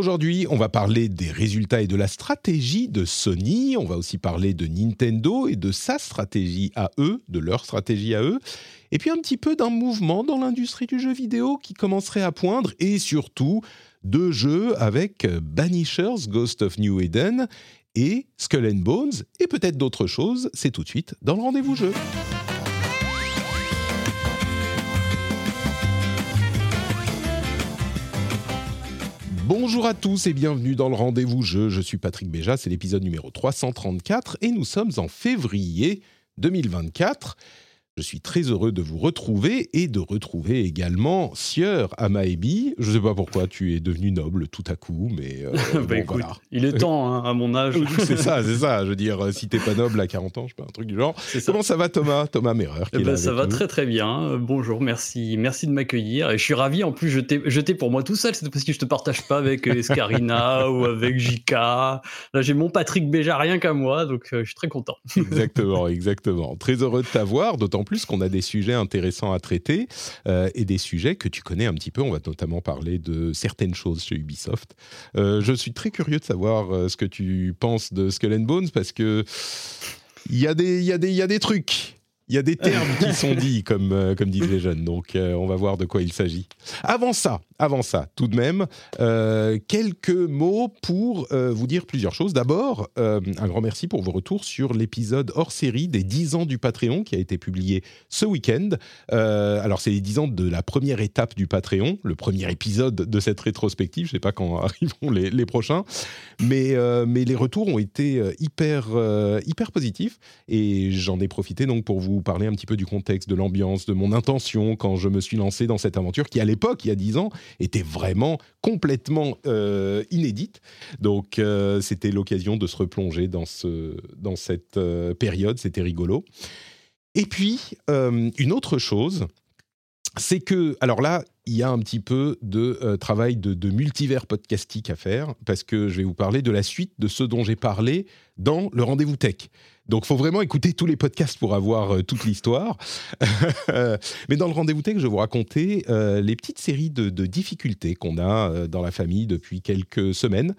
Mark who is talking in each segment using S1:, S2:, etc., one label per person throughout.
S1: Aujourd'hui, on va parler des résultats et de la stratégie de Sony. On va aussi parler de Nintendo et de sa stratégie à eux, de leur stratégie à eux. Et puis un petit peu d'un mouvement dans l'industrie du jeu vidéo qui commencerait à poindre. Et surtout, deux jeux avec Banishers, Ghost of New Eden et Skull and Bones. Et peut-être d'autres choses. C'est tout de suite dans le rendez-vous jeu. Bonjour à tous et bienvenue dans le rendez-vous jeu. Je suis Patrick Béja, c'est l'épisode numéro 334 et nous sommes en février 2024. Je suis très heureux de vous retrouver et de retrouver également Sieur Amaebi. Je ne sais pas pourquoi tu es devenu noble tout à coup, mais euh,
S2: Bah,
S1: bon,
S2: écoute,
S1: voilà.
S2: il est temps hein, à mon âge.
S1: c'est ça, c'est ça. Je veux dire, euh, si t'es pas noble à 40 ans, je sais pas, un truc du genre. Comment ça va Thomas? Thomas Merreur qui
S2: Eh ben, ça va
S1: nous.
S2: très très bien. Bonjour, merci, merci de m'accueillir. Et je suis ravi. En plus, je t'ai pour moi tout seul. C'est parce que je te partage pas avec euh, Escarina ou avec JK. Là, j'ai mon Patrick Béja rien qu'à moi, donc euh, je suis très content.
S1: Exactement, exactement. Très heureux de t'avoir, d'autant plus qu'on a des sujets intéressants à traiter euh, et des sujets que tu connais un petit peu. On va notamment parler de certaines choses chez Ubisoft. Euh, je suis très curieux de savoir euh, ce que tu penses de Skull and Bones parce que il y a des, il y a des, il y a des trucs. Il y a des termes qui sont dits, comme, euh, comme disent les jeunes. Donc, euh, on va voir de quoi il s'agit. Avant ça, avant ça, tout de même, euh, quelques mots pour euh, vous dire plusieurs choses. D'abord, euh, un grand merci pour vos retours sur l'épisode hors série des 10 ans du Patreon qui a été publié ce week-end. Alors, c'est les 10 ans de la première étape du Patreon, le premier épisode de cette rétrospective. Je ne sais pas quand arriveront les, prochains, mais, mais les retours ont été hyper, hyper positifs et j'en ai profité donc pour vous parler un petit peu du contexte, de l'ambiance, de mon intention quand je me suis lancé dans cette aventure qui, à l'époque, il y a 10 ans, était vraiment complètement euh, inédite. Donc, euh, c'était l'occasion de se replonger dans, ce, dans cette euh, période. C'était rigolo. Et puis, une autre chose, c'est que, alors là, il y a un petit peu de euh, travail de, multivers podcastique à faire, parce que je vais vous parler de la suite de ce dont j'ai parlé dans le rendez-vous tech. Donc, il faut vraiment écouter tous les podcasts pour avoir euh, toute l'histoire. Mais dans le rendez-vous tech, je vais vous raconter euh, les petites séries de, difficultés qu'on a dans la famille depuis quelques semaines.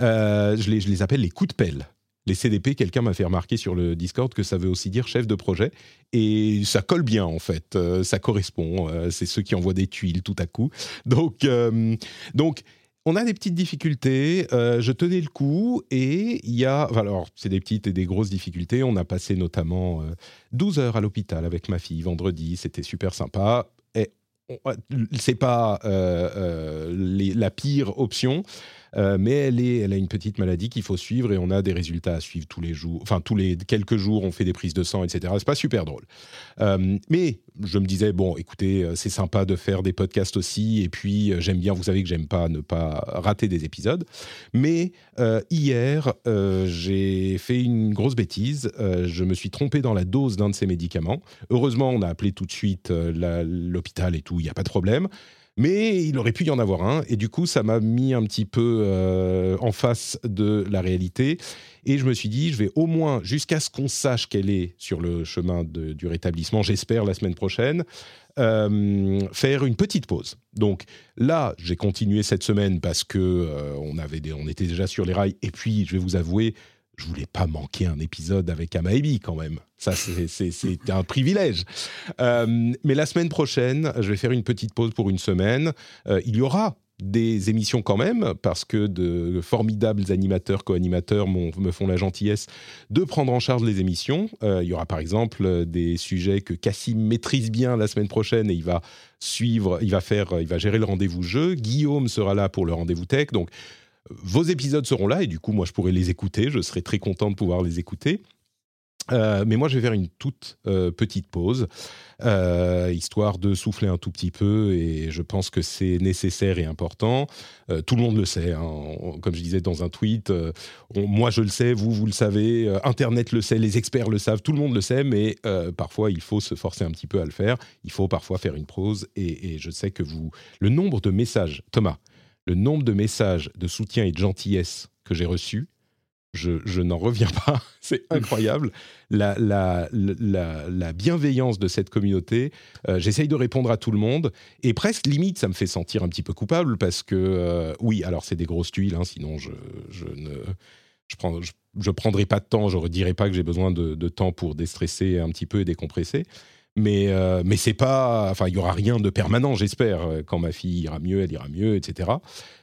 S1: Je les appelle les coups de pelle. Les CDP, quelqu'un m'a fait remarquer sur le Discord que ça veut aussi dire chef de projet. Et ça colle bien, en fait. Euh, ça correspond. Euh, c'est ceux qui envoient des tuiles tout à coup. Donc, euh, donc on a des petites difficultés. Je tenais le coup. Et il y a. alors, c'est des petites et des grosses difficultés. On a passé notamment euh, 12 heures à l'hôpital avec ma fille vendredi. C'était super sympa. Et c'est pas la pire option. Euh, mais elle, est, elle a une petite maladie qu'il faut suivre et on a des résultats à suivre tous les jours. Enfin, tous les quelques jours, on fait des prises de sang, etc. C'est pas super drôle. Euh, mais je me disais, bon, écoutez, euh, c'est sympa de faire des podcasts aussi. Et puis, j'aime bien, vous savez que j'aime pas ne pas rater des épisodes. Mais hier, j'ai fait une grosse bêtise. Je me suis trompé dans la dose d'un de ces médicaments. Heureusement, on a appelé tout de suite l'hôpital et tout, il n'y a pas de problème. Mais il aurait pu y en avoir un, et du coup, ça m'a mis un petit peu euh, en face de la réalité. Et je me suis dit, je vais au moins, jusqu'à ce qu'on sache qu'elle est sur le chemin du rétablissement, j'espère la semaine prochaine, euh, faire une petite pause. Donc là, j'ai continué cette semaine parce que euh, on, avait on était déjà sur les rails. Et puis, je vais vous avouer, je voulais pas manquer un épisode avec Amaebi quand même. Ça, c'est- un privilège. Euh, mais la semaine prochaine, je vais faire une petite pause pour une semaine. Euh, il y aura des émissions quand même, parce que de formidables animateurs, co-animateurs me font la gentillesse de prendre en charge les émissions. Euh, il y aura par exemple des sujets que Cassim maîtrise bien la semaine prochaine et il va suivre, il va faire, il va gérer le rendez-vous jeu. Guillaume sera là pour le rendez-vous tech. Donc vos épisodes seront là et du coup moi je pourrai les écouter. Je serai très content de pouvoir les écouter. Euh, mais moi, je vais faire une toute euh, petite pause, euh, histoire de souffler un tout petit peu, et je pense que c'est nécessaire et important. tout le monde le sait, hein. comme je disais dans un tweet, moi je le sais, vous, vous le savez, Internet le sait, les experts le savent, tout le monde le sait, mais parfois il faut se forcer un petit peu à le faire, il faut parfois faire une pause, et, et je sais que vous... Le nombre de messages, Thomas, le nombre de messages de soutien et de gentillesse que j'ai reçus, je, n'en reviens pas. C'est incroyable. La, la, bienveillance de cette communauté. Euh, j'essaye de répondre à tout le monde. Et presque, limite, ça me fait sentir un petit peu coupable parce que, euh, oui, alors c'est des grosses tuiles, hein, sinon je, ne. Je, prends, je, prendrai pas de temps, je ne dirai pas que j'ai besoin de, temps pour déstresser un petit peu et décompresser. Mais, euh, mais c'est pas. Enfin, il y aura rien de permanent, j'espère. Quand ma fille ira mieux, elle ira mieux, etc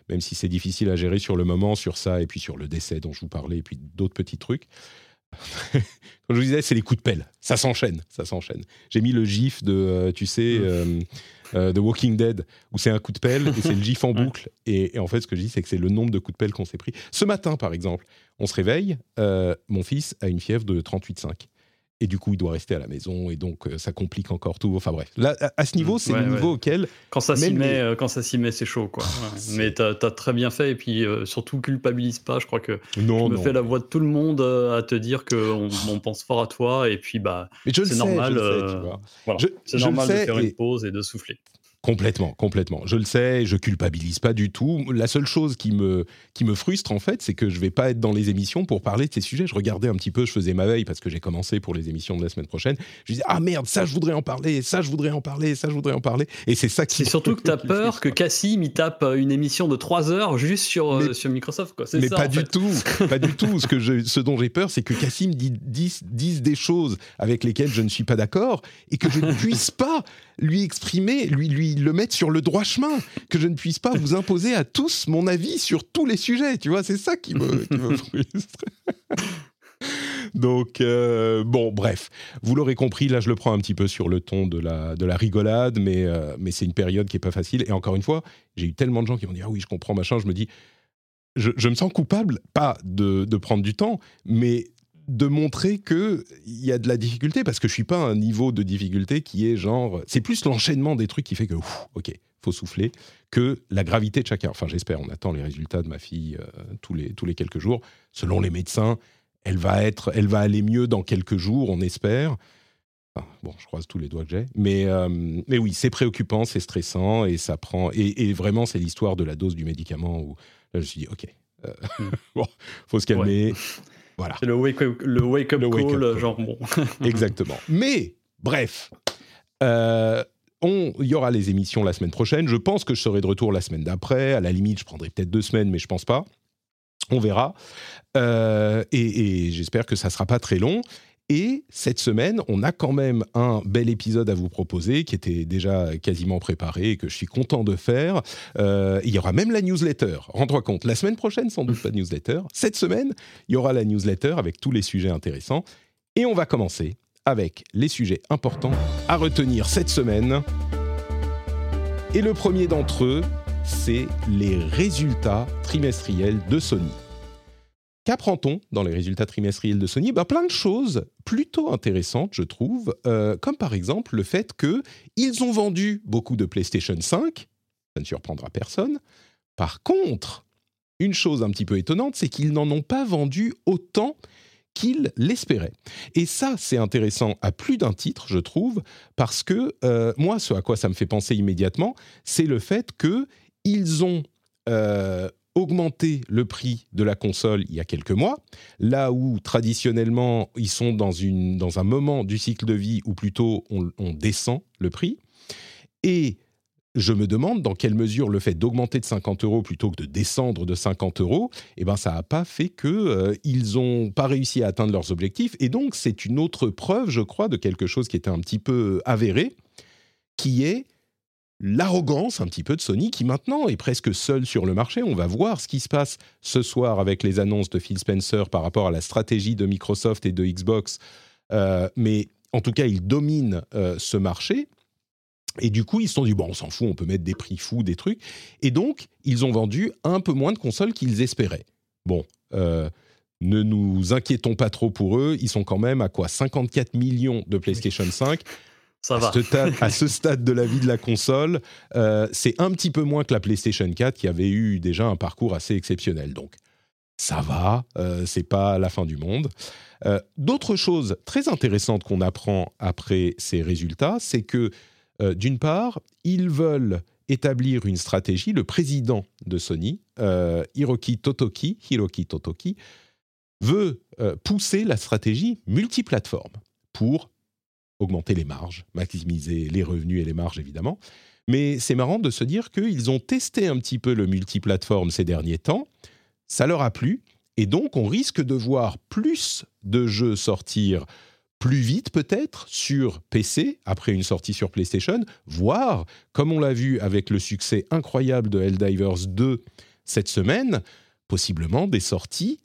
S1: même si c'est difficile à gérer sur le moment, sur ça, et puis sur le décès dont je vous parlais, et puis d'autres petits trucs. Comme je vous disais, c'est les coups de pelle. Ça s'enchaîne, ça s'enchaîne. J'ai mis le gif de, euh, tu sais, euh, euh, de Walking Dead, où c'est un coup de pelle, et c'est le gif en boucle. Et, en fait, ce que je dis, c'est que c'est le nombre de coups de pelle qu'on s'est pris. Ce matin, par exemple, on se réveille, mon fils a une fièvre de 38,5 et du coup il doit rester à la maison et donc euh, ça complique encore tout. Enfin bref, là à, ce niveau c'est le niveau auquel
S2: quand ça s'y met, euh, quand ça s'y met c'est chaud quoi. Mais t'as as très bien fait et puis euh, surtout culpabilise pas. Je crois que non, je me fais la voix de tout le monde à te dire qu'on on pense fort à toi et puis bah c'est normal. c'est normal de faire une pause et de souffler.
S1: Complètement, complètement. Je le sais, je culpabilise pas du tout. La seule chose qui me, qui me frustre, en fait, c'est que je vais pas être dans les émissions pour parler de ces sujets. Je regardais un petit peu, je faisais ma veille parce que j'ai commencé pour les émissions de la semaine prochaine. Je disais, ah merde, ça je voudrais en parler, ça je voudrais en parler, ça je voudrais en parler. Et c'est ça qui.
S2: C'est surtout que tu as peur que Cassim il tape euh, une émission de 3 heures juste sur, euh, sur Microsoft. Quoi.
S1: Mais
S2: ça,
S1: pas, du tout, pas du tout. Ce, que je, ce dont j'ai peur, c'est que Cassim dise, dise des choses avec lesquelles je ne suis pas d'accord et que je ne puisse pas lui exprimer, lui, lui le mettre sur le droit chemin, que je ne puisse pas vous imposer à tous mon avis sur tous les sujets. Tu vois, c'est ça qui me, frustre. Donc, euh, bon, bref, vous l'aurez compris, là je le prends un petit peu sur le ton de la, de la rigolade, mais, euh, mais c'est une période qui n'est pas facile. Et encore une fois, j'ai eu tellement de gens qui m'ont dit Ah oui, je comprends, machin. Je me dis Je, je me sens coupable, pas de, de prendre du temps, mais de montrer que il y a de la difficulté parce que je suis pas à un niveau de difficulté qui est genre c'est plus l'enchaînement des trucs qui fait que ouf, ok faut souffler que la gravité de chacun. Enfin j'espère on attend les résultats de ma fille euh, tous les tous les quelques jours. Selon les médecins elle va être elle va aller mieux dans quelques jours on espère. Bon je croise tous les doigts que j'ai. Mais euh, mais oui c'est préoccupant c'est stressant et ça prend et, vraiment c'est l'histoire de la dose du médicament où là je me suis dit ok euh, mm. bon faut se calmer
S2: voilà. C'est le wake-up le wake up call, genre bon.
S1: Exactement. Mais, bref, euh, il y aura les émissions la semaine prochaine. Je pense que je serai de retour la semaine d'après. À la limite, je prendrai peut-être deux semaines, mais je pense pas. On verra. Euh, et, et j'espère que ça sera pas très long. Et cette semaine, on a quand même un bel épisode à vous proposer qui était déjà quasiment préparé et que je suis content de faire. Euh, il y aura même la newsletter. Rends-toi compte, la semaine prochaine, sans doute pas newsletter. Cette semaine, il y aura la newsletter avec tous les sujets intéressants. Et on va commencer avec les sujets importants à retenir cette semaine. Et le premier d'entre eux, c'est les résultats trimestriels de Sony. Qu'apprend-on dans les résultats trimestriels de Sony bah, Plein de choses plutôt intéressantes, je trouve, euh, comme par exemple le fait qu'ils ont vendu beaucoup de PlayStation 5, ça ne surprendra personne. Par contre, une chose un petit peu étonnante, c'est qu'ils n'en ont pas vendu autant qu'ils l'espéraient. Et ça, c'est intéressant à plus d'un titre, je trouve, parce que euh, moi, ce à quoi ça me fait penser immédiatement, c'est le fait qu'ils ont euh, augmenter le prix de la console il y a quelques mois, là où traditionnellement ils sont dans, une, dans un moment du cycle de vie où plutôt on, descend le prix. Et je me demande dans quelle mesure le fait d'augmenter de 50 euros plutôt que de descendre de 50 euros, eh ben ça n'a pas fait qu'ils euh, ils n'ont pas réussi à atteindre leurs objectifs. Et donc c'est une autre preuve, je crois, de quelque chose qui était un petit peu avéré, qui est l'arrogance un petit peu de Sony qui maintenant est presque seule sur le marché. On va voir ce qui se passe ce soir avec les annonces de Phil Spencer par rapport à la stratégie de Microsoft et de Xbox. Euh, mais en tout cas, ils dominent euh, ce marché. Et du coup, ils se sont dit, bon, on s'en fout, on peut mettre des prix fous, des trucs. Et donc, ils ont vendu un peu moins de consoles qu'ils espéraient. Bon, euh, ne nous inquiétons pas trop pour eux. Ils sont quand même à quoi? 54 millions de PlayStation 5.
S2: Ça
S1: à. Ce stade, à ce stade de la vie de la console, euh, c'est un petit peu moins que la PlayStation 4 qui avait eu déjà un parcours assez exceptionnel. Donc, ça va, euh, c'est pas la fin du monde. Euh, D'autres choses très intéressantes qu'on apprend après ces résultats, c'est que, euh, d'une part, ils veulent établir une stratégie. Le président de Sony, Hiroki Totoki, Hiroki Totoki, veut pousser la stratégie multiplateforme pour augmenter les marges, maximiser les revenus et les marges évidemment. Mais c'est marrant de se dire qu'ils ont testé un petit peu le multiplateforme ces derniers temps, ça leur a plu, et donc on risque de voir plus de jeux sortir plus vite peut-être sur PC après une sortie sur PlayStation, voire, comme on l'a vu avec le succès incroyable de Helldivers 2 cette semaine, possiblement des sorties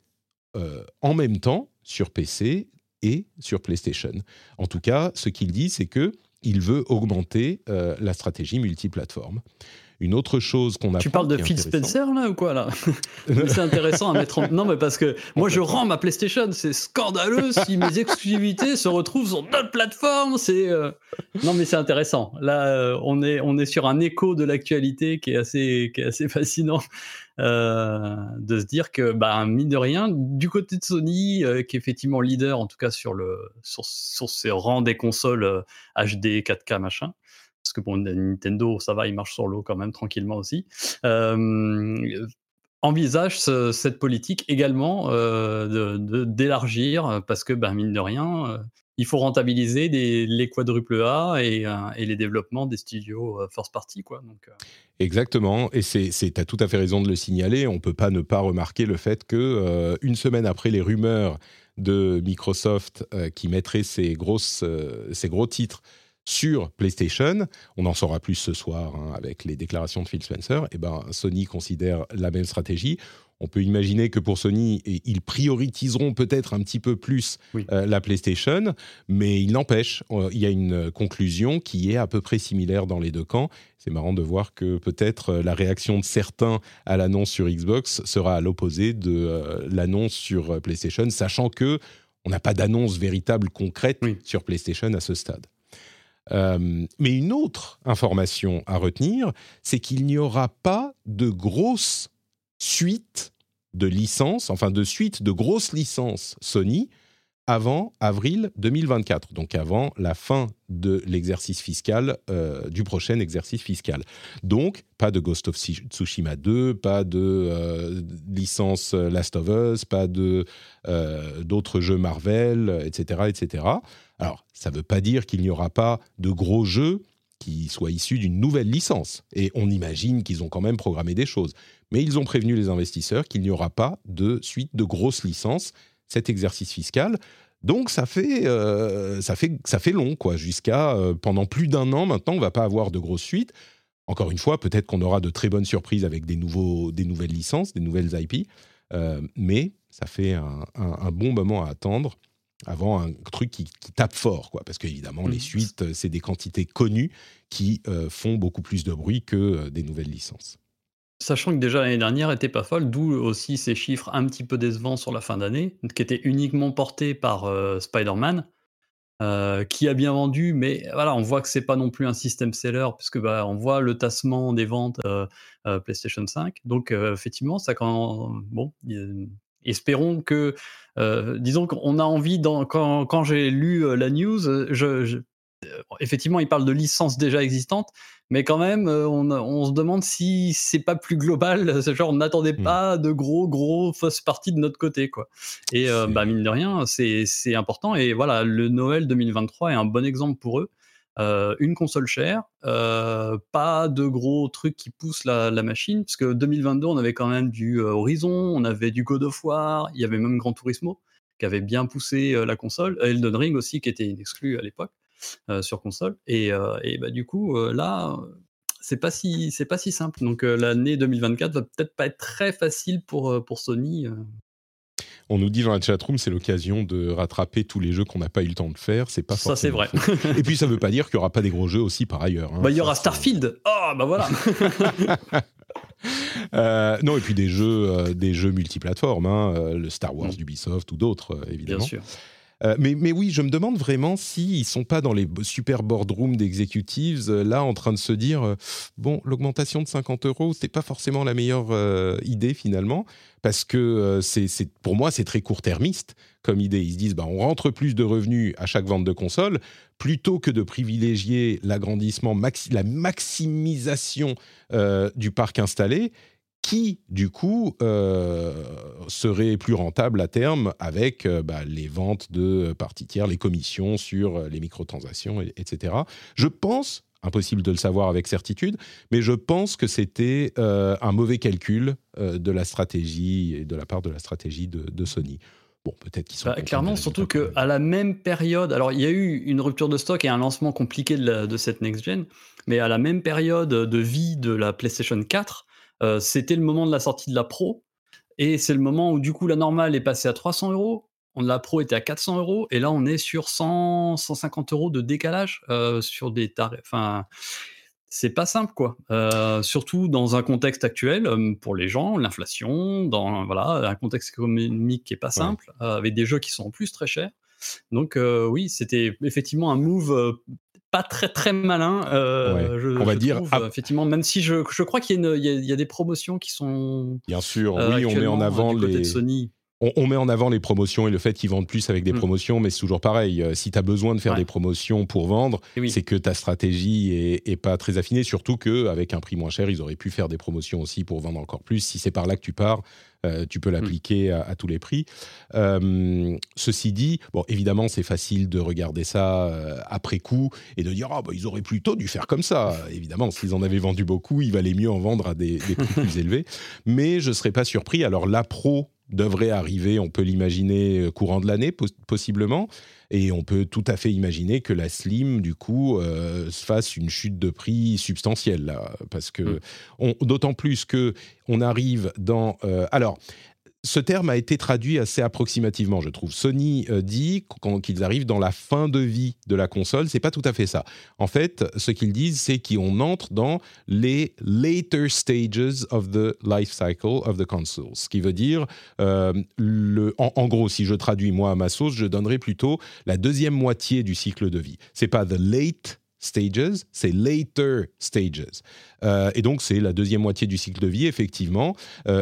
S1: euh, en même temps sur PC et sur PlayStation. En tout cas, ce qu'il dit, c'est que il veut augmenter euh, la stratégie multiplateforme. Une autre chose qu'on a
S2: Tu parles de Phil Spencer là ou quoi là C'est intéressant à mettre en. Non, mais parce que moi je rends ma PlayStation, c'est scandaleux si mes exclusivités se retrouvent sur d'autres plateformes. C'est euh, non, mais c'est intéressant. Là, euh, on est on est sur un écho de l'actualité qui est assez qui est assez fascinant euh, de se dire que bah mine de rien, du côté de Sony, euh, qui est effectivement leader en tout cas sur le sur sur ses rangs des consoles euh, HD 4K machin parce que bon, Nintendo, ça va, il marche sur l'eau quand même tranquillement aussi, euh, envisage ce- cette politique également euh, d'élargir, parce que, ben, mine de rien, euh, il faut rentabiliser les quadruple A et, euh, et les développements des studios first party. Quoi.
S1: Exactement, et tu as tout à fait raison de le signaler. On peut pas ne pas remarquer le fait que une semaine après les rumeurs de Microsoft qui mettrait ses grosses, ses gros titres sur PlayStation, on en saura plus ce soir hein, avec les déclarations de Phil Spencer. Et ben Sony considère la même stratégie. On peut imaginer que pour Sony, ils prioriseront peut-être un petit peu plus
S2: Oui.
S1: euh, la PlayStation, mais il n'empêche, euh, il y a une conclusion qui est à peu près similaire dans les deux camps. C'est marrant de voir que peut-être euh, la réaction de certains à l'annonce sur Xbox sera à l'opposé de euh, l'annonce sur PlayStation, sachant que on n'a pas d'annonce véritable concrète
S2: Oui.
S1: sur PlayStation à ce stade. Euh, mais une autre information à retenir, c'est qu'il n'y aura pas de grosse suite de licences, enfin de suite de grosses licences Sony avant avril 2024, donc avant la fin de l'exercice fiscal, euh, du prochain exercice fiscal. Donc, pas de Ghost of Tsushima 2, pas de euh, licence Last of Us, pas de d'autres jeux Marvel, etc., etc. Alors, ça ne veut pas dire qu'il n'y aura pas de gros jeux qui soient issus d'une nouvelle licence. Et on imagine qu'ils ont quand même programmé des choses. Mais ils ont prévenu les investisseurs qu'il n'y aura pas de suite de grosses licences cet exercice fiscal. Donc ça fait, euh, ça fait, ça fait long, quoi. Jusqu'à euh, pendant plus d'un an maintenant, on va pas avoir de grosses suites. Encore une fois, peut-être qu'on aura de très bonnes surprises avec des, nouveaux, des nouvelles licences, des nouvelles IP. Euh, mais ça fait un bon moment à attendre avant un truc qui, qui tape fort, quoi. Parce qu'évidemment, les
S2: Mhm.
S1: suites, c'est des quantités connues qui euh, font beaucoup plus de bruit que euh, des nouvelles licences.
S2: Sachant que déjà l'année dernière était pas folle, d'où aussi ces chiffres un petit peu décevants sur la fin d'année, qui étaient uniquement portés par euh, Spider-Man, qui a bien vendu, mais voilà, on voit que c'est pas non plus un système seller, puisque bah, on voit le tassement des ventes PlayStation 5. Donc effectivement, ça quand bon, espérons que, euh, disons qu'on a envie, dans, quand, quand j'ai lu euh, la news, euh, je, je- effectivement, il parle de licences déjà existantes, mais quand même, on, on se demande si c'est pas plus global. C'est Genre, on n'attendait
S1: Mm.
S2: pas de gros, gros fausses parties de notre côté, quoi. Et euh, bah, mine de rien, c'est c'est important. Et voilà, le Noël 2023 est un bon exemple pour eux. Euh, une console chère, euh, pas de gros trucs qui poussent la, machine, parce que 2022, on avait quand même du euh, Horizon, on avait du God of War, il y avait même Gran Turismo qui avait bien poussé la console, Elden Ring aussi qui était exclu à l'époque sur console. Et, et bah, du coup, là, c'est pas si c'est pas si simple. Donc l'année 2024 va peut-être pas être très facile pour pour Sony. Euh.
S1: On nous dit dans la chatroom, c'est l'occasion de rattraper tous les jeux qu'on n'a pas eu le temps de faire. C'est pas
S2: Ça c'est vrai.
S1: Et puis ça ne veut pas dire qu'il n'y aura pas des gros jeux aussi par ailleurs. hein.
S2: bah il y aura Starfield. Oh bah voilà.
S1: non, et puis des jeux, des jeux multiplateformes, hein, le Star Wars mm. d'Ubisoft ou d'autres, évidemment. Bien sûr. Euh, mais, oui, je me demande vraiment s'ils ne sont pas dans les super boardrooms d'executives, euh, là, en train de se dire euh, bon, l'augmentation de 50 euros, c'est pas forcément la meilleure idée finalement, parce que c'est, pour moi, c'est très court-termiste comme idée. Ils se disent bah, on rentre plus de revenus à chaque vente de console, plutôt que de privilégier l'agrandissement, la maximisation du parc installé qui, du coup, euh, serait plus rentable à terme avec euh, bah, les ventes de parties tiers, les commissions sur euh, les microtransactions, etc. Je pense, impossible de le savoir avec certitude, mais je pense que c'était un mauvais calcul de la stratégie et de la part de la stratégie de, Sony. Bon, peut-être qu'ils sont.
S2: Bah, clairement, surtout qu'à la même période, alors il y a eu une rupture de stock et un lancement compliqué de, de cette next-gen, mais à la même période de vie de la PlayStation 4, euh, c'était le moment de la sortie de la Pro. Et c'est le moment où, du coup, la normale est passée à 300 euros. La Pro était à 400 euros. Et là, on est sur 100, 150 euros de décalage euh, sur des tarifs. Enfin, c'est pas simple, quoi. Euh, surtout dans un contexte actuel, pour les gens, l'inflation, dans voilà, un contexte économique qui est pas simple, avec des jeux qui sont en plus très chers. Donc oui, c'était effectivement un move pas très très malin.
S1: Euh, on va dire.
S2: effectivement, même si je, je crois qu'il y, y, a des promotions qui sont.
S1: Bien sûr, euh, oui, on met en avant les.
S2: Sony.
S1: On, met en avant les promotions et le fait qu'ils vendent plus avec des mm. promotions, mais c'est toujours pareil. Euh, si tu as besoin de faire des promotions pour vendre, c'est que ta stratégie est, pas très affinée, surtout qu'avec un prix moins cher, ils auraient pu faire des promotions aussi pour vendre encore plus. Si c'est par là que tu pars, euh, tu peux l'appliquer à, tous les prix. Euh, ceci dit, bon, évidemment, c'est facile de regarder ça euh, après coup et de dire ah bah, ils auraient plutôt dû faire comme ça. évidemment, s'ils en avaient vendu beaucoup, il valait mieux en vendre à des, des prix plus élevés. Mais je ne serais pas surpris. Alors la pro devrait arriver, on peut l'imaginer courant de l'année possiblement. Et on peut tout à fait imaginer que la Slim, du coup, euh, fasse une chute de prix substantielle, là, parce que mm. d'autant plus que on arrive dans. Euh, alors, ce terme a été traduit assez approximativement, je trouve. Sony euh, dit qu'ils arrivent dans la fin de vie de la console. C'est pas tout à fait ça. En fait, ce qu'ils disent, c'est qu'on entre dans les later stages of the life cycle of the console. Ce qui veut dire, euh, en, gros, si je traduis moi à ma sauce, je donnerais plutôt la deuxième moitié du cycle de vie. C'est pas the late stages, c'est later stages. Euh, et donc, c'est la deuxième moitié du cycle de vie, effectivement.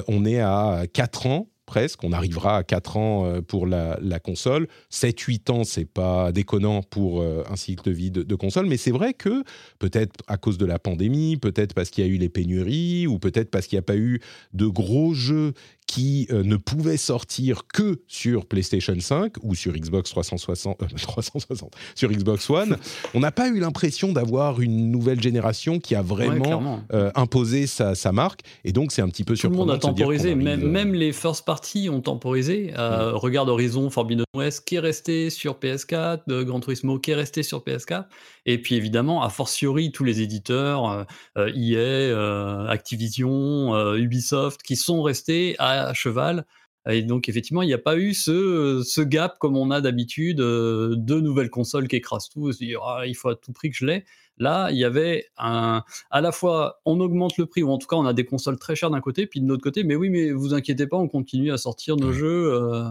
S1: on est à 4 ans presque. On arrivera à 4 ans euh, pour la, console. 7-8 ans, c'est pas déconnant pour euh, un cycle de vie de, console. Mais c'est vrai que peut-être à cause de la pandémie, peut-être parce qu'il y a eu les pénuries, ou peut-être parce qu'il n'y a pas eu de gros jeux qui euh, ne pouvait sortir que sur PlayStation 5 ou sur Xbox 360, 360 euh, sur Xbox One, on n'a pas eu l'impression d'avoir une nouvelle génération qui a vraiment euh, imposé sa, marque. Et donc, c'est un petit peu
S2: Tout le monde a temporisé, même, même, les first parties ont temporisé. Mm. Regarde Horizon Forbidden West qui est resté sur PS4, de Gran Turismo qui est resté sur PS4. Et puis évidemment, a fortiori, tous les éditeurs, EA, Activision, Ubisoft, qui sont restés à à cheval. Et donc, effectivement, il n'y a pas eu ce, gap comme on a d'habitude, euh, de nouvelles consoles qui écrasent tout, se dire, ah, il faut à tout prix que je l'ai. Là, il y avait un, à la fois, on augmente le prix, ou en tout cas, on a des consoles très chères d'un côté, puis de l'autre côté, mais oui, mais vous inquiétez pas, on continue à sortir nos jeux euh,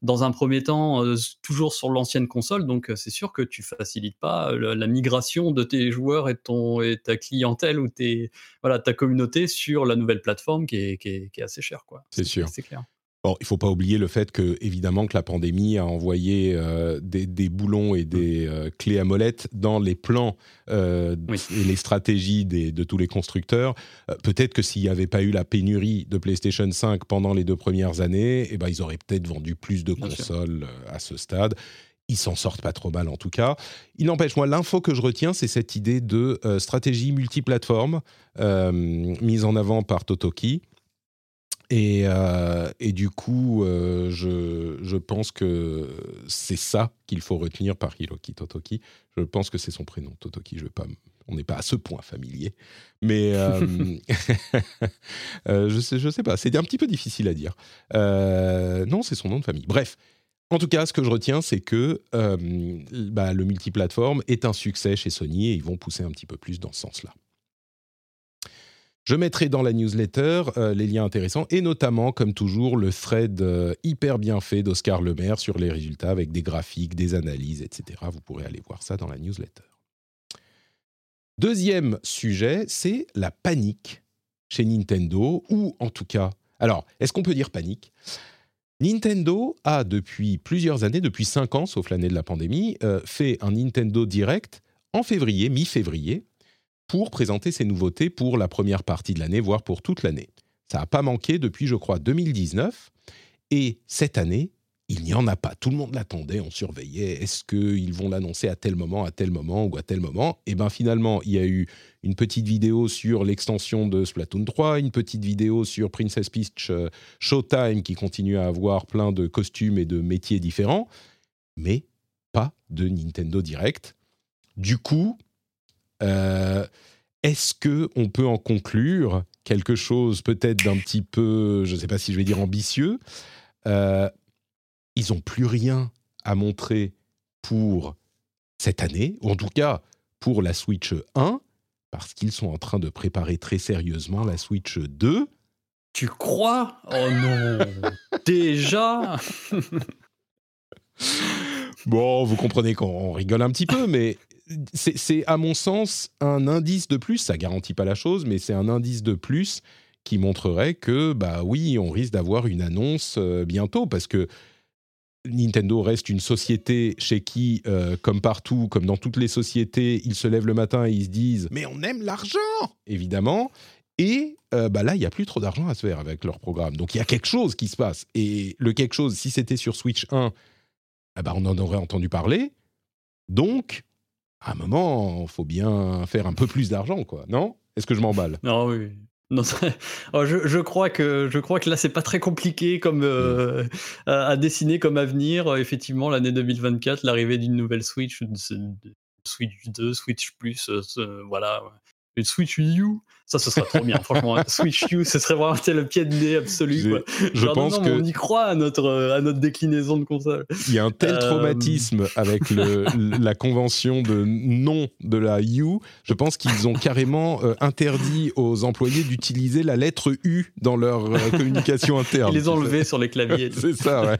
S2: dans un premier temps, euh, toujours sur l'ancienne console. Donc, c'est sûr que tu facilites pas la, migration de tes joueurs et, ton, et ta clientèle ou tes, voilà, ta communauté sur la nouvelle plateforme qui est, qui est, qui est assez chère.
S1: C'est sûr.
S2: C'est clair.
S1: Bon, il faut pas oublier le fait que, évidemment, que la pandémie a envoyé euh, des, boulons et des mm. euh, clés à molette dans les plans euh, et les stratégies de tous les constructeurs. peut-être que s'il n'y avait pas eu la pénurie de PlayStation 5 pendant les deux premières années, eh ben, ils auraient peut-être vendu plus de consoles à ce stade. Ils s'en sortent pas trop mal en tout cas. Il n'empêche, moi, l'info que je retiens, c'est cette idée de stratégie multiplateforme mise en avant par Totoki. Et, euh, et, du coup, euh, je, je, pense que c'est ça qu'il faut retenir par Hiroki Totoki. Je pense que c'est son prénom, Totoki. Je vais pas, on n'est pas à ce point familier. Mais euh, je ne sais, je sais pas, c'est un petit peu difficile à dire. non, c'est son nom de famille. Bref. En tout cas, ce que je retiens, c'est que bah, le multiplateforme est un succès chez Sony et ils vont pousser un petit peu plus dans ce sens-là. Je mettrai dans la newsletter euh, les liens intéressants et notamment, comme toujours, le thread euh, hyper bien fait d'Oscar Lemaire sur les résultats avec des graphiques, des analyses, etc. Vous pourrez aller voir ça dans la newsletter. Deuxième sujet, c'est la panique chez Nintendo, ou en tout cas, alors, est-ce qu'on peut dire panique? Nintendo a depuis plusieurs années, depuis cinq ans, sauf l'année de la pandémie, euh, fait un Nintendo Direct en février, mi-février, pour présenter ses nouveautés pour la première partie de l'année, voire pour toute l'année. Ça n'a pas manqué depuis, je crois, 2019. Et cette année, il n'y en a pas. Tout le monde l'attendait, on surveillait. Est-ce qu'ils vont l'annoncer à tel moment, à tel moment ou à tel moment? Et bien finalement, il y a eu une petite vidéo sur l'extension de Splatoon 3, une petite vidéo sur Princess Peach euh, Showtime qui continue à avoir plein de costumes et de métiers différents, mais pas de Nintendo Direct. Du coup, euh, est-ce que on peut en conclure quelque chose peut-être d'un petit peu, je ne sais pas si je vais dire ambitieux euh, ils n'ont plus rien à montrer pour cette année, ou en tout cas pour la Switch 1, parce qu'ils sont en train de préparer très sérieusement la Switch 2.
S2: Tu crois? Oh non. Déjà?
S1: Bon, vous comprenez qu'on rigole un petit peu, mais c'est à mon sens un indice de plus, ça garantit pas la chose, mais c'est un indice de plus qui montrerait que, bah oui, on risque d'avoir une annonce euh, bientôt, parce que Nintendo reste une société chez qui, euh, comme partout, comme dans toutes les sociétés, ils se lèvent le matin et ils se disent Mais on aime l'argent Évidemment. Et euh, bah là, il n'y a plus trop d'argent à se faire avec leur programme. Donc il y a quelque chose qui se passe. Et le quelque chose, si c'était sur Switch 1, eh ben, on en aurait entendu parler. Donc, à un moment, il faut bien faire un peu plus d'argent, quoi. Non? Est-ce que je m'emballe?
S2: Non, oui. Non, oh, je, je, crois que je crois que là c'est pas très compliqué comme euh, à, dessiner comme avenir. Effectivement, l'année 2024, l'arrivée d'une nouvelle Switch, Switch 2, Switch Plus, euh, voilà, une Switch U ça, ce serait trop bien. Franchement, Switch U, ce serait vraiment le pied de nez absolu. Quoi.
S1: Je pense que
S2: on y croit à notre à notre déclinaison de console.
S1: Il y a un tel euh, traumatisme avec le, la convention de nom de la U. Je pense qu'ils ont carrément euh, interdit aux employés d'utiliser la lettre U dans leur euh, communication interne.
S2: Ils les enlever sur les claviers.
S1: C'est ça, ouais.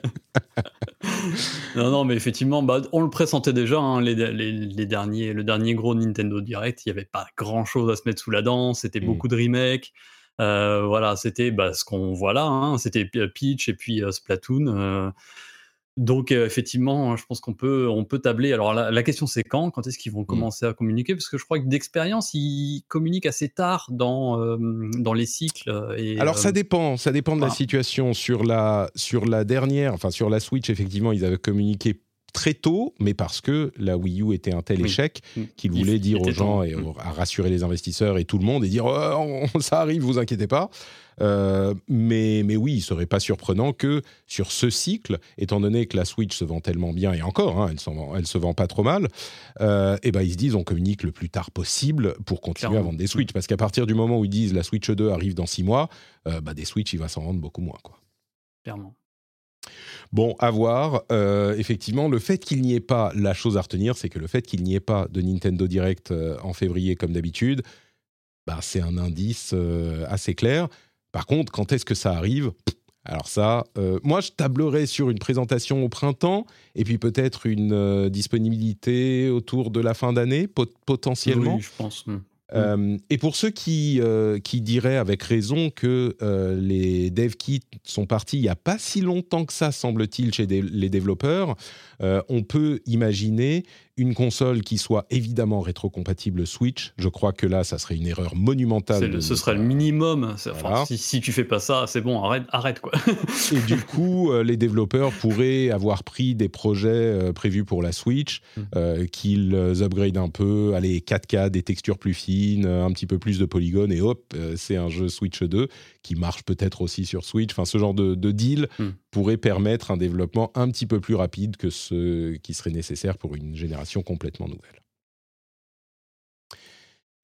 S2: non, non, mais effectivement, bah, on le pressentait déjà. Hein, les, les, les, derniers, le dernier gros Nintendo Direct, il n'y avait pas grand chose à se mettre sous la dent. C'était Mmh. beaucoup de remakes. Euh, voilà, c'était bah, ce qu'on voit là. Hein, c'était Peach et puis euh, Splatoon. Euh. donc effectivement, je pense qu'on peut, on peut tabler. Alors la, question c'est quand? Quand est-ce qu'ils vont mmh. commencer à communiquer? Parce que je crois que d'expérience, ils communiquent assez tard dans, dans les cycles. Et,
S1: Alors ça dépend, ça dépend de la situation. Sur la, sur la dernière, enfin sur la Switch, effectivement, ils avaient communiqué très tôt, mais parce que la Wii U était un tel échec mm. qu'il voulait dire aux gens et mm. à rassurer les investisseurs et tout le monde et dire oh, ça arrive, vous inquiétez pas. Euh, mais, mais oui, il serait pas surprenant que sur ce cycle, étant donné que la Switch se vend tellement bien et encore, hein, elle, elle se vend pas trop mal, et euh, eh ben ils se disent on communique le plus tard possible pour continuer à vendre des Switch. Parce qu'à partir du moment où ils disent la Switch 2 arrive dans six mois, euh, bah, des Switch il va s'en vendre beaucoup moins quoi.
S2: Clairement.
S1: Bon, à voir. Euh, effectivement, le fait qu'il n'y ait pas, la chose à retenir, c'est que le fait qu'il n'y ait pas de Nintendo Direct euh, en février comme d'habitude, bah, c'est un indice euh, assez clair. Par contre, quand est-ce que ça arrive? Alors ça, moi je tablerais sur une présentation au printemps et puis peut-être une disponibilité autour de la fin d'année potentiellement.
S2: Oui, je pense. Hmm.
S1: Euh, et pour ceux qui, euh, qui diraient avec raison que euh, les dev kits sont partis il n'y a pas si longtemps que ça, semble-t-il, chez les développeurs, on peut imaginer une console qui soit évidemment rétrocompatible Switch. Je crois que là, ça serait une erreur monumentale.
S2: ce serait le minimum. si, si, tu fais pas ça, c'est bon, arrête, arrête quoi.
S1: et du coup, euh, les développeurs pourraient avoir pris des projets euh, prévus pour la Switch, mm. euh, qu'ils upgradent un peu, allez 4K, des textures plus fines, un petit peu plus de polygones, et hop, c'est un jeu Switch 2 qui marche peut-être aussi sur Switch. Enfin, ce genre de, deal mm. Pourrait permettre un développement un petit peu plus rapide que ce qui serait nécessaire pour une génération complètement nouvelle.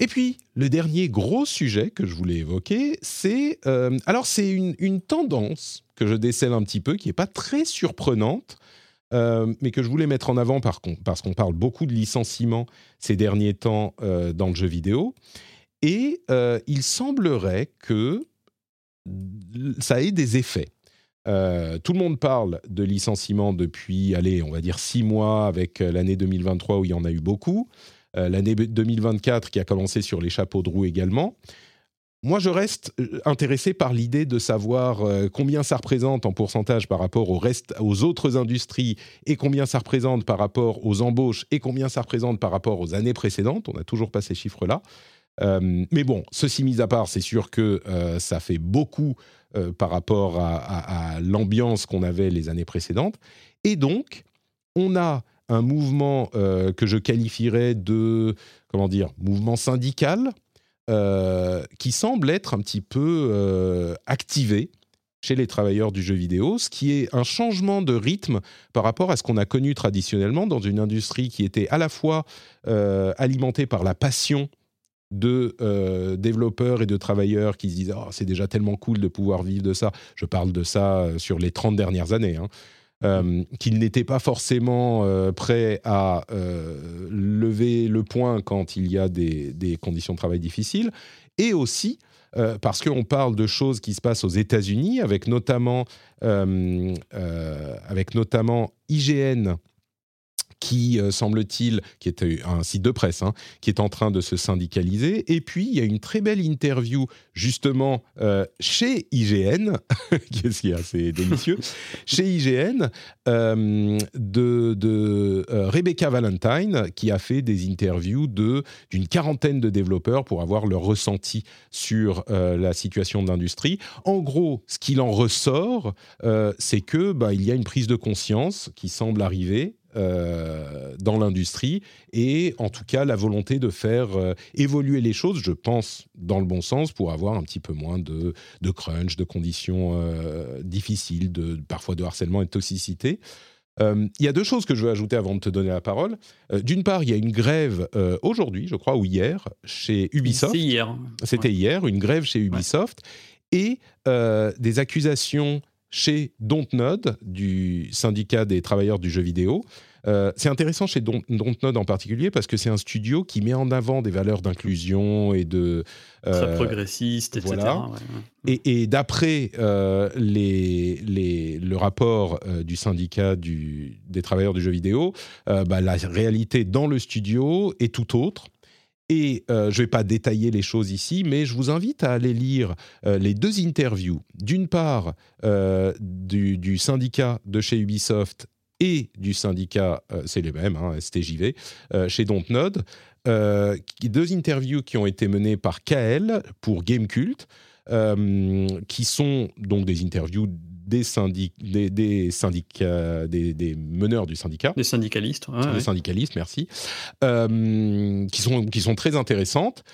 S1: Et puis, le dernier gros sujet que je voulais évoquer, c'est... Euh, alors, c'est une, tendance que je décèle un petit peu, qui n'est pas très surprenante, euh, mais que je voulais mettre en avant par, parce qu'on parle beaucoup de licenciements ces derniers temps euh, dans le jeu vidéo. Et il semblerait que ça ait des effets. Tout le monde parle de licenciements depuis, allez, on va dire six mois avec l'année 2023 où il y en a eu beaucoup. l'année 2024 qui a commencé sur les chapeaux de roue également. Moi, je reste euh, intéressé par l'idée de savoir euh, combien ça représente en pourcentage par rapport au reste, aux autres industries et combien ça représente par rapport aux embauches et combien ça représente par rapport aux années précédentes. On n'a toujours pas ces chiffres-là. Euh, mais bon, ceci mis à part, c'est sûr que ça fait beaucoup par rapport à l'ambiance qu'on avait les années précédentes. Et donc, on a un mouvement que je qualifierais de, comment dire, mouvement syndical, euh, qui semble être un petit peu euh, activé chez les travailleurs du jeu vidéo, ce qui est un changement de rythme par rapport à ce qu'on a connu traditionnellement dans une industrie qui était à la fois euh, alimentée par la passion de développeurs et de travailleurs qui se disent oh, c'est déjà tellement cool de pouvoir vivre de ça. Je parle de ça sur les 30 dernières années. Hein. Euh, qu'il n'était pas forcément euh, prêt à euh, lever le point quand il y a des, conditions de travail difficiles, et aussi parce qu'on parle de choses qui se passent aux États-Unis, avec notamment, avec notamment IGN qui, euh, semble-t-il, qui est un site de presse, hein, qui est en train de se syndicaliser. Et puis, il y a une très belle interview, justement, euh, chez IGN, qu'est-ce qu'il y a, c'est délicieux, chez IGN, euh, de, de Rebecca Valentine, qui a fait des interviews d'une quarantaine de développeurs pour avoir leur ressenti sur la situation de l'industrie. En gros, ce qu'il en ressort, c'est que bah, il y a une prise de conscience qui semble arriver euh, dans l'industrie et en tout cas la volonté de faire euh, évoluer les choses, je pense, dans le bon sens pour avoir un petit peu moins de, de crunch, de conditions euh, difficiles, de, parfois de harcèlement et de toxicité. Il y a deux choses que je veux ajouter avant de te donner la parole. D'une part, il y a une grève aujourd'hui, je crois, ou hier, chez Ubisoft.
S2: C'était hier.
S1: C'était hier, une grève chez Ubisoft. Et des accusations chez Dontnod, du syndicat des travailleurs du jeu vidéo. Euh, c'est intéressant chez Dontnod en particulier parce que c'est un studio qui met en avant des valeurs d'inclusion et de...
S2: Euh, Très progressiste, etc.
S1: Et, d'après euh, les, les, le rapport du syndicat du, des travailleurs du jeu vidéo, bah, la réalité dans le studio est tout autre. Et euh, je ne vais pas détailler les choses ici, mais je vous invite à aller lire euh, les deux interviews. D'une part, euh, du, syndicat de chez Ubisoft et du syndicat, c'est les mêmes, hein, STJV, chez Dontnod. deux interviews qui ont été menées par KL pour Gamecult, qui sont donc des interviews des, des, syndicats, des, meneurs du syndicat.
S2: Des syndicalistes.
S1: des syndicalistes, merci. Euh, qui, sont, qui sont très intéressantes.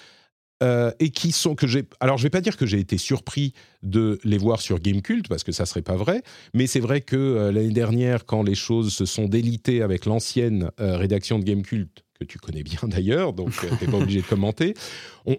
S1: Euh, et qui sont que j'ai alors je vais pas dire que j'ai été surpris de les voir sur Gamecult parce que ça serait pas vrai mais c'est vrai que euh, l'année dernière quand les choses se sont délitées avec l'ancienne rédaction de Gamecult que tu connais bien d'ailleurs, donc euh, tu n'es pas obligé de commenter.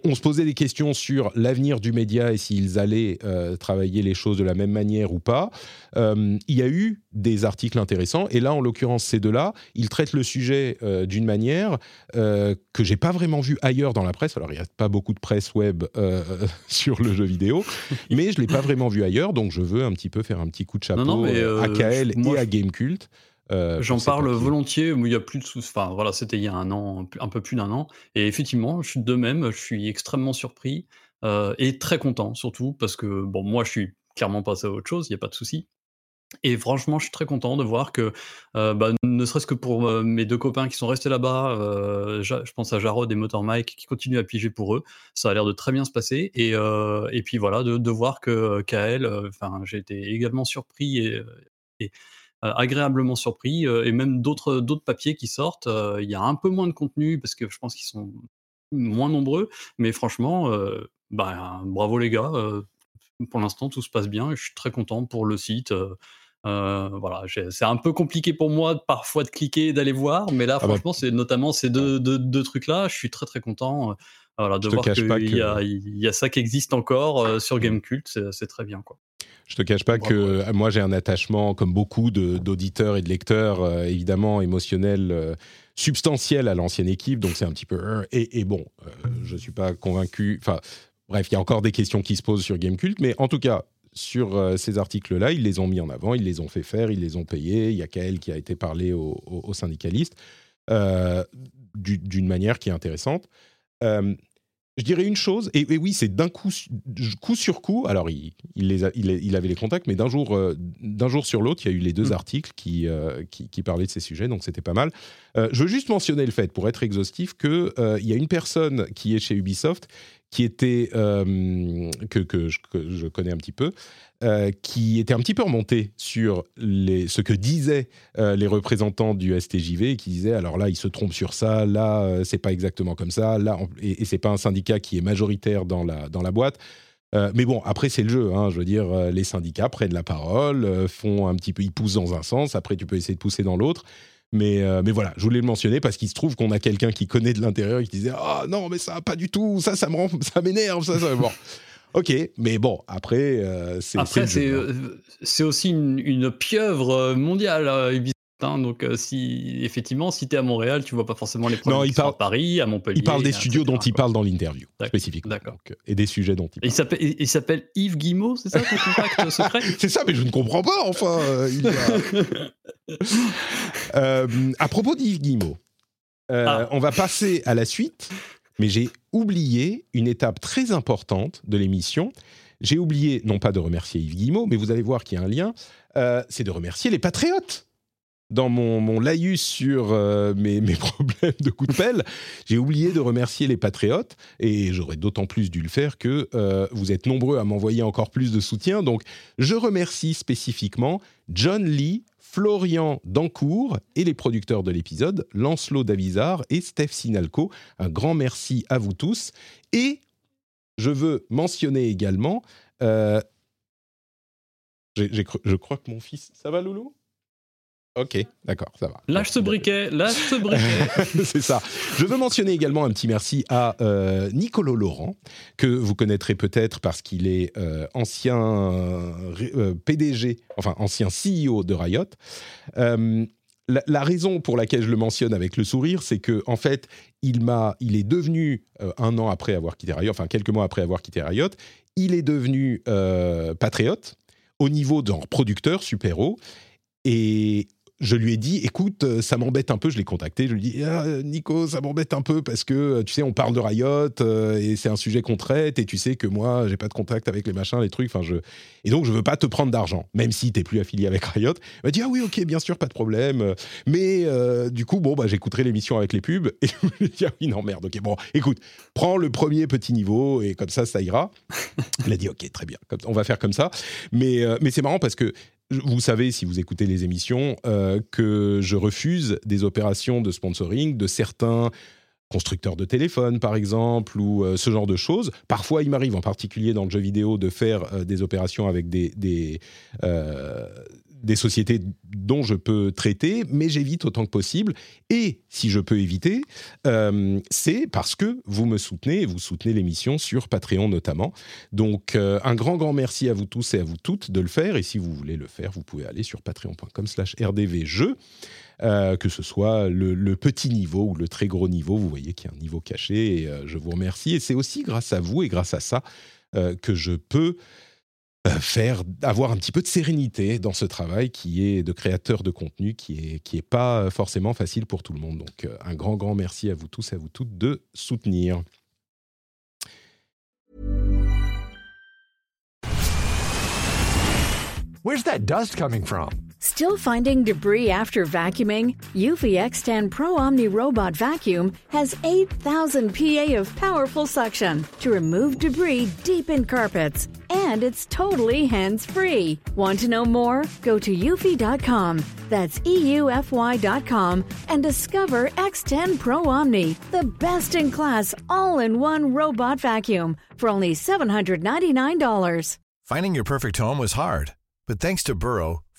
S1: On, se posait des questions sur l'avenir du média et s'ils allaient euh, travailler les choses de la même manière ou pas. Euh, il y a eu des articles intéressants, et là, en l'occurrence, ces deux-là, ils traitent le sujet d'une manière que j'ai pas vraiment vue ailleurs dans la presse. Alors, il n'y a pas beaucoup de presse web sur le jeu vidéo, mais je l'ai pas vraiment vu ailleurs, donc je veux un petit peu faire un petit coup de chapeau à KL et à Gamecult.
S2: Euh, J'en parle volontiers, mais il y a plus de Enfin, voilà, c'était il y a un an, un peu plus d'un an. Et effectivement, je suis de même, je suis extrêmement surpris euh, et très content, surtout parce que, bon, moi, je suis clairement passé à autre chose, il n'y a pas de souci. Et franchement, je suis très content de voir que, euh, bah, ne serait-ce que pour mes deux copains qui sont restés là-bas, je pense à Jarod et Motor Mike qui continuent à piger pour eux, ça a l'air de très bien se passer. Et, et puis voilà, de, de voir que KL, enfin, j'ai été également surpris et, et euh, agréablement surpris euh, et même d'autres d'autres papiers qui sortent. Euh, il y a un peu moins de contenu parce que je pense qu'ils sont moins nombreux, mais franchement, bah, bravo les gars. pour l'instant, tout se passe bien et je suis très content pour le site. voilà, c'est un peu compliqué pour moi parfois de cliquer et d'aller voir, mais là, ah bah, franchement, c'est notamment ces deux, deux, trucs-là. Je suis très très content. voilà, de voir qu'il y, a, y a ça qui existe encore sur Gamecult, c'est très bien. Quoi.
S1: Je te cache pas que euh, moi j'ai un attachement, comme beaucoup d'auditeurs et de lecteurs, euh, évidemment émotionnel, euh, substantiel à l'ancienne équipe. Donc c'est un petit peu et, et bon, je suis pas convaincu. Enfin, bref, il y a encore des questions qui se posent sur Gamecult, mais en tout cas. Sur ces articles-là, ils les ont mis en avant, ils les ont fait faire, ils les ont payés. Il y a Kael qui a été parlé aux, syndicalistes d'une manière qui est intéressante je dirais une chose, et, oui, c'est d'un coup, coup sur coup. Alors, il, il, les il, avait les contacts, mais d'un jour, euh, d'un jour sur l'autre, il y a eu les deux mm. articles qui, euh, qui, parlaient de ces sujets, donc c'était pas mal. Euh, je veux juste mentionner le fait, pour être exhaustif, qu'il il y a une personne qui est chez Ubisoft qui était que, que, je, connais un petit peu, euh, qui était un petit peu remonté sur les, ce que disaient euh, les représentants du STJV, qui disaient alors là, ils se trompent sur ça, là, euh, c'est pas exactement comme ça, là, et, et c'est pas un syndicat qui est majoritaire dans la, dans la boîte. mais bon, après c'est le jeu. Hein, je veux dire, les syndicats prennent la parole, font un petit peu, ils poussent dans un sens. Après, tu peux essayer de pousser dans l'autre. Mais, mais voilà, je voulais le mentionner parce qu'il se trouve qu'on a quelqu'un qui connaît de l'intérieur et qui disait ah non mais ça pas du tout, ça ça me rend, ça m'énerve, ça ça. Bon, Ok, mais bon, après, euh, c'est.
S2: Après, euh, c'est aussi une, une, pieuvre euh, mondiale, Ubisoft. Hein, donc, si effectivement, si tu es à Montréal, tu vois pas forcément les problèmes non, il parle, à Paris, à Montpellier.
S1: Il parle des studios dont il parle dans l'interview, spécifiquement. D'accord. Et des sujets dont il
S2: parle. Il s'appelle Yves Guillemot, c'est ça ton contact secret?
S1: C'est ça, mais je ne comprends pas, enfin. à propos d'Yves Guillemot, ah. on va passer à la suite mais j'ai oublié une étape très importante de l'émission. J'ai oublié, non pas de remercier Yves Guillemot, mais vous allez voir qu'il y a un lien, euh, c'est de remercier les patriotes. Dans mon, mon laïus sur euh, mes, mes, problèmes de coup de pelle, j'ai oublié de remercier les patriotes, et j'aurais d'autant plus dû le faire que euh, vous êtes nombreux à m'envoyer encore plus de soutien. Donc, je remercie spécifiquement John Lee, Florian Dancourt et les producteurs de l'épisode, Lancelot Davizard et Steph Sinalco. Un grand merci à vous tous. Et je veux mentionner également... Euh, je crois que mon fils... Ça va, Loulou? Ok, d'accord, ça va.
S2: Lâche ce briquet, lâche ce briquet.
S1: c'est ça. Je veux mentionner également un petit merci à euh, Nicolo Laurent, que vous connaîtrez peut-être parce qu'il est euh, ancien euh, PDG, enfin ancien CEO de Riot. La, raison pour laquelle je le mentionne avec le sourire, c'est que en fait, il m'a, il est devenu un an après avoir quitté Riot, enfin quelques mois après avoir quitté Riot, il est devenu patriote au niveau d'un producteur super haut. Et je lui ai dit, écoute, euh, ça m'embête un peu, je l'ai contacté, je lui ai dit, ah, Nico, ça m'embête un peu parce que, euh, tu sais, on parle de Riot euh, et c'est un sujet qu'on traite et tu sais que moi, j'ai pas de contact avec les machins, les trucs, enfin, je... Et donc, je veux pas te prendre d'argent, même si t'es plus affilié avec Riot. Il m'a dit, ah oui, ok, bien sûr, pas de problème. Mais du coup, bon, bah, j'écouterai l'émission avec les pubs et je lui ai dit, ah oui, non, merde, ok, bon, écoute, prends le premier petit niveau et comme ça, ça ira. Il a dit, ok, très bien, on va faire comme ça. Mais, mais c'est marrant parce que vous savez, si vous écoutez les émissions, euh, que je refuse des opérations de sponsoring de certains constructeurs de téléphones, par exemple, ou euh, ce genre de choses. Parfois, il m'arrive, en particulier dans le jeu vidéo, de faire euh, des opérations avec des, des, des sociétés dont je peux traiter, mais j'évite autant que possible. Et si je peux éviter, euh, c'est parce que vous me soutenez et vous soutenez l'émission sur Patreon notamment. Donc euh, un grand, grand merci à vous tous et à vous toutes de le faire. Et si vous voulez le faire, vous pouvez aller sur patreon.com slash rdvjeux. Euh, que ce soit le, petit niveau ou le très gros niveau, vous voyez qu'il y a un niveau caché et je vous remercie. Et c'est aussi grâce à vous et grâce à ça que je peux euh, faire avoir un petit peu de sérénité dans ce travail qui est de créateur de contenu qui est qui est pas forcément facile pour tout le monde. Donc euh, un grand grand merci à vous tous et à vous toutes de soutenir.
S3: Where's that dust coming from?
S4: Still finding debris after vacuuming? Eufy X10 Pro Omni Robot Vacuum has 8,000 PA of powerful suction to remove debris deep in carpets. And it's totally hands free. Want to know more? Go to eufy.com. That's EUFY.com and discover X10 Pro Omni, the best in class all in one robot vacuum for only $799.
S3: Finding your perfect home was hard, but thanks to Burrow,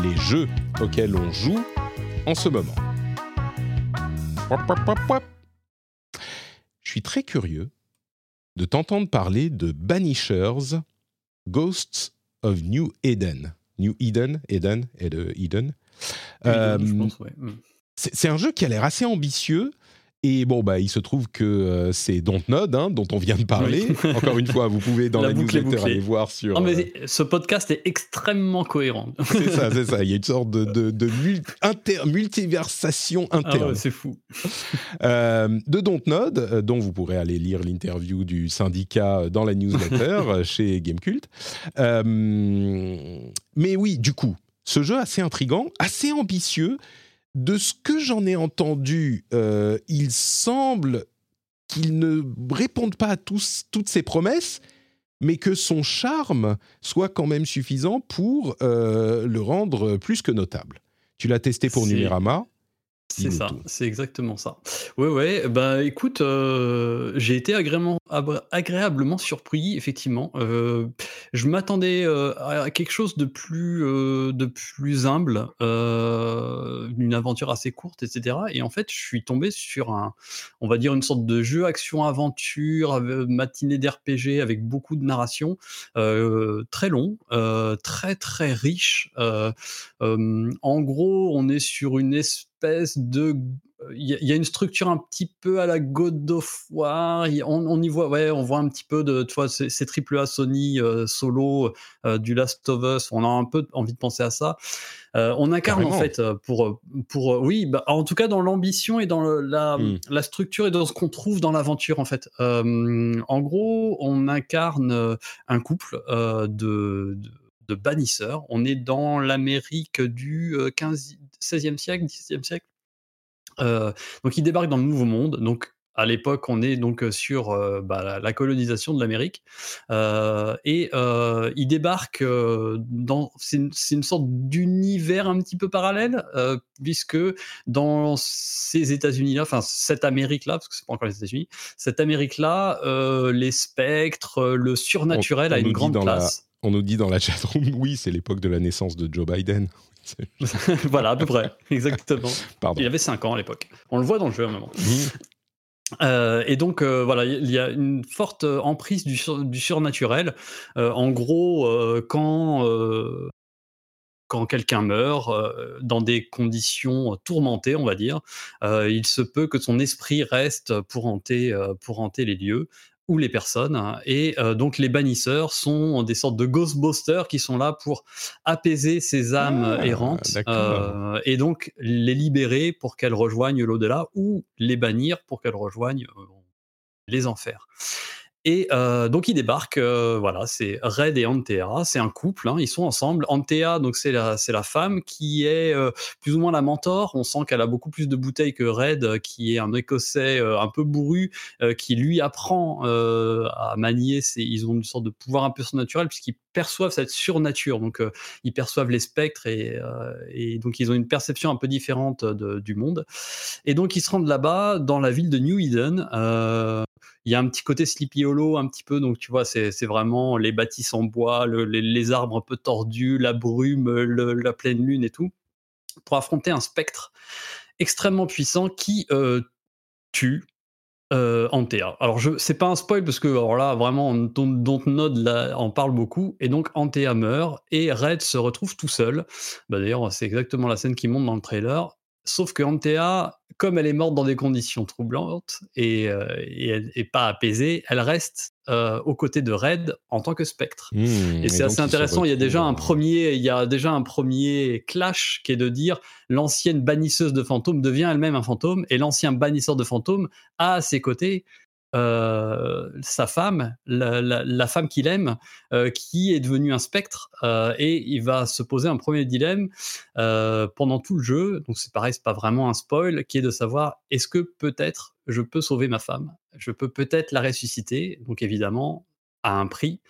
S1: les jeux auxquels on joue en ce moment. Je suis très curieux de t'entendre parler de Banishers Ghosts of New Eden. New Eden, Eden, Eden. Eden.
S2: Euh. Mm.
S1: C'est un jeu qui a l'air assez ambitieux et bon, bah, il se trouve que euh, c'est Dontnod, hein, dont on vient de parler. Encore une fois, vous pouvez dans la, newsletter aller voir sur.
S2: Non, mais euh, ce podcast est extrêmement cohérent.
S1: c'est ça, c'est ça. Il y a une sorte de, de, de multiversation interne. Ah
S2: ouais, c'est fou.
S1: euh, de Dontnod, euh, dont vous pourrez aller lire l'interview du syndicat dans la newsletter chez Gamecult. mais oui, du coup, ce jeu assez intrigant, assez ambitieux de ce que j'en ai entendu, euh, il semble qu'il ne réponde pas à tous, toutes ses promesses, mais que son charme soit quand même suffisant pour euh, le rendre plus que notable. Tu l'as testé pour Numérama
S2: c'est ça, c'est exactement ça. Ouais, ouais, bah écoute, euh, j'ai été agréablement, agréablement surpris, effectivement. Euh, je m'attendais euh, à quelque chose de plus, de plus humble, une aventure assez courte, etc. Et en fait, je suis tombé sur un, on va dire, une sorte de jeu action-aventure, matinée d'RPG avec beaucoup de narration, très long, très très riche. en gros, on est sur une espèce de il y, a une structure un petit peu à la God of War. On, y voit, ouais, on voit un petit peu de, tu vois, ces, triple A Sony euh, solo euh, du Last of Us. On a un peu envie de penser à ça. Euh, on incarne en fait pour, pour, oui, bah, en tout cas dans l'ambition et dans la, hmm. la, structure et dans ce qu'on trouve dans l'aventure en fait. en gros, on incarne un couple de, de, de bannisseurs. On est dans l'Amérique du 15, 16e siècle, 17e siècle. Euh, donc il débarque dans le Nouveau Monde. Donc à l'époque, on est donc sur bah, la, colonisation de l'Amérique et il débarque dans c'est une, sorte d'univers un petit peu parallèle puisque dans ces États-Unis-là, enfin cette Amérique-là, parce que c'est pas encore les États-Unis, cette Amérique-là, les spectres, le surnaturel a une grande place.
S1: On nous dit dans la chatroom, oui, c'est l'époque de la naissance de Joe Biden.
S2: voilà, à peu près, exactement. Il avait 5 ans à l'époque. On le voit dans le jeu à un moment. Mmh. Euh, et donc euh, voilà, il y a une forte emprise du, du surnaturel. Euh, en gros, quand quand quelqu'un meurt dans des conditions tourmentées, on va dire, il se peut que son esprit reste pour hanter, pour hanter les lieux ou les personnes. Hein. Et euh, donc les bannisseurs sont des sortes de ghostbusters qui sont là pour apaiser ces âmes ah, errantes euh, et donc les libérer pour qu'elles rejoignent l'au-delà ou les bannir pour qu'elles rejoignent euh, les enfers. Et euh, donc ils débarquent, euh, voilà, c'est Red et Antea, c'est un couple, hein, ils sont ensemble. Antea, donc c'est la, c'est la femme qui est euh, plus ou moins la mentor. On sent qu'elle a beaucoup plus de bouteilles que Red, qui est un Écossais un peu bourru, qui lui apprend à manier. ils ont une sorte de pouvoir un peu surnaturel puisqu'ils perçoivent cette surnature. Donc ils perçoivent les spectres et, et, donc ils ont une perception un peu différente de, du monde. Et donc ils se rendent là-bas dans la ville de New Eden il y a un petit côté Sleepy Hollow, un petit peu. Donc, tu vois, c'est vraiment les bâtisses en bois, les, arbres un peu tordus, la brume, la pleine lune et tout, pour affronter un spectre extrêmement puissant qui euh, tue euh, Antea. Alors, je, c'est pas un spoil parce que, alors là, vraiment, Dontnod là, en parle beaucoup. Et donc, Antea meurt et Red se retrouve tout seul. Bah, d'ailleurs, c'est exactement la scène qui monte dans le trailer. Sauf que Antea, comme elle est morte dans des conditions troublantes et, euh, et, pas apaisée, elle reste euh, aux côtés de Red en tant que spectre. Mmh, et c'est assez intéressant. Il y a déjà un premier, il y a déjà un premier clash qui est de dire l'ancienne bannisseuse de fantômes devient elle-même un fantôme et l'ancien bannisseur de fantômes a à ses côtés euh, sa femme, la, femme qu'il aime, euh, qui est devenue un spectre, euh, et il va se poser un premier dilemme pendant tout le jeu. Donc c'est pareil, c'est pas vraiment un spoil, qui est de savoir est-ce que peut-être je peux sauver ma femme, je peux peut-être la ressusciter? Donc évidemment, à un prix,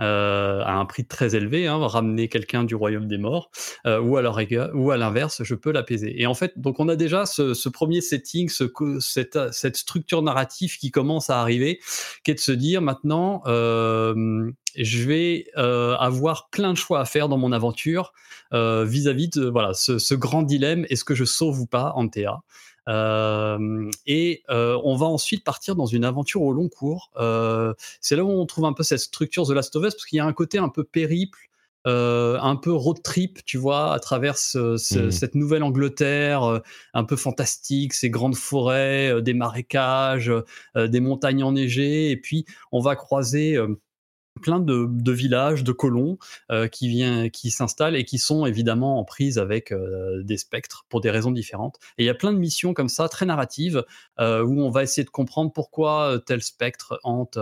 S2: euh, à un prix très élevé, hein, ramener quelqu'un du royaume des morts, euh, ou à l'inverse, je peux l'apaiser. Et en fait, donc on a déjà ce, premier setting, ce, cette, cette, structure narrative qui commence à arriver, qui est de se dire maintenant, euh, je vais avoir plein de choix à faire dans mon aventure vis-à-vis de voilà ce, ce grand dilemme est-ce que je sauve ou pas Antea? Euh, et euh, on va ensuite partir dans une aventure au long cours. Euh, c'est là où on trouve un peu cette structure The Last of Us, parce qu'il y a un côté un peu périple, un peu road trip, tu vois, à travers mmh. cette nouvelle Angleterre, un peu fantastique, ces grandes forêts, des marécages, des montagnes enneigées, et puis on va croiser plein de, villages, de colons euh, qui, qui s'installent et qui sont évidemment en prise avec euh, des spectres pour des raisons différentes. Et il y a plein de missions comme ça, très narratives, euh, où on va essayer de comprendre pourquoi tel spectre hante,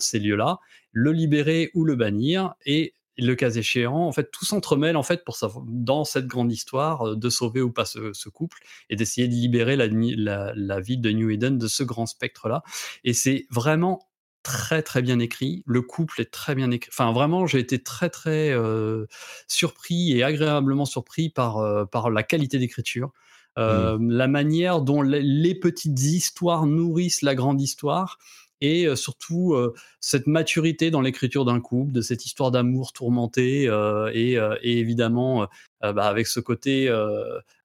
S2: ces lieux-là, le libérer ou le bannir, et le cas échéant, en fait, tout s'entremêle en fait pour dans cette grande histoire de sauver ou pas ce, couple et d'essayer de libérer la, ville de New Eden de ce grand spectre-là. Et c'est vraiment très très bien écrit. Le couple est très bien écrit. Enfin, vraiment, j'ai été très très euh, surpris et agréablement surpris par, euh, par la qualité d'écriture. Mmh. Euh, la manière dont les, petites histoires nourrissent la grande histoire et surtout cette maturité dans l'écriture d'un couple, de cette histoire d'amour tourmenté et, et, évidemment bah, avec ce côté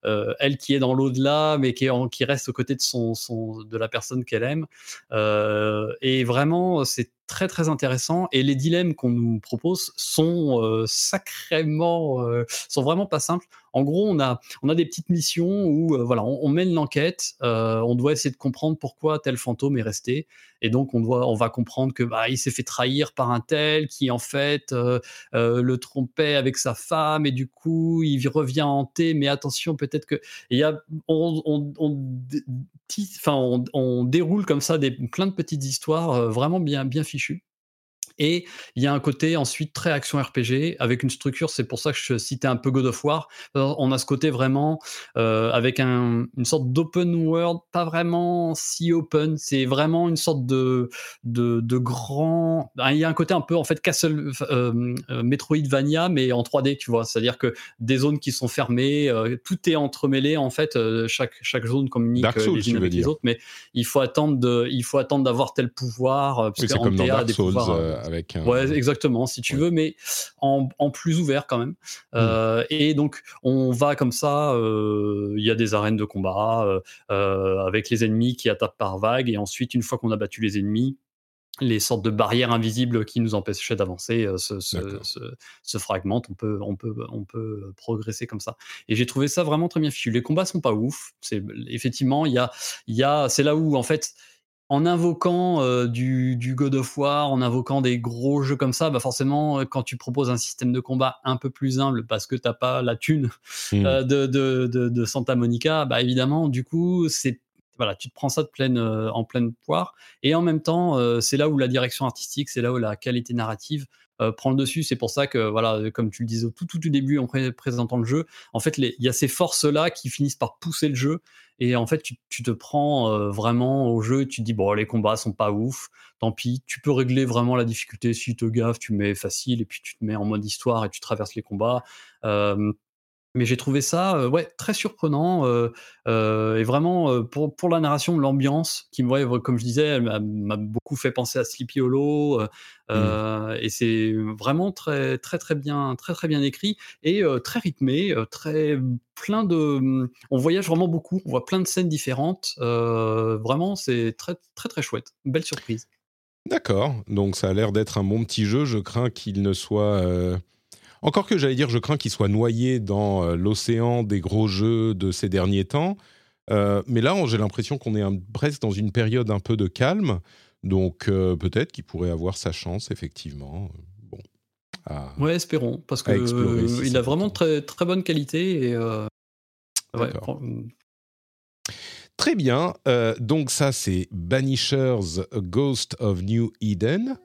S2: elle qui est dans l'au-delà mais qui, reste aux côtés de de la personne qu'elle aime. Et vraiment c'est très très intéressant et les dilemmes qu'on nous propose sont euh, sacrément euh, sont vraiment pas simples. En gros, on a on a des petites missions où euh, voilà, on, mène l'enquête, on doit essayer de comprendre pourquoi tel fantôme est resté et donc on doit on va comprendre que bah il s'est fait trahir par un tel qui en fait le trompait avec sa femme et du coup il revient hanté mais attention peut-être que il y a on, on, déroule comme ça des, plein de petites histoires vraiment bien, bien fichues. Et il y a un côté ensuite très action RPG avec une structure. C'est pour ça que je citais un peu God of War. On a ce côté vraiment euh, avec un, une sorte d'open world, pas vraiment si open. C'est vraiment une sorte de, de, de, grand. Il y a un côté un peu en fait Castle euh, euh Metroidvania, mais en 3D, tu vois. C'est-à-dire que des zones qui sont fermées, euh, tout est entremêlé en fait. Euh, chaque, chaque zone communique les unes avec les autres, mais il faut attendre de, il faut attendre d'avoir tel pouvoir.
S1: Oui, c'est comme dans Dark Souls avec
S2: Ouais, exactement, si tu veux, mais en, plus ouvert quand même. Hmm. Euh, et donc, on va comme ça, euh, il y a des arènes de combat euh, avec les ennemis qui attaquent par vagues, et ensuite, une fois qu'on a battu les ennemis, les sortes de barrières invisibles qui nous empêchaient d'avancer se, se, fragmentent. On peut, on, peut, on peut progresser comme ça. Et j'ai trouvé ça vraiment très bien fichu. Les combats sont pas ouf. C'est effectivement, il y a, y a, c'est là où en fait en invoquant euh, du, God of War, en invoquant des gros jeux comme ça, bah forcément, euh, quand tu proposes un système de combat un peu plus humble parce que t'as pas la thune mmh. euh, de, de, Santa Monica, bah évidemment, du coup, c'est voilà, tu te prends ça de pleine, en pleine poire. Et en même temps, c'est là où la direction artistique, c'est là où la qualité narrative prend le dessus. C'est pour ça que, voilà, comme tu le disais au tout, tout, tout début en présentant le jeu, en fait, il y a ces forces-là qui finissent par pousser le jeu et en fait, tu, te prends euh, vraiment au jeu tu te dis, bon, les combats sont pas ouf, tant pis. Tu peux régler vraiment la difficulté. Si tu te gaffes, tu mets facile et puis tu te mets en mode histoire et tu traverses les combats. Euh, mais j'ai trouvé ça euh, ouais, très surprenant euh, euh, et vraiment pour, pour la narration, l'ambiance qui me comme je disais, m'a beaucoup fait penser à Sleepy Hollow mmh. et c'est vraiment très très très bien très très bien écrit et très rythmé, très plein de mmh, on voyage vraiment beaucoup, on voit plein de scènes différentes. vraiment, c'est très très très chouette, belle surprise.
S1: D'accord, donc ça a l'air d'être un bon petit jeu. Je crains qu'il ne soit encore que j'allais dire, je crains qu'il soit noyé dans euh, l'océan des gros jeux de ces derniers temps. Euh, mais là, j'ai l'impression qu'on est presque dans une période un peu de calme. Donc euh, peut-être qu'il pourrait avoir sa chance, effectivement. Bon.
S2: ouais, espérons, parce que il a vraiment très très bonne qualité et.
S1: Mm. Très bien. donc ça, c'est Banishers Ghost of New Eden.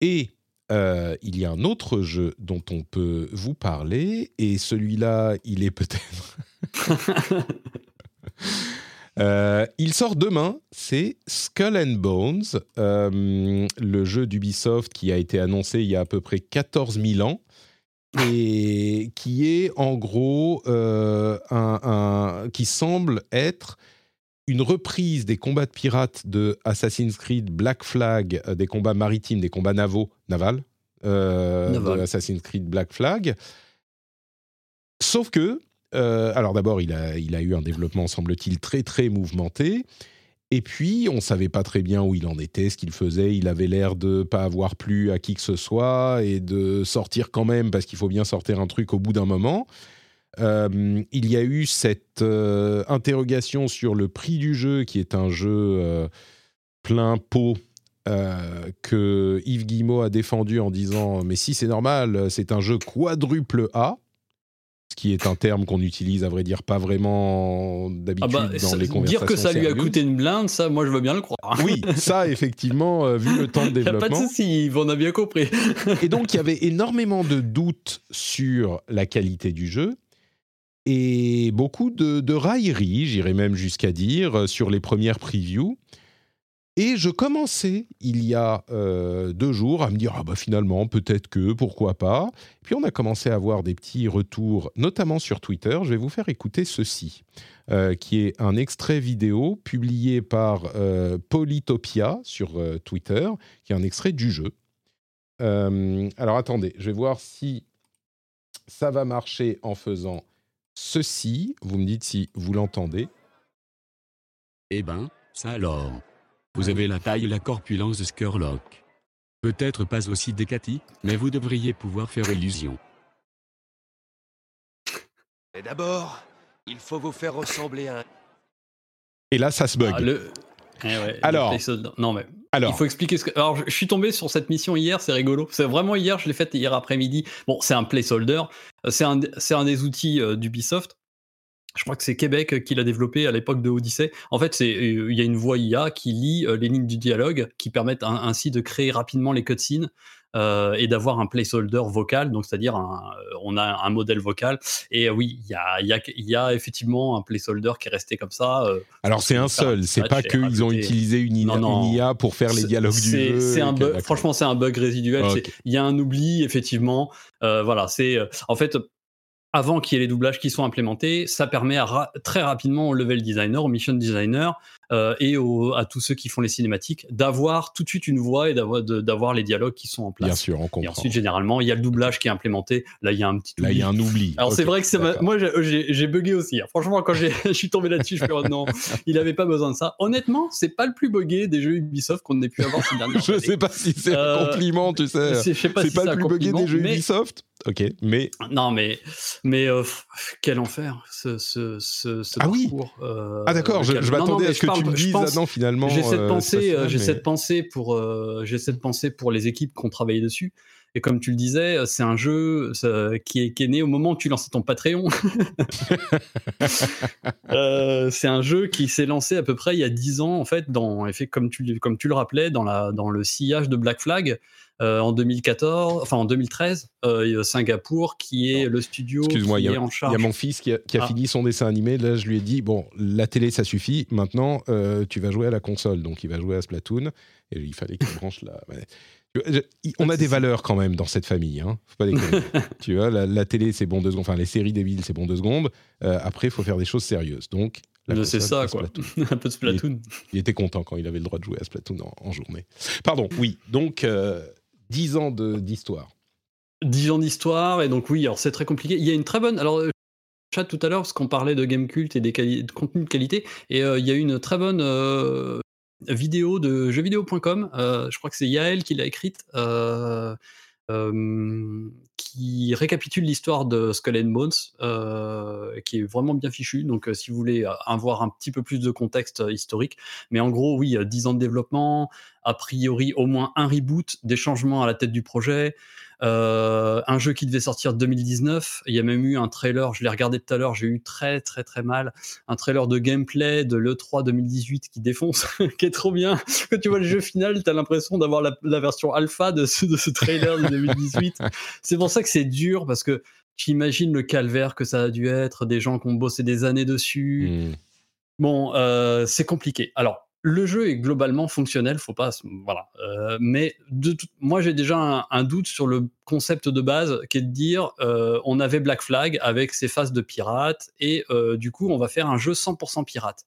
S1: Et euh, il y a un autre jeu dont on peut vous parler, et celui-là, il est peut-être... Euh, il sort demain, c'est Skull and Bones, euh, le jeu d'Ubisoft qui a été annoncé il y a à peu près 14 000 ans et qui est en gros un- qui semble être une reprise des combats de pirates de Assassin's Creed Black Flag, euh, des combats maritimes, des combats navaux, navals, euh,
S2: Naval.
S1: de Assassin's Creed Black Flag. Sauf que, euh, alors d'abord, il a, il a eu un développement, semble-t-il, très très mouvementé. Et puis, on savait pas très bien où il en était, ce qu'il faisait. Il avait l'air de pas avoir plu à qui que ce soit et de sortir quand même parce qu'il faut bien sortir un truc au bout d'un moment. Euh, il y a eu cette euh, interrogation sur le prix du jeu, qui est un jeu euh, plein pot. que Yves Guillemot a défendu en disant mais si c'est normal c'est un jeu quadruple A ce qui est un terme qu'on utilise à vrai dire pas vraiment
S2: Ah
S1: d'habitude
S2: bah,
S1: dans
S2: ça-
S1: les conversations
S2: dire que ça lui a coûté une blinde, ça, moi je veux bien le croire.
S1: oui ça effectivement euh, vu le temps de
S2: Y a pas de
S1: développement
S2: souci, on a bien compris.
S1: et donc, il y avait énormément de doutes sur la qualité du jeu et beaucoup de, railleries, j'irais même jusqu'à dire, euh, sur les premières previews. Et je commençais, il y a euh, deux jours, à me dire, ah bah finalement, peut-être que, pourquoi pas. Puis on a commencé à avoir des petits retours, notamment sur Twitter. Je vais vous faire écouter ceci, euh, qui est un extrait vidéo publié par euh, Polytopia sur Twitter, qui est un extrait du jeu. Alors attendez, je vais voir si ça va marcher en faisant ceci. Vous me dites si vous l'entendez.
S5: Eh ben, ça alors. Vous avez la taille et la corpulence de Skurlock. Peut-être pas aussi décati, mais vous devriez pouvoir faire illusion.
S6: Et d'abord, il faut vous faire ressembler à un...
S1: Et là, ça se bug.
S2: Ah, le- Eh ouais,
S1: Alors.
S2: le non mais
S1: Alors,
S2: il faut expliquer ce que. Alors je suis tombé sur cette mission hier, c'est rigolo. C'est vraiment hier, je l'ai faite hier après-midi. Bon, c'est un placeholder, Euh, c'est un, des outils euh, d'Ubisoft. Je crois que c'est Québec euh, qui l'a développé à l'époque de Odyssey. En fait, il y a une voix IA qui lit les lignes du dialogue, qui permettent ainsi de créer rapidement les cutscenes euh, et d'avoir un placeholder vocal. Donc, c'est-à-dire euh, on a un modèle vocal. Et euh, oui, il y a, il y, a, il y a effectivement un placeholder qui est resté comme ça. euh,
S1: alors c'est un seul. C'est pas qu'ils ont utilisé une, IA
S2: Non, non.
S1: une IA pour faire les dialogues du jeu.
S2: Un bug. Franchement, c'est un bug résiduel. Il y a un oubli, effectivement. Euh, voilà, c'est en fait avant qu'il y ait les doublages qui soient implémentés, ça permet à ra- très rapidement au level designer, au mission designer euh, et au- à tous ceux qui font les cinématiques d'avoir tout de suite une voix et d'avoir les dialogues qui sont en place.
S1: Bien sûr, on
S2: Et
S1: comprend.
S2: ensuite, généralement, il y a le doublage qui est implémenté. Là, il y a un petit
S1: Là, il y a un oubli.
S2: Alors c'est vrai que c'est ma- moi j'ai- j'ai bugué aussi. hein. Franchement quand j'ai- je suis tombé là-dessus, je me suis dit, non, il avait pas besoin de ça. Honnêtement, c'est pas le plus bugué des jeux Ubisoft qu'on ait pu avoir ces dernières
S1: Je
S2: années.
S1: sais pas si c'est un
S2: Euh,
S1: compliment, tu sais.
S2: C'est- Je sais pas
S1: C'est
S2: si
S1: pas
S2: c'est
S1: le plus
S2: compliment,
S1: des jeux
S2: mais-
S1: Ubisoft? Ok, mais
S2: Non mais mais euh, quel enfer ce ce ce, ce
S1: Ah oui.
S2: euh,
S1: ah d'accord, je, je m'attendais à ce que
S2: parle-
S1: tu me
S2: je
S1: dises.
S2: pense-
S1: ah non, finalement.
S2: J'ai cette
S1: euh,
S2: pensée, euh,
S1: ça,
S2: j'ai
S1: mais-
S2: cette pensée pour, euh, j'ai cette pensée pour les équipes qui ont travaillé dessus. Et comme tu le disais, c'est un jeu qui, est, qui est né au moment où tu lançais ton Patreon. Euh, c'est un jeu qui s'est lancé à peu près il y a 10 ans, en fait, dans, comme, tu, comme tu le rappelais, dans, la, dans le sillage de Black Flag. Euh, en 2014, enfin en 2013, euh, Singapour, qui est le studio
S1: Excuse-moi,
S2: qui est en
S1: il y
S2: charge.
S1: a mon fils qui a, qui a
S2: Ah.
S1: fini son dessin animé. Là, je lui ai dit bon, la télé, ça suffit. Maintenant, euh, tu vas jouer à la console. Donc, il va jouer à Splatoon. Et il fallait qu'il branche la. manette. On a des valeurs quand même dans cette famille. Hein. Faut pas déconner. tu vois, la, la télé, c'est bon deux secondes. Enfin, les séries des villes, c'est bon deux secondes. Euh, après, il faut faire des choses sérieuses. Donc,
S2: c'est ça, quoi. Un peu de Splatoon.
S1: Il était content quand il avait le droit de jouer à Splatoon en, en journée. Pardon, oui. Donc, euh, 10 ans d'histoire.
S2: 10 ans d'histoire, et donc oui, alors c'est très compliqué. Il y a une très bonne. Alors, euh, chat tout à l'heure, parce qu'on parlait de game cult et des de contenu de qualité, et euh, il y a une très bonne euh, vidéo de jeuxvideo.com, je crois que c'est Yael qui l'a écrite, qui récapitule l'histoire de Skull and Bones, qui est vraiment bien fichu. Donc, euh, si vous voulez avoir un petit peu plus de contexte historique, mais en gros, oui, euh, 10 ans de développement, a priori au moins un reboot, des changements à la tête du projet, euh, un jeu qui devait sortir 2019. Il y a même eu un trailer, je l'ai regardé tout à l'heure, j'ai eu très très très mal. Un trailer de gameplay de l'E3 2018 qui défonce, qui est trop bien. Quand tu vois le jeu final, tu as l'impression d'avoir la, la version alpha de ce, de ce trailer de 2018. C'est pour ça que c'est dur parce que tu imagines le calvaire que ça a dû être, des gens qui ont bossé des années dessus.
S1: Hmm.
S2: Bon, euh, c'est compliqué. Alors, le jeu est globalement fonctionnel, faut pas, voilà. Euh, mais de moi, j'ai déjà un, un doute sur le concept de base, qui est de dire, euh, on avait Black Flag avec ses phases de pirate, et euh, du coup, on va faire un jeu 100% pirate.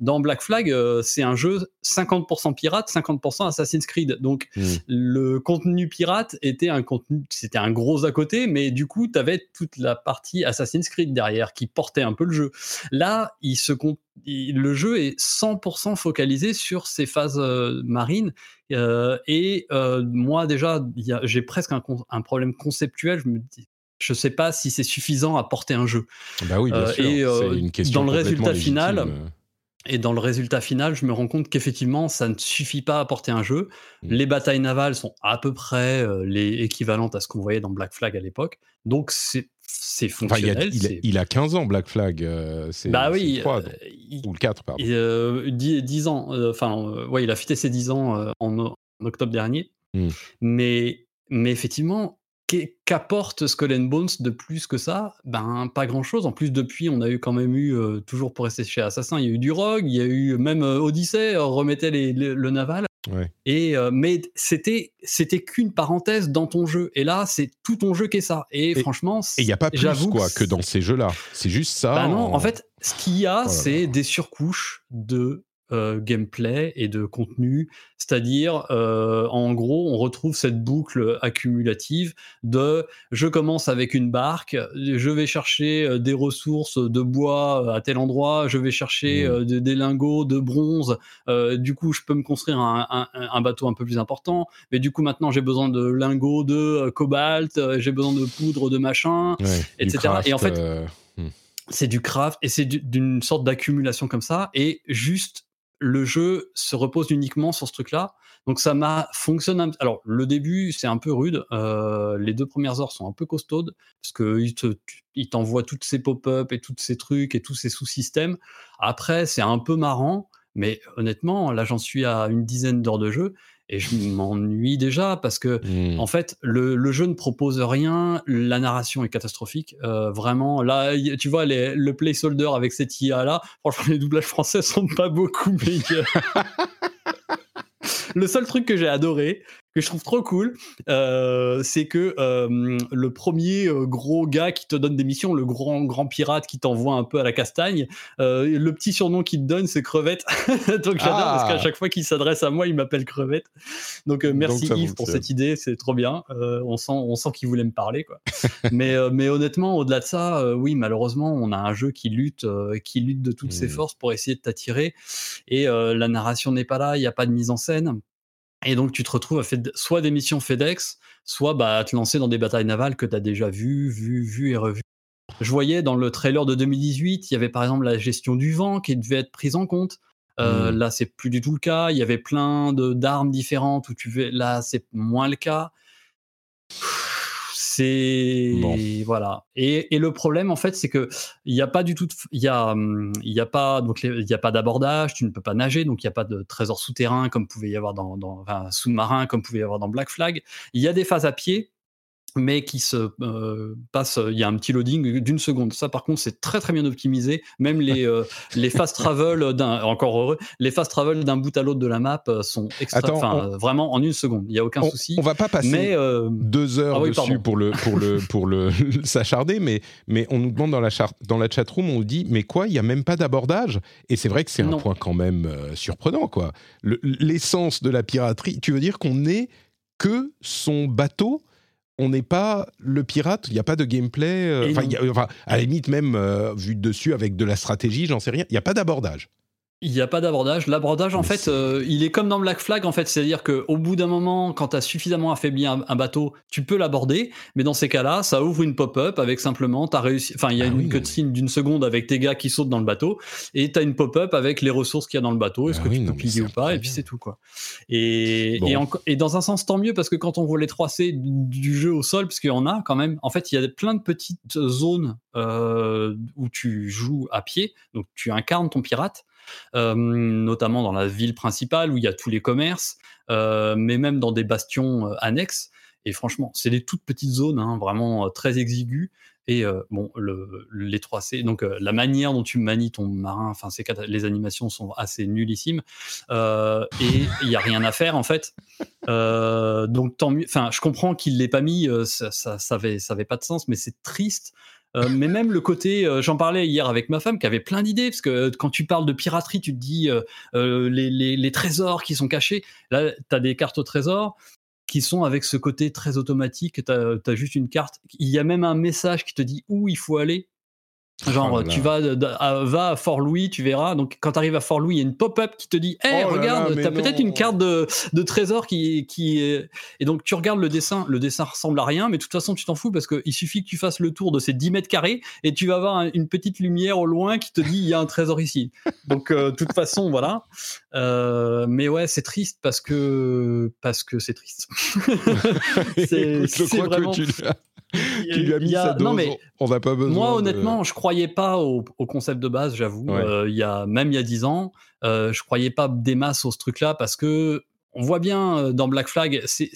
S2: Dans Black Flag, c'est un jeu 50% pirate, 50% Assassin's Creed. Donc,
S1: Mm.
S2: le contenu pirate était un contenu, c'était un gros à côté, mais du coup, tu avais toute la partie Assassin's Creed derrière qui portait un peu le jeu. Là, il se con- il- le jeu est 100% focalisé sur ces phases euh, marines. euh, et euh, moi, déjà, j'ai presque un, problème conceptuel. Je me dis, je sais pas si c'est suffisant à porter un jeu.
S1: Bah oui, bien sûr.
S2: et,
S1: c'est une question
S2: dans le résultat final,
S1: légitime.
S2: Et dans le résultat final, je me rends compte qu'effectivement, ça ne suffit pas à porter un jeu.
S1: Mm.
S2: Les batailles navales sont à peu près euh, les équivalentes à ce qu'on voyait dans Black Flag à l'époque. Donc, c'est c'est
S1: Enfin, il, y a,
S2: fonctionnel.
S1: il, a, il a 15 ans, Black Flag. euh, c'est
S2: bah oui,
S1: le 3,
S2: euh,
S1: donc.
S2: il-
S1: ou le 4, pardon.
S2: et, euh, 10, 10 ans. Enfin, ouais, il a fêté ses 10 ans en, octobre dernier.
S1: Mm.
S2: Mais, mais effectivement, qu'apporte Skull and Bones de plus que ça? Ben, pas grand-chose. En plus, depuis, on a eu quand même eu, euh, toujours pour rester chez Assassin, il y a eu du Rogue, il y a eu même euh, Odyssey, euh, remettait les- les- le naval.
S1: Ouais.
S2: Et euh, mais c'était c'était qu'une parenthèse dans ton jeu. Et là, c'est tout ton jeu qui est ça. Et,
S1: Et-
S2: franchement,
S1: Et il n'y a pas plus quoi,
S2: que
S1: que dans ces jeux-là. C'est juste ça.
S2: bah non, en fait, ce qu'il y a,
S1: Oh
S2: c'est des surcouches de euh, gameplay et de contenu. C'est-à-dire, euh, en gros, on retrouve cette boucle accumulative de je commence avec une barque, je vais chercher euh, des ressources de bois à tel endroit, je vais chercher
S1: Mm.
S2: euh, des, lingots de bronze, euh, du coup, je peux me construire un, un- un bateau un peu plus important, mais du coup, maintenant, j'ai besoin de lingots de cobalt, j'ai besoin de poudre de machin
S1: Ouais,
S2: etc.
S1: craft,
S2: Et en fait,
S1: euh,
S2: c'est du craft et c'est du- d'une sorte d'accumulation comme ça et juste le jeu se repose uniquement sur ce truc là donc ça m'a fonctionné alors le début c'est un peu rude euh, les deux premières heures sont un peu costaudes parce que il te il t'envoie toutes ces pop-up et tous ces trucs et tous ces sous-systèmes. Après c'est un peu marrant mais honnêtement là j'en suis à une dizaine d'heures de jeu et je m'ennuie déjà parce que
S1: hmm.
S2: en fait, le, le jeu ne propose rien, la narration est catastrophique. Euh, vraiment, là, y- tu vois, les- le placeholder avec cette IA-là, franchement, les doublages français sont pas beaucoup meilleurs. le seul truc que j'ai adoré, que je trouve trop cool, euh, c'est que euh, le premier euh, gros gars qui te donne des missions, le grand grand pirate qui t'envoie un peu à la castagne, le petit surnom qu'il te donne, c'est Crevette. Donc j'adore
S1: Ah.
S2: parce qu'à chaque fois qu'il s'adresse à moi, il m'appelle Crevette. Donc merci
S1: ça
S2: Yves pour cette idée, c'est trop bien. On sent, on sent qu'il voulait me parler, quoi. mais, mais honnêtement, au-delà de ça, oui, malheureusement, on a un jeu qui lutte, qui lutte de toutes ses
S1: Mm.
S2: forces pour essayer de t'attirer. Et la narration n'est pas là, il n'y a pas de mise en scène. Et donc, tu te retrouves à faire soit des missions FedEx, soit bah, à te lancer dans des batailles navales que tu as déjà vues, vues, vues et revues. Je voyais dans le trailer de 2018, il y avait par exemple la gestion du vent qui devait être prise en compte. Euh,
S1: Mm.
S2: Là, c'est plus du tout le cas. Il y avait plein de d'armes différentes où tu veux. Là, c'est moins le cas. C'est
S1: Bon.
S2: voilà. Et, et le problème, en fait, c'est que il n'y a pas du tout. Il y a, il y a pas donc il y a pas d'abordage. Tu ne peux pas nager, donc il n'y a pas de trésor souterrain comme pouvait y avoir dans, dans enfin, sous-marin comme pouvait y avoir dans Black Flag. Il y a des phases à pied mais qui se euh, passe. Il y a un petit loading d'une seconde. Ça, par contre, c'est très très bien optimisé. Même les euh, les fast travel d'un encore heureux, les fast travel d'un bout à l'autre de la map euh, sont extra,
S1: Attends, on-
S2: euh, vraiment en une seconde. Il y a aucun
S1: on,
S2: souci.
S1: on va pas passer
S2: mais euh,
S1: deux heures
S2: Ah oui,
S1: dessus
S2: pardon.
S1: pour le pour le pour le s'acharner, mais mais on nous demande dans la char- dans la chatroom, on nous dit mais quoi, il y a même pas d'abordage? Et c'est vrai que c'est un point quand même euh, surprenant quoi. Le- L'essence de la piraterie, tu veux dire qu'on n'est que son bateau? On n'est pas le pirate, il n'y a pas de gameplay. euh, Enfin, enfin, à la limite, même euh, vu de dessus avec de la stratégie, j'en sais rien. Il n'y a pas d'abordage.
S2: Il n'y a pas d'abordage. L'abordage, en
S1: Mais
S2: fait, euh, il est comme dans Black Flag, en fait. C'est-à-dire qu'au bout d'un moment, quand tu as suffisamment affaibli un, un bateau, tu peux l'aborder. Mais dans ces cas-là, ça ouvre une pop-up avec simplement, réussi. Enfin, il y a
S1: Ah
S2: une
S1: oui,
S2: cutscene d'une seconde avec tes gars qui sautent dans le bateau. Et tu as une pop-up avec les ressources qu'il y a dans le bateau. Est-ce
S1: Ah
S2: que
S1: oui,
S2: tu peux
S1: c'est
S2: ou pas Et puis c'est tout, quoi. Et,
S1: Bon.
S2: et, en- et dans un sens, tant mieux, parce que quand on voit les 3C du jeu au sol, parce qu'il y en a quand même, en fait, il y a plein de petites zones euh, où tu joues à pied. Donc, tu incarnes ton pirate notamment dans la ville principale où il y a tous les commerces, euh, mais même dans des bastions euh, annexes. Et franchement, c'est des toutes petites zones, hein, vraiment euh, très exiguës. Et euh, bon, le, les 3C, donc euh, la manière dont tu manies ton marin, enfin, les animations sont assez nullissimes. Euh, et il n'y a rien à faire, en fait. Euh, donc, tant mieux. Enfin, je comprends qu'il ne l'ait pas mis, euh, ça, ça, ça, avait, ça avait pas de sens, mais c'est triste. Euh, mais même le côté, euh, j'en parlais hier avec ma femme qui avait plein d'idées, parce que euh, quand tu parles de piraterie, tu te dis les trésors qui sont cachés. Là, tu as des cartes au trésor qui sont avec ce côté très automatique. Tu as, juste une carte. Il y a même un message qui te dit où il faut aller. Genre,
S1: Oh là
S2: tu vas, à, va à Fort-Louis, tu verras. Donc, quand tu arrives à Fort-Louis, il y a une pop-up qui te dit Hé,
S1: Oh là
S2: regarde,
S1: là, mais
S2: t'as peut-être une carte de, de trésor qui, qui est. Et donc, tu regardes le dessin. Le dessin ressemble à rien, mais de toute façon, tu t'en fous parce qu'il suffit que tu fasses le tour de ces 10 mètres carrés et tu vas avoir un- une petite lumière au loin qui te dit Il y a un trésor ici. Donc, euh, de toute façon, voilà. Euh, mais ouais, c'est triste parce que parce que c'est triste. C'est- vraiment-
S1: que tu tu lui as mis
S2: a-
S1: sa dose.
S2: non, mais
S1: on n'a pas besoin.
S2: moi,
S1: de-
S2: honnêtement, je croyais pas au, au concept de base, j'avoue.
S1: Ouais.
S2: Euh, il y a même il y a 10 ans, euh, je croyais pas des masses au ce truc-là parce que on voit bien euh, dans Black Flag, c'est-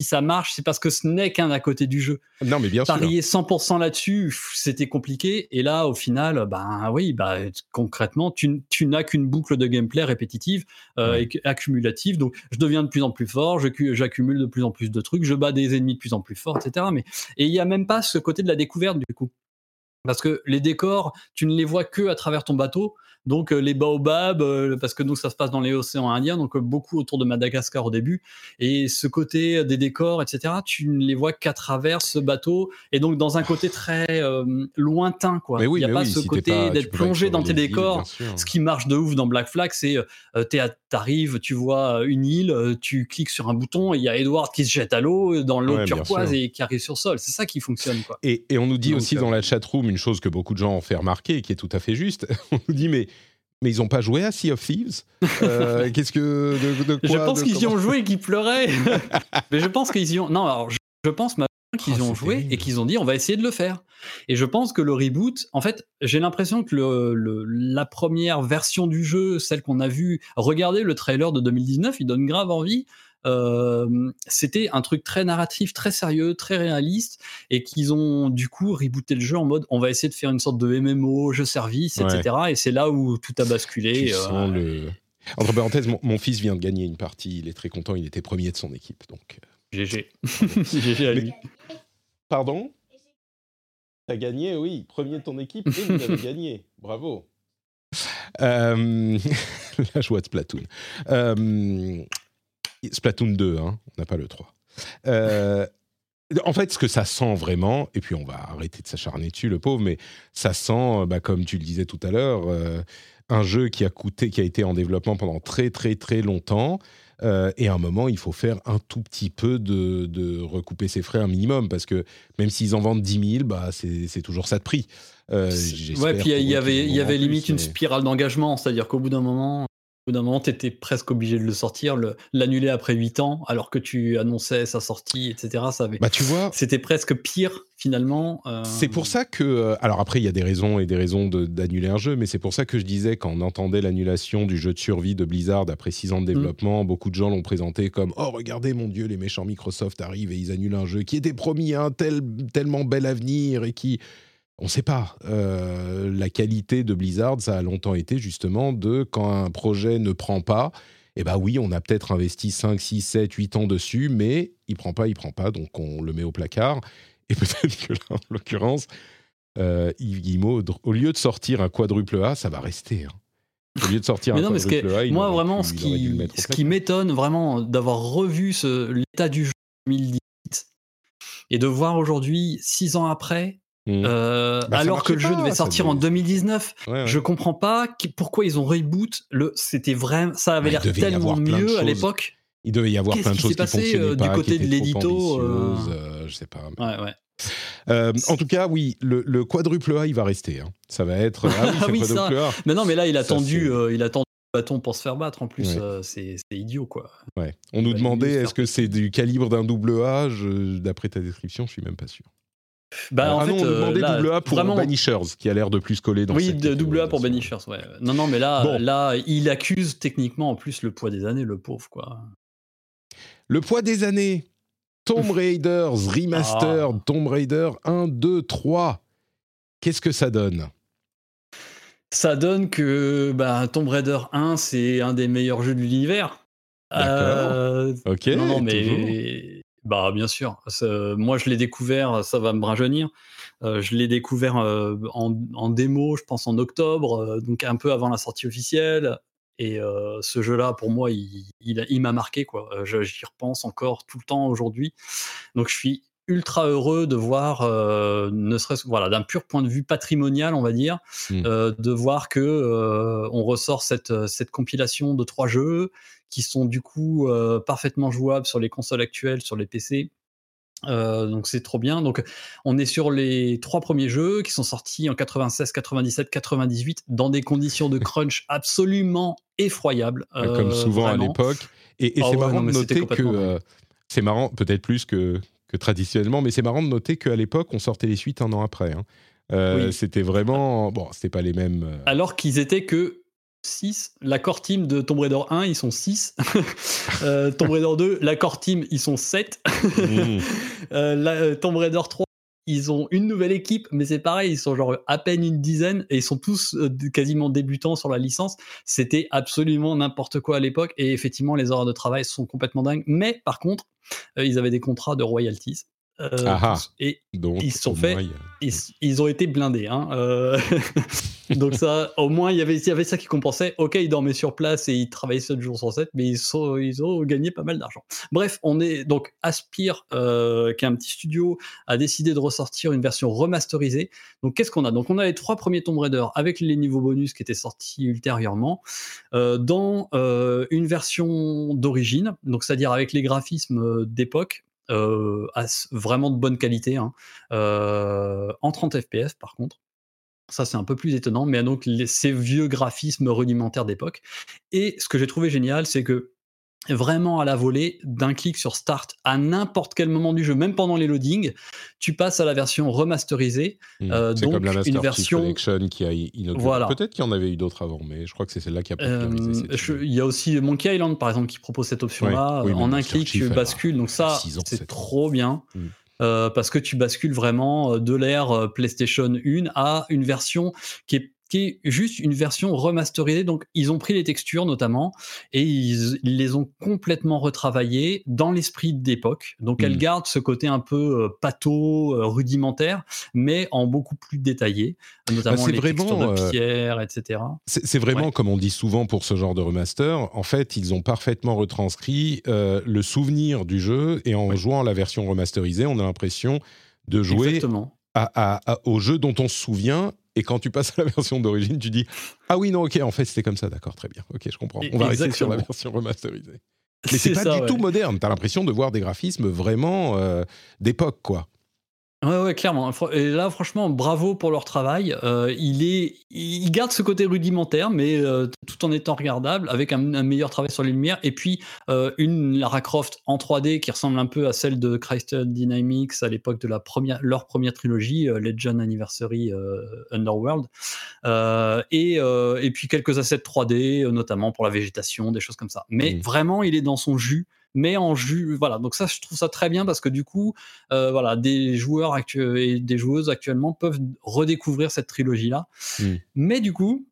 S2: si ça marche, c'est parce que ce n'est qu'un à côté du jeu.
S1: Non, mais bien sûr.
S2: Parier 100% là-dessus, c'était compliqué. Et là, au final, ben oui, bah, concrètement, tu, tu n'as qu'une boucle de gameplay répétitive euh,
S1: Ouais.
S2: et accumulative. Donc, je deviens de plus en plus fort, j'accumule de plus en plus de trucs, je bats des ennemis de plus en plus forts, etc. Mais, et il n'y a même pas ce côté de la découverte, du coup. Parce que les décors, tu ne les vois que à travers ton bateau. Donc euh, les baobabs, euh, parce que nous ça se passe dans les océans Indiens, donc euh, beaucoup autour de Madagascar au début. Et ce côté des décors, etc., tu ne les vois qu'à travers ce bateau. Et donc dans un côté très lointain, quoi.
S1: Mais oui,
S2: Il n'y a pas
S1: oui,
S2: ce
S1: si
S2: côté
S1: tu
S2: d'être plongé dans tes décors. Ce qui marche de ouf dans Black Flag, c'est t'es à- t'arrives, tu vois une île, tu cliques sur un bouton et il y a Edward qui se jette à l'eau dans l'eau
S1: Ouais,
S2: turquoise et qui arrive sur sol. C'est ça qui fonctionne, quoi.
S1: Et, et on nous dit
S2: Donc,
S1: aussi dans la chatroom une chose que beaucoup de gens ont fait remarquer et qui est tout à fait juste. on nous dit mais mais ils n'ont pas joué à Sea of Thieves Euh, Qu'est-ce que de, de quoi
S2: je pense qu'ils y ont joué et qu'ils pleuraient. Mais je pense qu'ils y ont. Non, alors je, je pense ma qu'ils
S1: Oh,
S2: ont joué
S1: terrible.
S2: et qu'ils ont dit on va essayer de le faire. Et je pense que le reboot, en fait, j'ai l'impression que le, le- la première version du jeu, celle qu'on a vue, regardez le trailer de 2019, il donne grave envie. Euh, c'était un truc très narratif, très sérieux, très réaliste, et qu'ils ont du coup rebooté le jeu en mode on va essayer de faire une sorte de MMO, jeu service,
S1: Ouais.
S2: etc. Et c'est là où tout a basculé.
S1: Tu
S2: euh,
S1: sens le... Entre parenthèses, mon, mon fils vient de gagner une partie. Il est très content. Il était premier de son équipe. Donc, euh,
S2: GG. GG à lui.
S1: pardon? T'as gagné, oui. Premier de ton équipe et vous avez gagné. Bravo. Euh, la joie de Splatoon. Euh, Splatoon 2, hein, on n'a pas le 3. Euh, en fait, ce que ça sent vraiment, et puis on va arrêter de s'acharner dessus, le pauvre, mais ça sent, bah, comme tu le disais tout à l'heure, euh, un jeu qui a coûté, qui a été en développement pendant très très très longtemps. euh, et à un moment, il faut faire un tout petit peu de, de recouper ses frais un minimum, parce que même s'ils en vendent 10 000, bah, c'est toujours ça de prix. Euh,
S2: Ouais, puis il y avait, y limite une spirale d'engagement, c'est-à-dire qu'au bout d'un moment, bout d'un moment, t'étais presque obligé de le sortir, le- l'annuler après 8 ans, alors que tu annonçais sa sortie, etc. Ça avait,
S1: Bah, tu vois,
S2: c'était presque pire finalement. euh,
S1: C'est pour ça que. euh, Alors après, il y a des raisons et des raisons de- d'annuler un jeu, mais c'est pour ça que je disais, quand on entendait l'annulation du jeu de survie de Blizzard après six ans de
S2: Mm.
S1: développement, beaucoup de gens l'ont présenté comme Oh, regardez, mon Dieu, les méchants Microsoft arrivent et ils annulent un jeu qui était promis à un tel, tellement bel avenir et qui. On ne sait pas. Euh, la qualité de Blizzard, ça a longtemps été justement de quand un projet ne prend pas. Eh bien oui, on a peut-être investi 5, 6, 7, 8 ans dessus, mais il prend pas, il prend pas, donc on le met au placard. Et peut-être que là, en l'occurrence, euh, Yves Guillemot, au lieu de sortir un quadruple A, ça va rester. hein. Au lieu de sortir
S2: Mais
S1: un
S2: non, mais ce
S1: quadruple A, il
S2: moi vraiment,
S1: pu-
S2: ce qui, ce qui m'étonne vraiment d'avoir revu l'état du jeu en 2018 et de voir aujourd'hui, 6 ans après,
S1: Mm.
S2: euh,
S1: Bah,
S2: alors que le jeu
S1: pas,
S2: devait sortir
S1: devait-
S2: en 2019,
S1: Ouais, ouais.
S2: Je comprends pas qui- pourquoi ils ont reboot. Le, c'était vraiment, ça avait
S1: Ouais,
S2: l'air tellement mieux à l'époque.
S1: Il devait y avoir
S2: Qu'est-ce
S1: plein de
S2: qui
S1: choses
S2: s'est
S1: qui
S2: passé,
S1: fonctionnaient
S2: euh, du
S1: pas,
S2: côté
S1: qui
S2: de l'édito, euh,
S1: euh, je sais pas.
S2: Ouais, ouais.
S1: Euh, en tout cas, oui, le, le quadruple A, il va rester. hein. Ça va être. Ah oui, c'est
S2: Ah oui, ça.
S1: quadruple A.
S2: Mais non, mais là, il a
S1: Ça,
S2: tendu, euh, il a tendu le bâton pour se faire battre. En plus,
S1: Ouais.
S2: euh, c'est, c'est idiot, quoi.
S1: Ouais. On nous demandait est-ce que c'est du calibre d'un double A? Je- D'après ta description, je suis même pas sûr.
S2: Bah, en
S1: ah
S2: fait,
S1: non, on nous
S2: euh,
S1: demandait
S2: là,
S1: double A pour
S2: vraiment,
S1: Banishers, qui a l'air de plus coller dans
S2: oui,
S1: cette
S2: double A pour. Banishers, ouais. Non, non, mais là,
S1: Bon.
S2: là, il accuse techniquement en plus le poids des années, le pauvre, quoi.
S1: Le poids des années. Tomb Raiders Remastered,
S2: Ah.
S1: Tomb Raider 1, 2, 3. qu'est-ce que ça donne?
S2: Ça donne que bah, Tomb Raider 1, c'est un des meilleurs jeux de l'univers.
S1: D'accord. ok.
S2: Non, non,
S1: toujours.
S2: Bah bien sûr. Ça- moi, je l'ai découvert, ça va me rajeunir. Euh, je l'ai découvert euh, en, en démo, je pense en octobre, euh, donc un peu avant la sortie officielle. Et ce jeu-là, pour moi, il, il, a- il m'a marqué. quoi. J'y repense encore tout le temps aujourd'hui. Donc, je suis ultra heureux de voir, euh, ne serait-ce voilà, d'un pur point de vue patrimonial, on va dire,
S1: Mm.
S2: euh, de voir que euh, on ressort cette, cette compilation de trois jeux qui sont du coup euh, parfaitement jouables sur les consoles actuelles, sur les PC. Euh, donc c'est trop bien. Donc on est sur les trois premiers jeux qui sont sortis en 96, 97, 98 dans des conditions de crunch absolument effroyables.
S1: Comme
S2: euh,
S1: souvent
S2: vraiment.
S1: à l'époque. Et, et
S2: Ah
S1: c'est
S2: ouais,
S1: marrant de noter que c'est marrant, peut-être plus que, que traditionnellement, mais c'est marrant de noter qu'à l'époque, on sortait les suites un an après. hein. Euh,
S2: Oui.
S1: C'était vraiment bon, c'était pas les mêmes.
S2: Alors qu'ils étaient que 6. La core team de Tomb Raider 1, ils sont 6. euh, Tomb Raider 2, la core team, ils sont 7.
S1: mm.
S2: Euh, la- euh, Tomb Raider 3, ils ont une nouvelle équipe, mais c'est pareil, ils sont genre à peine une dizaine et ils sont tous euh, quasiment débutants sur la licence. C'était absolument n'importe quoi à l'époque et effectivement, les horaires de travail sont complètement dingues. Mais par contre, ils avaient des contrats de royalties. Euh,
S1: Ah ah.
S2: et
S1: Donc
S2: Ils sont fait-
S1: moins,
S2: ils, ils ont été blindés. Hein. euh, Donc ça, au moins, il y avait, il y avait ça qui compensait. Ok, ils dormaient sur place et ils travaillaient 7 jours sur 7, mais ils, sont, ils ont gagné pas mal d'argent. Bref, on est donc Aspire, euh, qui est un petit studio, a décidé de ressortir une version remasterisée. Donc qu'est-ce qu'on a? Donc on a les trois premiers Tomb Raider avec les niveaux bonus qui étaient sortis ultérieurement dans une version d'origine, donc c'est-à-dire avec les graphismes d'époque. Euh, vraiment de bonne qualité, hein, euh, en 30 fps par contre. Ça, c'est un peu plus étonnant, mais donc ces vieux graphismes rudimentaires d'époque. Et ce que j'ai trouvé génial, c'est que vraiment à la volée, d'un clic sur Start à n'importe quel moment du jeu, même pendant les loadings, tu passes à la version remasterisée.
S1: Mm.
S2: Euh,
S1: c'est
S2: donc,
S1: comme la
S2: une
S1: Master Chief
S2: version-
S1: Collection qui a inauguré.
S2: Voilà.
S1: Peut-être qu'il y en avait eu d'autres avant, mais je crois que c'est celle-là qui a popularisé
S2: Euh. Il y a aussi Monkey Island, par exemple, qui propose cette option-là.
S1: Ouais, oui, mais
S2: en un clic, tu bascules. Donc ça, c'est trop bien.
S1: Mm.
S2: Euh, parce que tu bascules vraiment euh, de l'ère euh, PlayStation 1 à une version qui est, qui est juste une version remasterisée. Donc, ils ont pris les textures notamment et ils, ils les ont complètement retravaillées dans l'esprit d'époque. Donc,
S1: Mm.
S2: elles gardent ce côté un peu euh, pâteau, euh, rudimentaire, mais en beaucoup plus détaillé, notamment
S1: Bah,
S2: les
S1: vraiment,
S2: textures de
S1: euh,
S2: pierre, etc.
S1: C'est vraiment,
S2: Ouais.
S1: comme on dit souvent pour ce genre de remaster, en fait, ils ont parfaitement retranscrit euh, le souvenir du jeu et en jouant la version remasterisée, on a l'impression de jouer
S2: Exactement.
S1: à, à- à- au jeu dont on se souvient. Et quand tu passes à la version d'origine, tu dis Ah oui, non, ok, en fait, c'était comme ça, d'accord, très bien, ok, je comprends. On va rester sur la version remasterisée. Mais c'est pas
S2: ça,
S1: du
S2: ouais.
S1: tout moderne, t'as l'impression de voir des graphismes vraiment euh, d'époque, quoi.
S2: Ouais, ouais, clairement. Et là, franchement, bravo pour leur travail. Euh, il est, il garde ce côté rudimentaire, mais euh, tout en étant regardable, avec un, un meilleur travail sur les lumières. Et puis euh, une Lara Croft en 3D qui ressemble un peu à celle de Crystal Dynamics à l'époque de la première, leur première trilogie, Legend Anniversary Underworld. Et, et puis quelques assets 3D, euh, notamment pour la végétation, des choses comme ça. Mais vraiment, il est dans son jus. Mais en jus, voilà. Donc ça, je trouve ça très bien parce que du coup, euh, voilà, des joueurs et des joueuses actuellement peuvent redécouvrir cette trilogie-là.
S1: Mm.
S2: Mais du coup,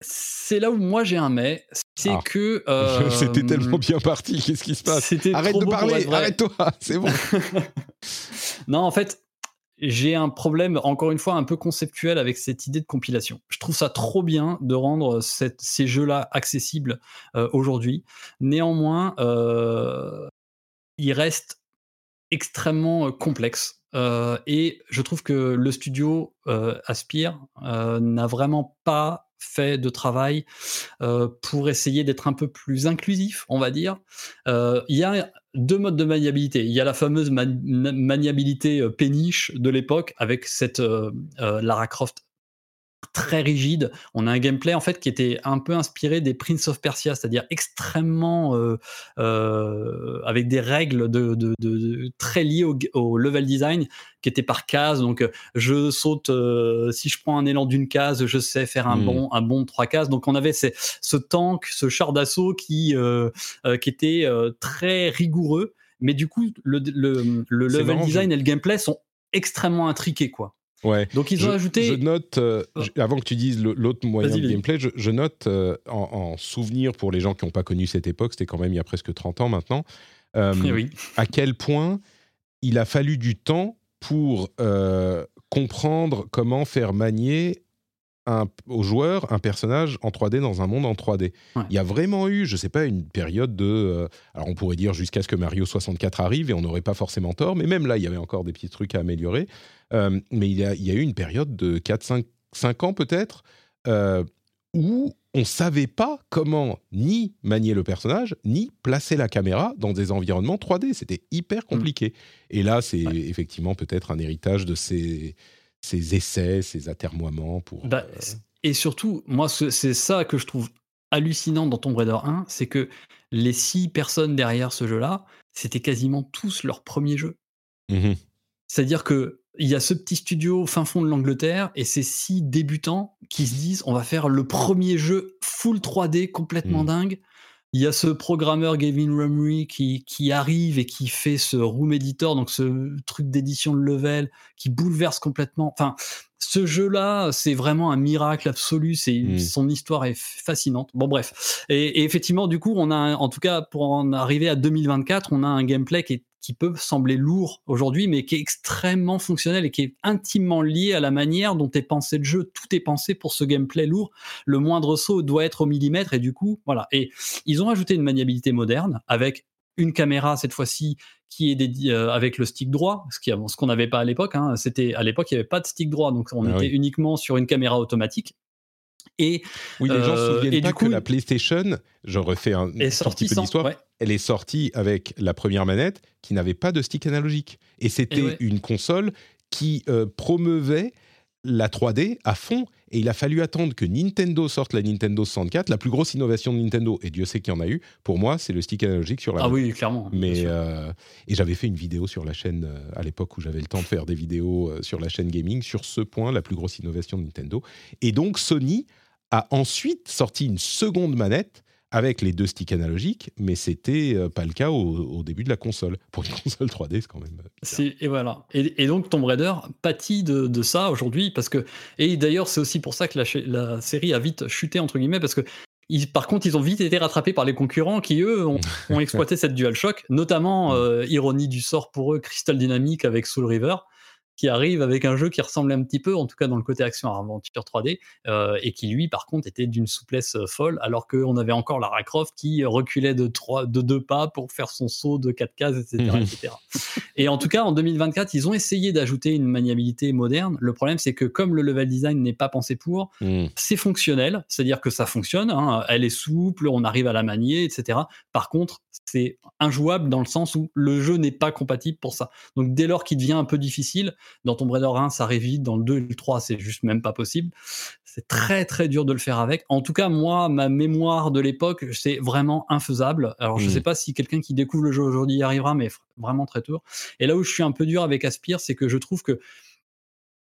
S2: c'est là où moi j'ai un mais, c'est
S1: Ah.
S2: que euh,
S1: C'était tellement bien parti, qu'est-ce qui se passe? Arrête de parler, arrête-toi, c'est bon.
S2: Non, en fait, j'ai un problème, encore une fois, un peu conceptuel avec cette idée de compilation. Je trouve ça trop bien de rendre cette- ces jeux-là accessibles euh, aujourd'hui. Néanmoins, euh, ils restent extrêmement euh, complexes. Euh, et je trouve que le studio euh, Aspire n'a vraiment pas fait de travail pour essayer d'être un peu plus inclusif, on va dire. Il y a deux modes de maniabilité. Il y a la fameuse maniabilité péniche de l'époque avec cette Lara Croft très rigide. On a un gameplay en fait qui était un peu inspiré des Prince of Persia, c'est-à-dire extrêmement euh, euh, avec des règles de, de- de- de- très liées au, au level design qui étaient par case. Donc euh, je saute euh, si je prends un élan d'une case, je sais faire un
S1: Mm.
S2: bond un de trois cases. Donc on avait ces- ce tank, ce char d'assaut qui qui était très rigoureux, mais du coup le, le, le
S1: C'est
S2: level
S1: marrant,
S2: design et le gameplay sont extrêmement intriqués quoi.
S1: Ouais.
S2: Donc ils ont
S1: je,
S2: ajouté.
S1: Je note, euh, je- avant que tu dises l'autre moyen de gameplay, je, je note euh, en, en souvenir pour les gens qui n'ont pas connu cette époque, c'était quand même il y a presque 30 ans maintenant, euh,
S2: oui.
S1: à quel point il a fallu du temps pour comprendre comment faire manier un, aux joueurs un personnage en 3D dans un monde en 3D.
S2: Ouais.
S1: Il y a vraiment eu, je ne sais pas, une période de... euh, alors on pourrait dire jusqu'à ce que Mario 64 arrive et on n'aurait pas forcément tort, mais même là, il y avait encore des petits trucs à améliorer. Euh, mais il y, a, il y a eu une période de 4, 5, 5 ans peut-être euh, où on ne savait pas comment ni manier le personnage, ni placer la caméra dans des environnements 3D. C'était hyper compliqué. Et là, c'est
S2: Ouais.
S1: effectivement peut-être un héritage de ces, ces essais, ces atermoiements pour...
S2: Bah,
S1: euh,
S2: et surtout, moi, ce- c'est ça que je trouve hallucinant dans Tomb Raider 1, c'est que les six personnes derrière ce jeu-là, c'était quasiment tous leur premier jeu.
S1: mhm.
S2: C'est-à-dire que il y a ce petit studio fin fond de l'Angleterre et ces six débutants qui se disent on va faire le premier jeu full 3D complètement
S1: Mm.
S2: dingue. Il y a ce programmeur Gavin Rumry qui, qui arrive et qui fait ce Room Editor, donc ce truc d'édition de level qui bouleverse complètement. Enfin, ce jeu-là, c'est vraiment un miracle absolu. C'est
S1: Mm.
S2: son histoire est fascinante. Bon, bref. Et, et effectivement, du coup, on a, en tout cas, pour en arriver à 2024, on a un gameplay qui, est- qui peut sembler lourd aujourd'hui, mais qui est extrêmement fonctionnel et qui est intimement lié à la manière dont est pensé le jeu. Tout est pensé pour ce gameplay lourd. Le moindre saut doit être au millimètre et du coup, voilà. Et ils ont ajouté une maniabilité moderne avec une caméra cette fois-ci qui est dédiée euh, avec le stick droit, ce qu'on n'avait pas à l'époque. hein. C'était à l'époque il n'y avait pas de stick droit, donc on
S1: Ah
S2: était
S1: oui.
S2: uniquement sur une caméra automatique. Et
S1: Oui, les gens ne se
S2: Euh,
S1: souviennent
S2: et
S1: pas
S2: du
S1: que
S2: coup-
S1: la PlayStation, je refais un petit peu d'histoire,
S2: ouais.
S1: elle est sortie avec la première manette qui n'avait pas de stick analogique. Et c'était
S2: ouais.
S1: une console qui euh, promeuvait la 3D à fond. Et il a fallu attendre que Nintendo sorte la Nintendo 64, la plus grosse innovation de Nintendo. Et Dieu sait qu'il y en a eu. Pour moi, c'est le stick analogique sur la
S2: Ah oui, clairement.
S1: Mais euh, et j'avais fait une vidéo sur la chaîne euh, à l'époque où j'avais le temps de faire des vidéos euh, sur la chaîne gaming sur ce point, la plus grosse innovation de Nintendo. Et donc Sony a ensuite sorti une seconde manette avec les deux sticks analogiques, mais c'était euh, pas le cas au, au début de la console. Pour une console 3D, c'est quand même. euh,
S2: et voilà. Et, et donc Tomb Raider pâtit de, de ça aujourd'hui parce que et d'ailleurs c'est aussi pour ça que la, série a vite chuté entre guillemets parce que ils- par contre ils ont vite été rattrapés par les concurrents qui eux ont, ont exploité cette DualShock, notamment euh, ironie du sort pour eux Crystal Dynamics avec Soul River qui arrive avec un jeu qui ressemblait un petit peu, en tout cas dans le côté action aventure 3D, euh, et qui lui, par contre, était d'une souplesse euh, folle, alors qu'on avait encore Lara Croft qui reculait de, trois, de deux pas pour faire son saut de quatre cases, etc.
S1: Mhm.
S2: etc. Et en tout cas, en 2024, ils ont essayé d'ajouter une maniabilité moderne. Le problème, c'est que comme le level design n'est pas pensé pour,
S1: Mm.
S2: c'est fonctionnel, c'est-à-dire que ça fonctionne, hein, elle est souple, on arrive à la manier, etc. Par contre, c'est injouable dans le sens où le jeu n'est pas compatible pour ça. Donc dès lors qu'il devient un peu difficile, dans Tomb Raider 1, ça arrive vite, dans le 2 et le 3, c'est juste même pas possible. C'est très très dur de le faire avec. En tout cas, moi, ma mémoire de l'époque, c'est vraiment infaisable. Alors je
S1: Mm.
S2: sais pas si quelqu'un qui découvre le jeu aujourd'hui y arrivera, mais vraiment très tôt. Et là où je suis un peu dur avec Aspire, c'est que je trouve que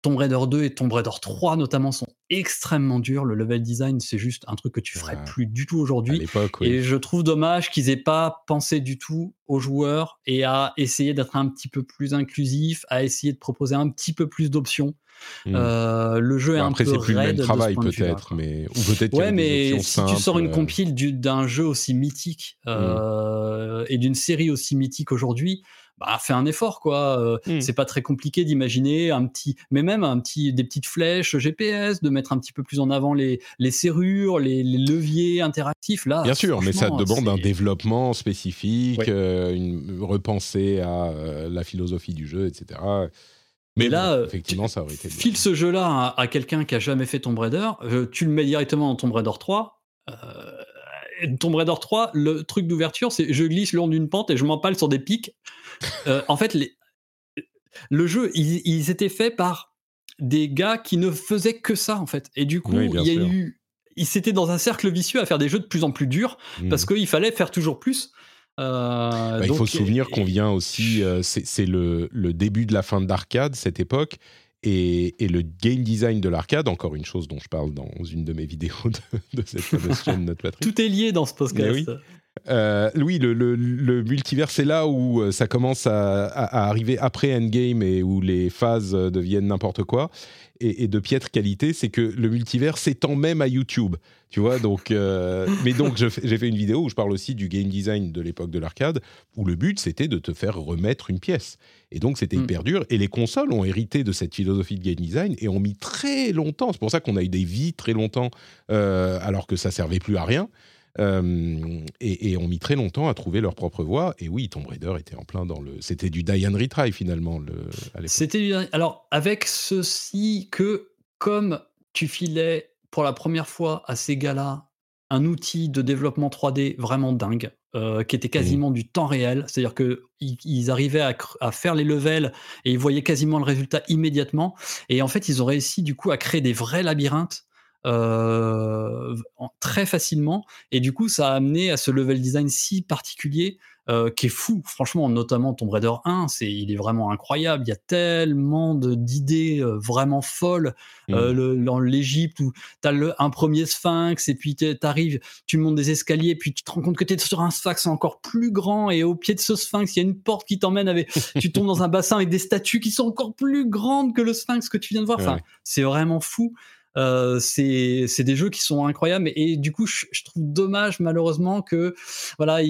S2: Tomb Raider 2 et Tomb Raider 3 notamment sont extrêmement durs. Le level design, c'est juste un truc que tu ferais
S1: Ouais.
S2: plus du tout aujourd'hui.
S1: oui.
S2: Et je trouve dommage qu'ils aient pas pensé du tout aux joueurs et à essayer d'être un petit peu plus inclusif, à essayer de proposer un petit peu plus d'options.
S1: Mm.
S2: Euh, le jeu est un
S1: après,
S2: peu
S1: plus le même travail peut-être, mais ou peut-être
S2: Ouais, mais si tu sors une
S1: euh,
S2: compile du- d'un jeu aussi mythique euh, et d'une série aussi mythique aujourd'hui, bah fais un effort quoi. Euh,
S1: Mm.
S2: C'est pas très compliqué d'imaginer un petit, mais même un petit, des petites flèches GPS, de mettre un petit peu plus en avant les, les serrures, les, les leviers interactifs. Là,
S1: Bien sûr, mais ça demande un développement spécifique,
S2: Ouais.
S1: une, repenser à la philosophie du jeu, etc. Mais
S2: là,
S1: bon,
S2: euh,
S1: effectivement, ça aurait été.
S2: File ce jeu-là à, à quelqu'un qui a jamais fait Tomb Raider, euh, tu le mets directement dans Tomb Raider 3. Euh, Tomb Raider 3, le truc d'ouverture, c'est je glisse le long d'une pente et je m'empale sur des pics. Euh, en fait, les- le jeu, ils, ils étaient faits par des gars qui ne faisaient que ça, en fait. Et du coup,
S1: Oui,
S2: il y a
S1: sûr.
S2: eu. Ils s'étaient dans un cercle vicieux à faire des jeux de plus en plus durs
S1: Mm.
S2: parce qu'il fallait faire toujours plus. Euh,
S1: Bah, il faut se souvenir qu'on vient aussi, euh, c'est le, le début de la fin de l'arcade, cette époque, et, et le game design de l'arcade, encore une chose dont je parle dans une de mes vidéos de, de cette fameuse chaîne Notre Patrie.
S2: Tout est lié dans ce podcast.
S1: Oui. Euh, oui, le, le, le multivers, c'est là où ça commence à, à- à arriver après Endgame et où les phases deviennent n'importe quoi et, et de piètre qualité. C'est que le multivers s'étend même à YouTube, tu vois. Donc, euh, mais donc, j'ai fait une vidéo où je parle aussi du game design de l'époque de l'arcade, où le but c'était de te faire remettre une pièce. Et donc, c'était
S2: Mm.
S1: hyper dur. Et les consoles ont hérité de cette philosophie de game design et ont mis très longtemps. C'est pour ça qu'on a eu des vies très longtemps, euh, alors que ça servait plus à rien. Euh, et, et ont mis très longtemps à trouver leur propre voie. Et oui, Tomb Raider était en plein dans le. C'était du die and retry finalement le.
S2: C'était alors avec ceci que comme tu filais pour la première fois à ces gars-là un outil de développement 3D vraiment dingue, euh, qui était quasiment du temps réel, c'est-à-dire que ils, ils arrivaient à, à faire les levels et ils voyaient quasiment le résultat immédiatement. Et en fait, ils ont réussi du coup à créer des vrais labyrinthes. Euh, très facilement et du coup ça a amené à ce level design si particulier euh, qui est fou, franchement, notamment Tomb Raider 1, c'est, il est vraiment incroyable. Il y a tellement de- d'idées euh, vraiment folles. Euh, le- dans l'Égypte où tu as un premier sphinx et puis tu arrives, tu montes des escaliers, puis tu te rends compte que tu es sur un sphinx encore plus grand et au pied de ce sphinx, il y a une porte qui t'emmène avec. tu tombes dans un bassin avec des statues qui sont encore plus grandes que le sphinx que tu viens de voir. Enfin,
S1: Ouais.
S2: c'est vraiment fou. Euh, c'est des jeux qui sont incroyables et, du coup je, trouve dommage malheureusement que voilà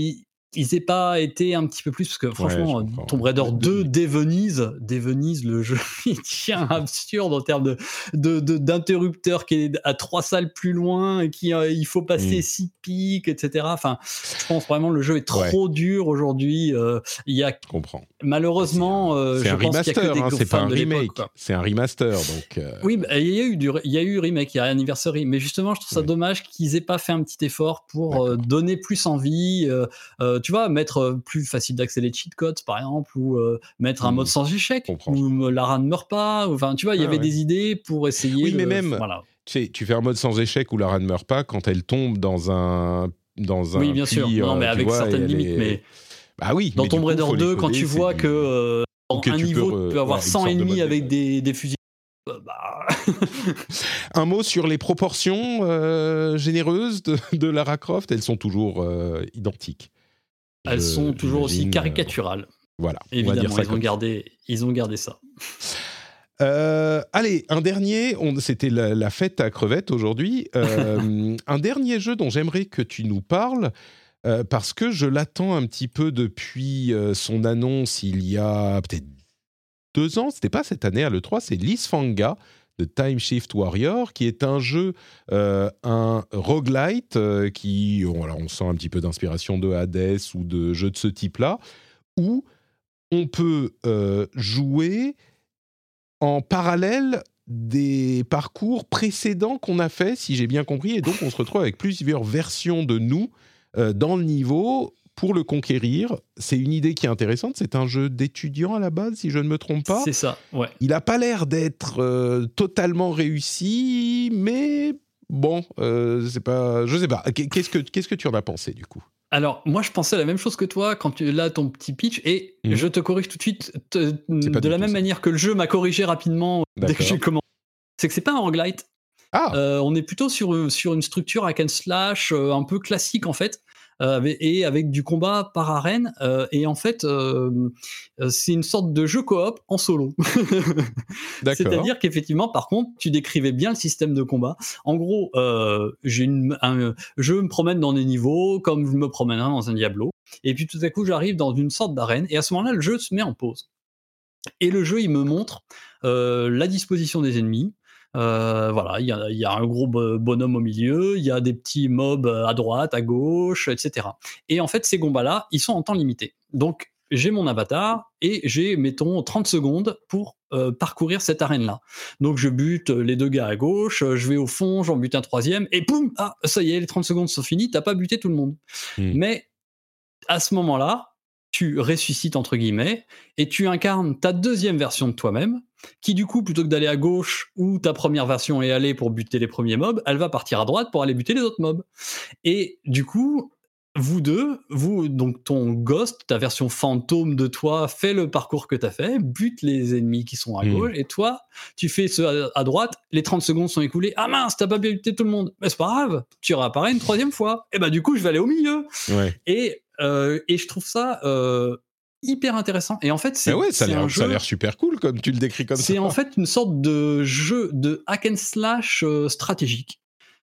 S2: ils aient pas été un petit peu plus parce que franchement
S1: comprends.
S2: Tomb Raider 2 dévenise dévenise le jeu il tient absurde en termes de d'interrupteur qui est à trois salles plus loin et qui euh, il faut passer
S1: Mm.
S2: six pics etc enfin je pense vraiment le jeu est
S1: Ouais.
S2: trop dur aujourd'hui euh, il y a
S1: Je comprends.
S2: malheureusement
S1: C'est
S2: je
S1: un remaster, hein, c'est pas un remake. C'est un remaster, donc. euh,
S2: Oui, bah, il y a eu du, il y a eu remake, il y a Anniversary, mais justement, je trouve ça
S1: Ouais.
S2: dommage qu'ils aient pas fait un petit effort pour donner plus envie, tu vois, mettre euh, plus facile d'accès les cheat codes, par exemple, ou euh, mettre un mode sans échec, où euh, Lara ne meurt pas, enfin, tu vois, il y
S1: Ah
S2: avait
S1: ouais.
S2: des idées pour essayer.
S1: Oui, mais même-
S2: voilà.
S1: Tu sais, tu fais un mode sans échec où Lara ne meurt pas quand elle tombe dans un dans un
S2: Oui, bien sûr. Non, mais
S1: tu
S2: avec
S1: vois,
S2: certaines limites,
S1: est-
S2: mais
S1: bah oui.
S2: dans Tomb Raider
S1: faut les
S2: 2, quand tu vois que euh,
S1: que
S2: un
S1: tu peux
S2: niveau
S1: re-
S2: peut avoir
S1: ouais, une
S2: 100
S1: sorte de
S2: ennemis avec des, des fusils. bah,
S1: Un mot sur les proportions euh, généreuses de, de Lara Croft. Elles sont toujours euh, identiques.
S2: Elles
S1: Je-
S2: sont toujours aussi
S1: euh,
S2: caricaturales.
S1: Voilà. on va dire
S2: Évidemment,
S1: ça
S2: ils ont
S1: comme ça.
S2: gardé, ils ont gardé ça.
S1: Euh, allez, un dernier. C'était la, la fête à crevettes aujourd'hui. Euh, un dernier jeu dont j'aimerais que tu nous parles. euh, parce que je l'attends un petit peu depuis son annonce il y a peut-être deux ans. C'était pas cette année à l'E3, c'est Lisfanga de Time Shift Warrior, qui est un jeu, euh, un roguelite euh, qui, on, on sent un petit peu d'inspiration de Hades ou de jeux de ce type-là, où on peut euh, jouer en parallèle des parcours précédents qu'on a fait, si j'ai bien compris, et donc on se retrouve avec plusieurs versions de nous dans le niveau pour le conquérir. C'est une idée qui est intéressante. C'est un jeu d'étudiants à la base, si je ne me trompe pas.
S2: C'est ça, ouais.
S1: Il n'a pas l'air d'être euh, totalement réussi, mais bon, euh, c'est pas. Je sais pas. Qu'est- Qu'est-ce que qu'est-ce que tu en as pensé du coup?
S2: Alors, moi, je pensais la même chose que toi quand tu là ton petit pitch, et
S1: Mhm.
S2: je te corrige tout de suite te- de la même
S1: ça.
S2: manière que le jeu m'a corrigé rapidement dès que j'ai commencé. C'est que c'est pas un roguelite.
S1: Ah,
S2: Euh, on est plutôt sur, sur une structure hack and slash euh, un peu classique en fait. Euh, et avec du combat par arène euh, et en fait euh, c'est une sorte de jeu coop en solo c'est-à-dire qu'effectivement, par contre, tu décrivais bien le système de combat. En gros, j'ai une, un- je me promène dans des niveaux comme je me promènerais dans un Diablo. Et puis tout à coup, j'arrive dans une sorte d'arène. Et à ce moment-là, le jeu se met en pause. Et le jeu, il me montre euh, la disposition des ennemis. Euh, voilà, il y a, il y a un gros bo- bonhomme au milieu, il y a des petits mobs à droite, à gauche, etc. Et en fait, ces combats-là, ils sont en temps limité. Donc, j'ai mon avatar et j'ai, mettons, 30 secondes pour euh, parcourir cette arène-là. Donc, je bute les deux gars à gauche, euh, je vais au fond, j'en bute un troisième, et boum, ah, ça y est, les 30 secondes sont finies, t'as pas buté tout le monde.
S1: Hmm.
S2: Mais à ce moment-là, tu ressuscites, entre guillemets, et tu incarnes ta deuxième version de toi-même, qui du coup, plutôt que d'aller à gauche où ta première version est allée pour buter les premiers mobs, elle va partir à droite pour aller buter les autres mobs. Et du coup, vous deux, vous, donc ton ghost, ta version fantôme de toi, fait le parcours que tu as fait, bute les ennemis qui sont à
S1: Hmm.
S2: gauche, et toi, tu fais ce à, à droite, les 30 secondes sont écoulées. Ah mince, t'as pas bien buté tout le monde. Mais c'est pas grave, tu réapparais une troisième fois. Et bah, du coup, je vais aller au milieu.
S1: Ouais.
S2: Et, euh, et je trouve ça euh, hyper intéressant. Et en fait, c'est
S1: ouais, ça a l'air- ça a
S2: jeu-
S1: l'air super cool comme tu le décris comme ça.
S2: c'est en fait une sorte de jeu de hack and slash euh, stratégique.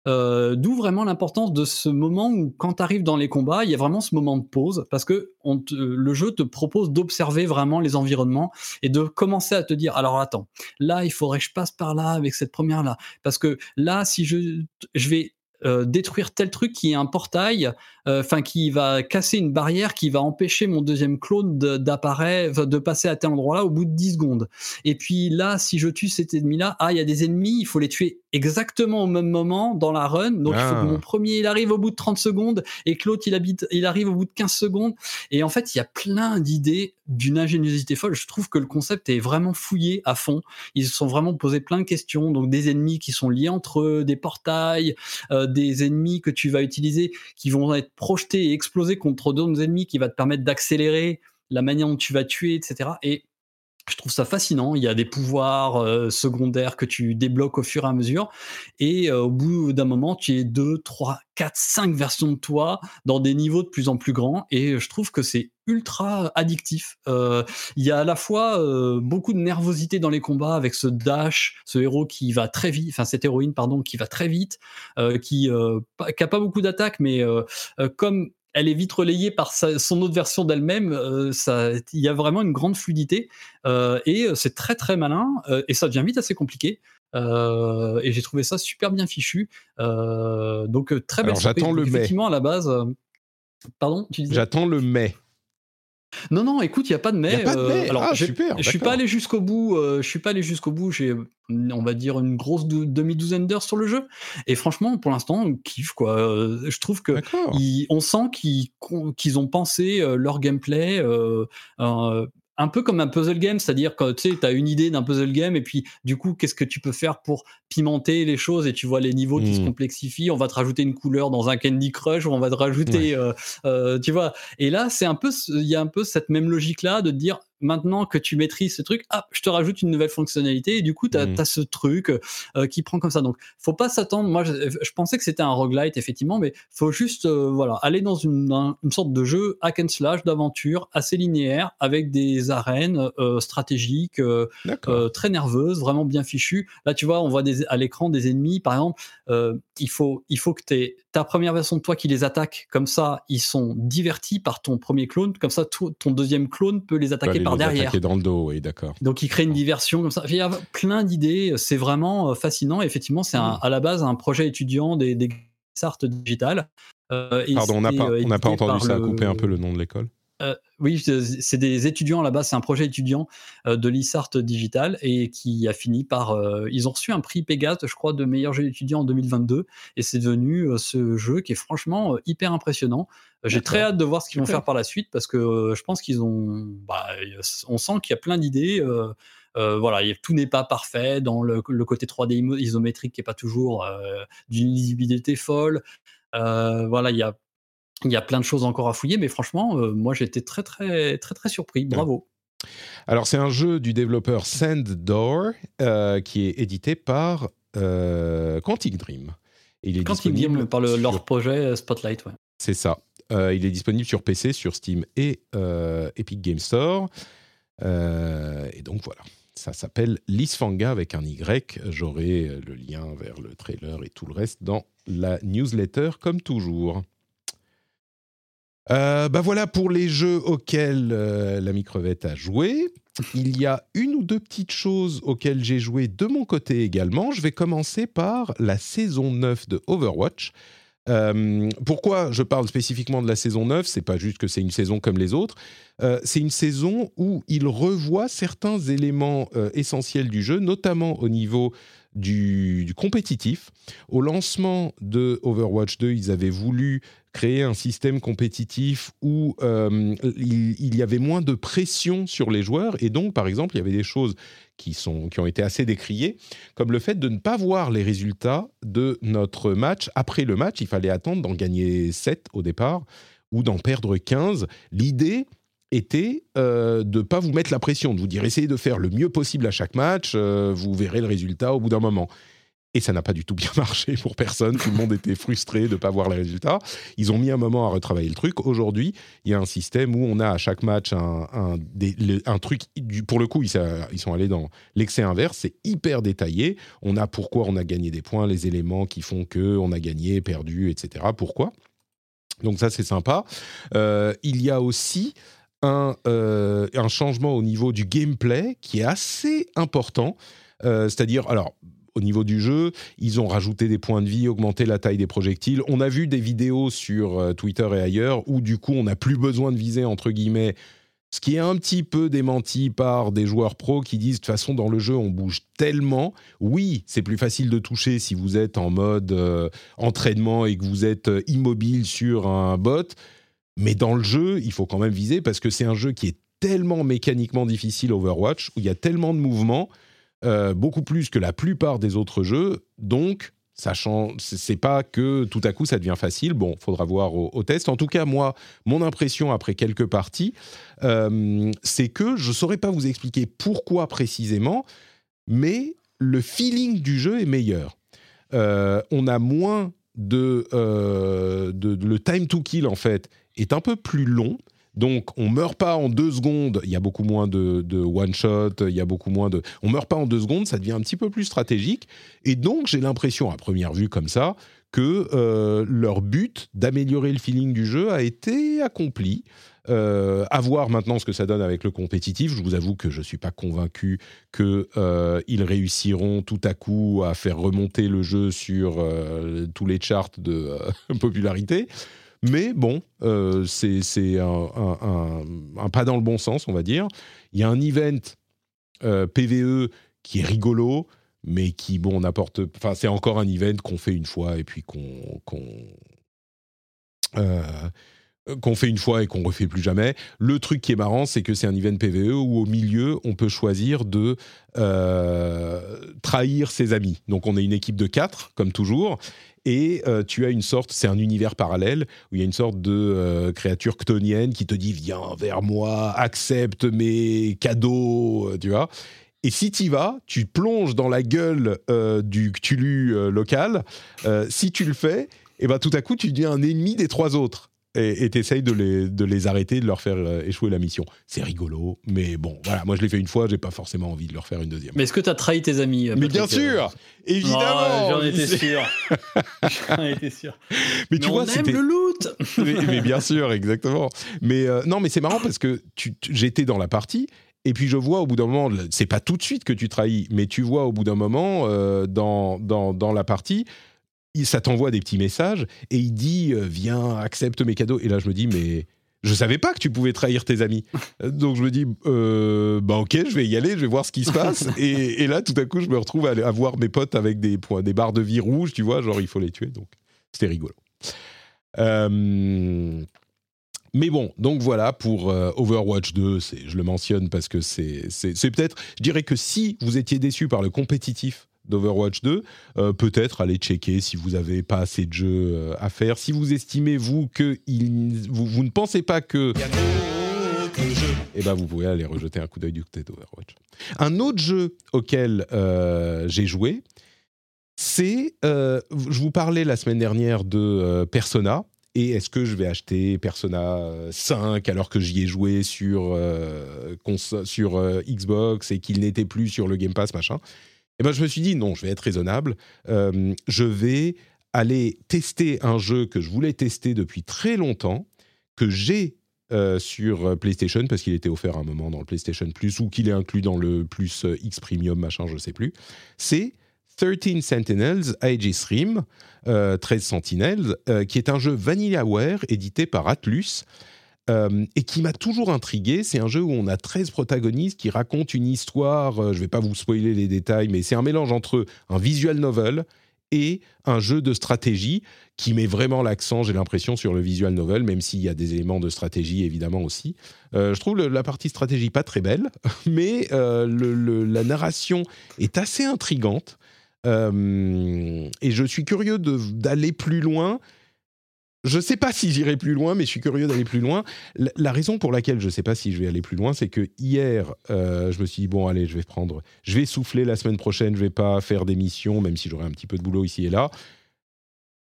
S2: Euh, D'où vraiment l'importance de ce moment où, quand tu arrives dans les combats, il y a vraiment ce moment de pause parce que on te- le jeu te propose d'observer vraiment les environnements et de commencer à te dire alors attends, là il faudrait que je passe par là avec cette première là parce que là si je je vais euh, détruire tel truc qui est un portail, euh, enfin qui va casser une barrière qui va empêcher mon deuxième clone d'apparaître, de passer à tel endroit-là au bout de 10 secondes. Et puis là, si je tue cet ennemi-là, ah, il y a des ennemis, il faut les tuer exactement au même moment dans la run. Donc il faut
S1: Ah.
S2: que mon premier, il arrive au bout de 30 secondes et que l'autre, il, habite- il arrive au bout de 15 secondes. Et en fait, il y a plein d'idées d'une ingéniosité folle. Je trouve que le concept est vraiment fouillé à fond. Ils se sont vraiment posé plein de questions. Donc des ennemis qui sont liés entre eux, des portails, euh, des ennemis que tu vas utiliser qui vont être projetés et explosés contre d'autres ennemis qui va te permettre d'accélérer la manière dont tu vas tuer, etc. Et je trouve ça fascinant. Il y a des pouvoirs euh, secondaires que tu débloques au fur et à mesure. Et euh, au bout d'un moment, tu es deux, trois, quatre, cinq versions de toi dans des niveaux de plus en plus grands. Et je trouve que c'est ultra addictif. Euh, il y a à la fois euh, beaucoup de nervosité dans les combats avec ce dash, ce héros qui va très vite, enfin cette héroïne, pardon, qui va très vite, euh, qui, euh, pas- beaucoup d'attaques, mais comme elle est vite relayée par sa- son autre version d'elle-même. euh, Il y a vraiment une grande fluidité euh, et euh, c'est très très malin euh, et ça devient vite assez compliqué. Et j'ai trouvé ça super bien fichu. Donc très belle
S1: Alors,
S2: surprise.
S1: le
S2: Donc,
S1: mai.
S2: Effectivement, à la base. Pardon,
S1: J'attends le mai.
S2: Non, non, écoute, il n'y a pas de mai.
S1: Y a pas de mai
S2: alors,
S1: Ah, super,
S2: Je suis pas allé jusqu'au bout. euh, je suis pas allé jusqu'au bout. J'ai, on va dire, une grosse dou- demi-douzaine d'heures sur le jeu. Et franchement, pour l'instant, on kiffe quoi. Euh, Je trouve que ils- on sent qu'ils ont pensé euh, leur gameplay euh, euh, un peu comme un puzzle game, c'est-à-dire que tu sais, as une idée d'un puzzle game et puis du coup, qu'est-ce que tu peux faire pour pimenter les choses et tu vois les niveaux qui se
S1: Mm.
S2: complexifient. On va te rajouter une couleur dans un Candy Crush ou on va te rajouter, euh, euh, tu vois. Et là, c'est un peu, il y a un peu cette même logique-là de te dire maintenant que tu maîtrises ce truc, ah, je te rajoute une nouvelle fonctionnalité et du coup, tu as,
S1: Mm.
S2: ce truc euh, qui prend comme ça. Donc, faut pas s'attendre. Moi, je, je pensais que c'était un roguelite, effectivement, mais faut juste euh, voilà, aller dans une, un- une sorte de jeu hack and slash d'aventure assez linéaire avec des arènes euh, stratégiques très nerveuses, vraiment bien fichues. Là, tu vois, on voit des, à l'écran des ennemis, par exemple. il, faut, il faut que tu ta première version de toi qui les attaque. Comme ça, ils sont divertis par ton premier clone. Comme ça, ton deuxième clone peut les attaquer
S1: aller
S2: par derrière.
S1: dans le dos, oui, d'accord.
S2: Donc il crée une diversion comme ça. Il y a plein d'idées, c'est vraiment euh, fascinant. Et effectivement, c'est un- à la base un projet étudiant des, des Art Digital. Euh,
S1: Pardon, on n'a pas,
S2: euh,
S1: on pas entendu ça,
S2: le-
S1: coupé un peu le nom de l'école.
S2: Euh, oui, c'est des étudiants là-bas, c'est un projet étudiant euh, de l'ISART Digital et qui a fini par. euh, ils ont reçu un prix Pégase, je crois, de meilleur jeu étudiant en 2022 et c'est devenu ce jeu qui est franchement hyper impressionnant. J'ai très hâte de voir ce qu'ils vont faire par la suite parce que je pense qu'ils ont. bah, on sent qu'il y a plein d'idées. euh, voilà, tout n'est pas parfait dans le, le côté 3D imo- isométrique qui est pas toujours euh, d'une lisibilité folle. Euh, voilà, il y a il y a plein de choses encore à fouiller, mais franchement, euh, moi j'ai été très très très très surpris. Bravo.
S1: Alors, c'est un jeu du développeur Sanddoor euh, qui est édité par euh, Quantic Dream. Et il est disponible
S2: disent par le-
S1: sur-
S2: leur projet euh, Spotlight, ouais.
S1: C'est ça. Euh, il est disponible sur PC, sur Steam et euh, Epic Game Store. Et donc voilà, ça s'appelle Lisfanga avec un Y. J'aurai le lien vers le trailer et tout le reste dans la newsletter, comme toujours. Euh, bah voilà pour les jeux auxquels euh, la micrevette a joué. Il y a une ou deux petites choses auxquelles j'ai joué de mon côté également. Je vais commencer par la saison 9 de Overwatch. Euh, pourquoi je parle spécifiquement de la saison 9 C'est pas juste que c'est une saison comme les autres. Euh, c'est une saison où il revoit certains éléments euh, essentiels du jeu, notamment au niveau du, compétitif. Au lancement de Overwatch 2, ils avaient voulu créer un système compétitif où euh, il, il y avait moins de pression sur les joueurs et donc, par exemple, il y avait des choses qui, sont, qui ont été assez décriées, comme le fait de ne pas voir les résultats de notre match après le match. Il fallait attendre d'en gagner 7 au départ ou d'en perdre 15. L'idée était euh, de ne pas vous mettre la pression, de vous dire essayez de faire le mieux possible à chaque match, euh, vous verrez le résultat au bout d'un moment. Et ça n'a pas du tout bien marché pour personne. Tout le monde était frustré de ne pas voir les résultats. Ils ont mis un moment à retravailler le truc. Aujourd'hui, il y a un système où on a à chaque match un, truc. pour le coup, ils, sa- ils sont allés dans l'excès inverse. C'est hyper détaillé. On a pourquoi on a gagné des points, les éléments qui font que on a gagné, perdu, etc. Pourquoi? Donc ça, c'est sympa. Euh, il y a aussi un, euh, un changement au niveau du gameplay qui est assez important. Euh, C'est-à-dire, alors, au niveau du jeu, ils ont rajouté des points de vie, augmenté la taille des projectiles. On a vu des vidéos sur euh, Twitter et ailleurs où, du coup, on n'a plus besoin de viser, entre guillemets, ce qui est un petit peu démenti par des joueurs pros qui disent de toute façon dans le jeu on bouge tellement. Oui, c'est plus facile de toucher si vous êtes en mode entraînement et que vous êtes immobile sur un bot, mais dans le jeu il faut quand même viser parce que c'est un jeu qui est tellement mécaniquement difficile Overwatch où il y a tellement de mouvements, euh, beaucoup plus que la plupart des autres jeux, donc ça change. C'est pas que tout à coup ça devient facile. Bon, faudra voir au, test. En tout cas, moi, mon impression après quelques parties, euh, c'est que je saurais pas vous expliquer pourquoi précisément, mais le feeling du jeu est meilleur. Euh, on a moins de, de- le time to kill en fait est un peu plus long. Donc, on meurt pas en deux secondes. Il y a beaucoup moins de, de one shot. Il y a beaucoup moins de. On meurt pas en deux secondes. Ça devient un petit peu plus stratégique. Et donc, j'ai l'impression, à première vue comme ça, que euh, leur but d'améliorer le feeling du jeu a été accompli. Euh, voir maintenant ce que ça donne avec le compétitif. Je vous avoue que je ne suis pas convaincu qu'ils réussiront tout à coup à faire remonter le jeu sur euh, tous les charts de euh, popularité. Mais bon, euh, c'est un, pas dans le bon sens, on va dire. Il y a un event euh, PVE qui est rigolo, mais qui, bon, n'apporte. Enfin, c'est encore un event qu'on fait une fois et puis qu'on. qu'on euh, qu'on fait une fois et qu'on refait plus jamais. Le truc qui est marrant, c'est que c'est un event PVE où au milieu, on peut choisir de euh, trahir ses amis. Donc on est une équipe de quatre, comme toujours, et euh, tu as une sorte, c'est un univers parallèle où il y a une sorte de euh, créature chtonienne qui te dit viens vers moi, accepte mes cadeaux, euh, tu vois. Et si tu vas, tu plonges dans la gueule euh, du Cthulhu euh, local. Euh, si tu le fais, et ben tout à coup tu deviens un ennemi des trois autres et tu essayes de les, de les arrêter, de leur faire euh, échouer la mission. C'est rigolo, mais bon, voilà, moi je l'ai fait une fois, j'ai pas forcément envie de leur faire une deuxième.
S2: Mais est-ce que tu as trahi tes amis euh,
S1: Mais bien sûr, évidemment.
S2: Oh, J'en étais sûr. J'en étais sûr.
S1: Mais tu
S2: on
S1: vois,
S2: aime le loot
S1: mais, mais bien sûr, exactement. Mais euh, non, mais c'est marrant parce que tu- tu- j'étais dans la partie. Et puis je vois au bout d'un moment, c'est pas tout de suite que tu trahis, mais tu vois au bout d'un moment euh, dans, dans, dans la partie, ça t'envoie des petits messages et il dit euh, viens accepte mes cadeaux. Et là je me dis mais je savais pas que tu pouvais trahir tes amis. Euh, Donc je me dis euh, bah ok je vais y aller, je vais voir ce qui se passe. et, et là tout à coup je me retrouve à, voir mes potes avec des points, des barres de vie rouges, tu vois, genre il faut les tuer. Donc c'était rigolo. Euh, mais bon, donc voilà pour euh, Overwatch 2, c'est- je le mentionne parce que c'est peut-être, je dirais que si vous étiez déçu par le compétitif d'Overwatch 2, euh, peut-être aller checker si vous n'avez pas assez de jeux euh, à faire. Si vous estimez, vous, que il- vous, vous ne pensez pas que... Eh ben, vous pouvez aller rejeter un coup d'œil du côté d'Overwatch. Un autre jeu auquel euh, j'ai joué, c'est... euh, je vous parlais la semaine dernière de Persona. Et est-ce que je vais acheter Persona euh, 5 alors que j'y ai joué sur, sur Xbox et qu'il n'était plus sur le Game Pass, machin? Eh ben, je me suis dit, non, je vais être raisonnable. Euh, je vais aller tester un jeu que je voulais tester depuis très longtemps, que j'ai euh, sur euh, PlayStation, parce qu'il était offert à un moment dans le PlayStation Plus, ou qu'il est inclus dans le Plus X Premium, machin, je ne sais plus. C'est 13 Sentinels Aegis Rim, euh, 13 Sentinelles, euh, qui est un jeu VanillaWare édité par Atlus. Euh, et qui m'a toujours intrigué. C'est un jeu où on a 13 protagonistes qui racontent une histoire. euh, je ne vais pas vous spoiler les détails, mais c'est un mélange entre un visual novel et un jeu de stratégie qui met vraiment l'accent, j'ai l'impression, sur le visual novel, même s'il y a des éléments de stratégie évidemment aussi. Euh, je trouve la partie stratégie pas très belle, mais la narration est assez intrigante. Et je suis curieux d'aller plus loin. Je ne sais pas si j'irai plus loin, mais je suis curieux d'aller plus loin. La, raison pour laquelle je ne sais pas si je vais aller plus loin, c'est que hier, euh, je me suis dit bon, allez, je vais prendre, je vais souffler la semaine prochaine, je vais pas faire d'émission, même si j'aurai un petit peu de boulot ici et là.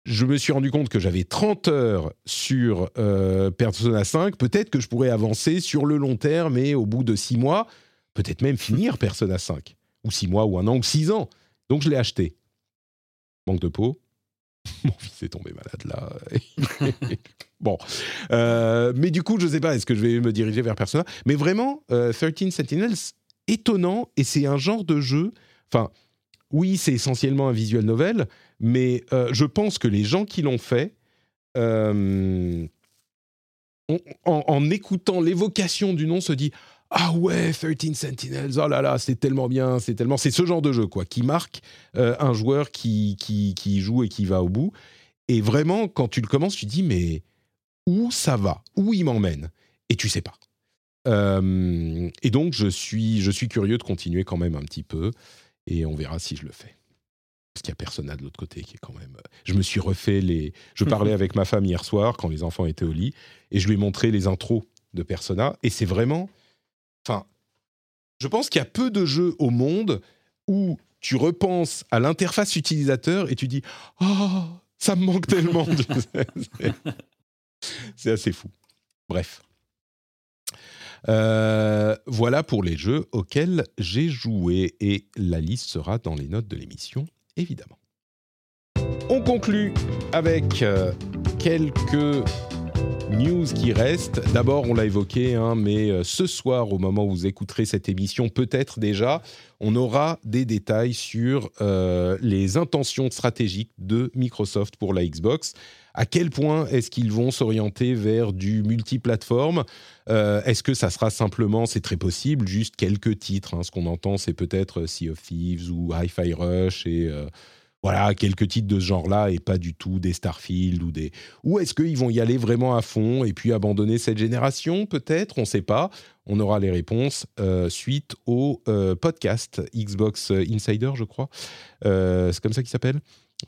S1: Je me suis rendu compte que j'avais 30 heures sur euh, Persona 5. Peut-être que je pourrais avancer sur le long terme, mais au bout de 6 mois, peut-être même finir Persona 5. Ou 6 mois, ou un an, ou 6 ans. Donc je l'ai acheté. Manque de peau. Mon fils est tombé malade là. bon. Euh, mais du coup, je ne sais pas, est-ce que je vais me diriger vers Persona? Mais vraiment, euh, 13 Sentinels, étonnant, et c'est un genre de jeu. Enfin, oui, c'est essentiellement un visual novel, mais euh, je pense que les gens qui l'ont fait, euh, en, en écoutant l'évocation du nom, se dit ah ouais, 13 Sentinels, oh là là, c'est tellement bien, c'est tellement, c'est ce genre de jeu quoi, qui marque euh, un joueur qui, qui qui joue et qui va au bout. Et vraiment, quand tu le commences, tu te dis mais où ça va, où il m'emmène, et tu sais pas. Euh, et donc je suis je suis curieux de continuer quand même un petit peu, et on verra si je le fais. Parce qu'il y a Persona de l'autre côté qui est quand même. Je me suis refait les. Je parlais avec ma femme hier soir quand les enfants étaient au lit et je lui ai montré les intros de Persona et c'est vraiment. Enfin, je pense qu'il y a peu de jeux au monde où tu repenses à l'interface utilisateur et tu dis oh ça me manque tellement. C'est- c'est assez fou. Bref. Euh, voilà pour les jeux auxquels j'ai joué et la liste sera dans les notes de l'émission, évidemment. On conclut avec euh, quelques news qui restent. D'abord, on l'a évoqué, hein, mais euh, ce soir, au moment où vous écouterez cette émission, peut-être déjà, on aura des détails sur euh, les intentions stratégiques de Microsoft pour la Xbox. À quel point est-ce qu'ils vont s'orienter vers du multiplateforme? Euh, Est-ce que ça sera simplement, c'est très possible, juste quelques titres hein? Ce qu'on entend, c'est peut-être Sea of Thieves ou Hi-Fi Rush et euh, voilà, quelques titres de ce genre-là et pas du tout des Starfield ou des. Ou est-ce qu'ils vont y aller vraiment à fond et puis abandonner cette génération Peut-être, on ne sait pas. On aura les réponses euh, suite au euh, podcast Xbox Insider, je crois. Euh, c'est comme ça qu'il s'appelle,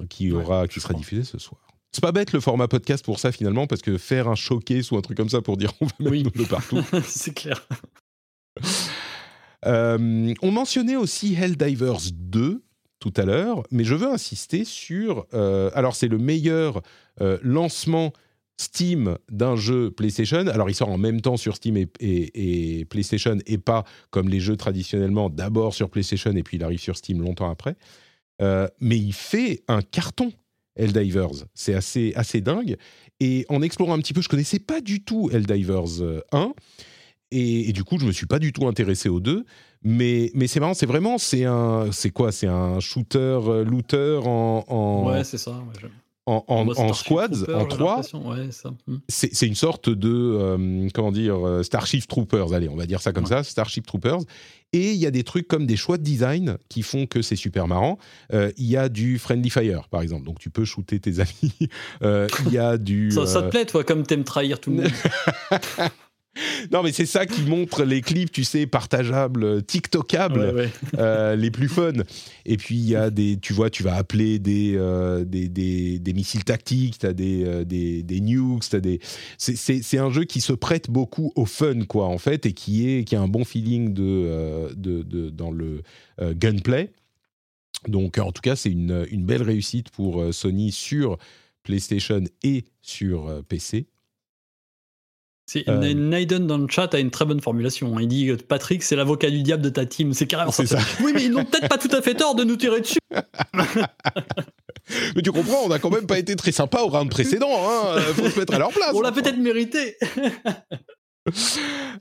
S1: qui aura, qui sera
S2: crois.
S1: diffusé ce soir. C'est pas bête le format podcast pour ça finalement, parce que faire un showcase ou un truc comme ça pour dire on va mettre
S2: Oui.
S1: de partout.
S2: c'est clair.
S1: On mentionnait aussi Helldivers 2 tout à l'heure, mais je veux insister sur. euh, alors, c'est le meilleur euh, lancement Steam d'un jeu PlayStation. Alors, il sort en même temps sur Steam et, PlayStation, et pas comme les jeux traditionnellement, d'abord sur PlayStation et puis il arrive sur Steam longtemps après. Euh, mais il fait un carton, Helldivers. C'est assez, assez dingue. Et en explorant un petit peu, je connaissais pas du tout Helldivers euh, 1. Et, et du coup, je me suis pas du tout intéressé aux deux. Mais, mais c'est marrant, c'est vraiment, c'est un, c'est quoi C'est un shooter, euh, looter en, en,
S2: Ouais, c'est ça. ouais,
S1: en, en- squads, en trois.
S2: Ouais. Hmm.
S1: C'est c'est une sorte de, euh, comment dire, euh, Starship Troopers, allez, on va dire ça comme
S2: Ouais.
S1: ça, Starship Troopers. Et il y a des trucs comme des choix de design qui font que c'est super marrant. Euh, Il y a du Friendly Fire, par exemple, donc tu peux shooter tes amis. Euh, Il y a du...
S2: Ça, ça te plaît, toi, comme t'aimes trahir tout le monde?
S1: Non, mais c'est ça qui montre les clips, tu sais, partageables, TikTokables.
S2: Ouais, ouais.
S1: euh, les plus fun. Et puis il y a des, tu vois, tu vas appeler des euh, des, des, des missiles tactiques, t'as des, euh, des des nukes, t'as des. C'est, c'est, c'est un jeu qui se prête beaucoup au fun, quoi, en fait, et qui est qui a un bon feeling de de, de- dans le gunplay. Donc en tout cas, c'est une une belle réussite pour Sony sur PlayStation et sur PC.
S2: C'est
S1: Euh.
S2: Naiden dans le chat a une très bonne formulation. Il dit euh, Patrick, c'est l'avocat du diable de ta team. C'est carrément
S1: C'est
S2: ça.
S1: ça.
S2: Oui, mais ils n'ont peut-être pas tout à fait tort de nous tirer dessus.
S1: Mais tu comprends, on n'a quand même pas été très sympa au round précédent. Hein faut se mettre à leur place.
S2: On l'a peut-être mérité.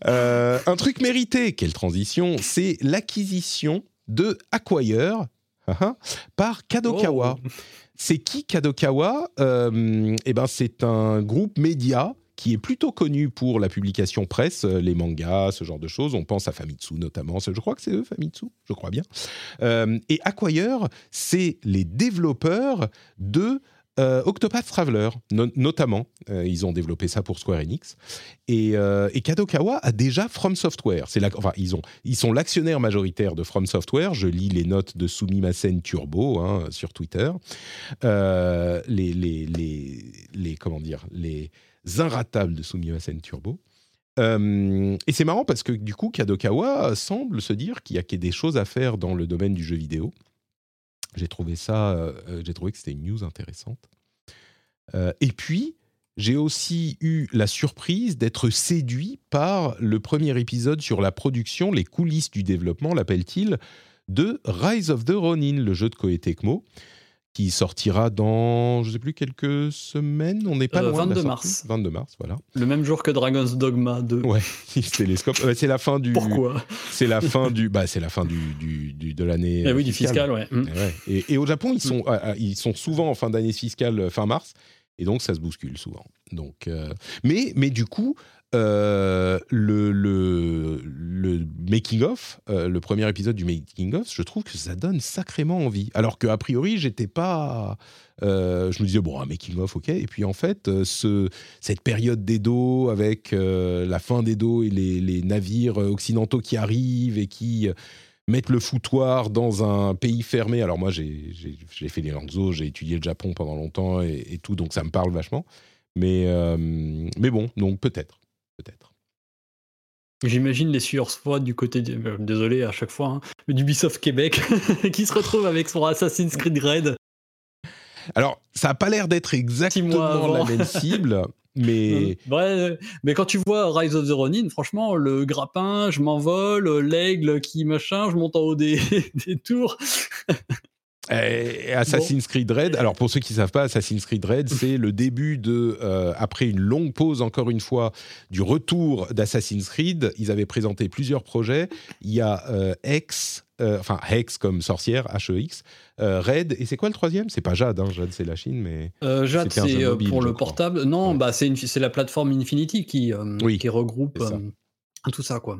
S1: Euh, un truc mérité, quelle transition, c'est l'acquisition de Acquire haha, par Kadokawa.
S2: Oh.
S1: C'est qui Kadokawa? Eh ben, c'est un groupe média qui est plutôt connu pour la publication presse, euh, les mangas, ce genre de choses. On pense à Famitsu notamment. Je crois que c'est eux, Famitsu, je crois bien. Euh, et Acquire, c'est les développeurs de euh, Octopath Traveler, no- notamment. Euh, ils ont développé ça pour Square Enix. Et, Kadokawa a déjà From Software. La, enfin, ils, ont, ils sont l'actionnaire majoritaire de From Software. Je lis les notes de Sumimasen Turbo hein, sur Twitter. Les, les, les, comment dire, les inratables de Sumimasen Turbo. Euh, et c'est marrant parce que du coup, Kadokawa semble se dire qu'il y a des choses à faire dans le domaine du jeu vidéo. J'ai trouvé ça, euh, j'ai trouvé que c'était une news intéressante. Euh, et puis, j'ai aussi eu la surprise d'être séduit par le premier épisode sur la production, les coulisses du développement, l'appelle-t-il, de Rise of the Ronin, le jeu de Koei qui sortira dans, je ne sais plus, quelques semaines. On n'est pas
S2: Euh,
S1: loin de la
S2: 22 mars.
S1: 22 mars, voilà.
S2: Le même jour que Dragon's Dogma 2.
S1: Ouais, télescope. Ouais, c'est la fin du.
S2: Pourquoi?
S1: C'est la fin du. Bah, c'est la fin du, du- du- de l'année.
S2: Eh
S1: euh,
S2: oui, du fiscal, ouais.
S1: Et, ouais. Et- et au Japon, ils sont, ah, ah, ils sont souvent en fin d'année fiscale, euh, fin mars, et donc ça se bouscule souvent. Donc, euh, mais, mais du coup, euh, le, le, le making of, euh, le premier épisode du making of, je trouve que ça donne sacrément envie. Alors que a priori, j'étais pas. euh, je me disais bon, un making of, ok. Et puis en fait, ce, cette période d'Edo avec la fin d'Edo et les, les navires occidentaux qui arrivent et qui mettre le foutoir dans un pays fermé. Alors moi, j'ai fait les Langzo, j'ai étudié le Japon pendant longtemps et, tout, donc ça me parle vachement. Mais, mais bon, donc peut-être, peut-être.
S2: J'imagine les sueurs froides du côté, de- euh, désolé à chaque fois, hein, d'Ubisoft Québec, qui se retrouve avec son Assassin's Creed Red.
S1: Alors, ça n'a pas l'air d'être exactement la même cible, mais
S2: Ouais, mais quand tu vois Rise of the Ronin, franchement, le grappin, je m'envole, l'aigle qui machin, je monte en haut des, des tours.
S1: Euh, Assassin's Creed Red, alors pour ceux qui ne savent pas, Assassin's Creed Red, c'est le début de, euh, après une longue pause encore une fois, du retour d'Assassin's Creed. Ils avaient présenté plusieurs projets. Il y a euh, Hex, euh, enfin Hex comme sorcière, H-E-X, euh, Red, et c'est quoi le troisième? C'est pas Jade, hein, Jade c'est la Chine, mais...
S2: Euh, Jade, c'est euh, pour le
S1: crois.
S2: portable. Non,
S1: Ouais.
S2: bah c'est la plateforme Infinity qui, euh,
S1: Oui,
S2: qui regroupe euh, tout ça, quoi.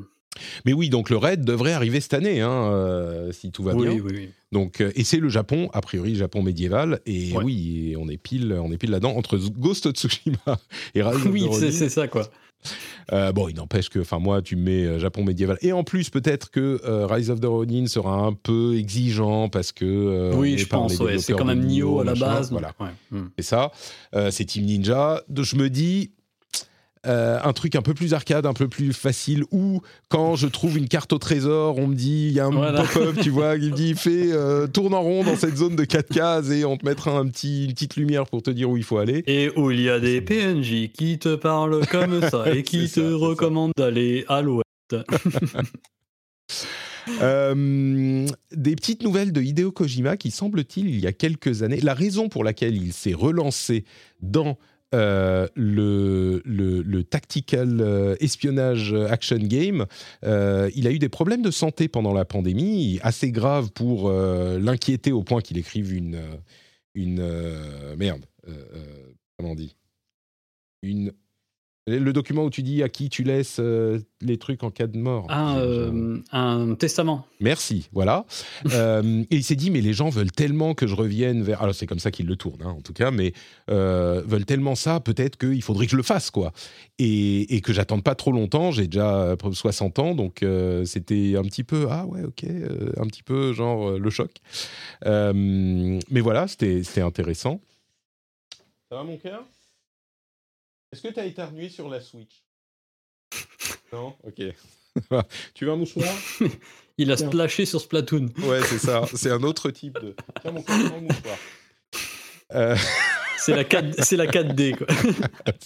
S1: Mais oui, donc le Red devrait arriver cette année, hein, euh, si tout va
S2: oui,
S1: bien.
S2: oui, oui.
S1: Donc, euh, et c'est le Japon, a priori, Japon médiéval. Et
S2: Ouais.
S1: oui, et on est pile, on est pile là-dedans entre Ghost of Tsushima et Rise of the
S2: Oui,
S1: Ronin.
S2: c'est c'est ça, quoi.
S1: Euh, bon, il n'empêche que, enfin, moi, tu me mets Japon médiéval. Et en plus, peut-être que Rise of the Ronin sera un peu exigeant parce que.
S2: oui, je pense, ouais. C'est quand même Nioh à la base.
S1: Voilà,
S2: ouais. Hmm.
S1: c'est ça. C'est Team Ninja. Donc, je me dis. Euh, un truc un peu plus arcade, un peu plus facile, ou quand je trouve une carte au trésor, on me dit, il y a un
S2: Voilà.
S1: pop-up, tu vois, qui me dit, fais, euh, tourne en rond dans cette zone de 4 cases et on te mettra un petit, une petite lumière pour te dire où il faut aller.
S2: Et où il y a des PNJ qui te parlent comme ça et qui te
S1: ça.
S2: recommandent d'aller à l'ouest.
S1: Euh, des petites nouvelles de Hideo Kojima qui, semble-t-il, il y a quelques années, la raison pour laquelle il s'est relancé dans euh, le, tactical euh, espionnage action game, euh, il a eu des problèmes de santé pendant la pandémie, assez graves pour euh, l'inquiéter au point qu'il écrive une... euh, une euh, merde, euh, euh, comment on dit? Une... Le document où tu dis à qui tu laisses euh, les trucs en cas de mort.
S2: Un, euh, un testament.
S1: Merci, voilà. Euh, et il s'est dit, mais les gens veulent tellement que je revienne vers... Alors c'est comme ça qu'il le tourne, hein, en tout cas, mais veulent tellement ça, peut-être qu'il faudrait que je le fasse, quoi. Et, et que j'attende pas trop longtemps, j'ai déjà 60 ans, donc c'était un petit peu, ah ouais, ok, un petit peu genre le choc. Mais voilà, c'était c'était intéressant. Ça va mon cœur? Est-ce que tu as éternué sur la Switch? Non? Ok. tu veux un mouchoir?
S2: Il a
S1: Tiens.
S2: splashé sur Splatoon.
S1: Ouais, c'est ça. C'est un autre type de. Tiens, mon mouchoir. Euh,
S2: C'est la, 4, c'est la 4D, quoi.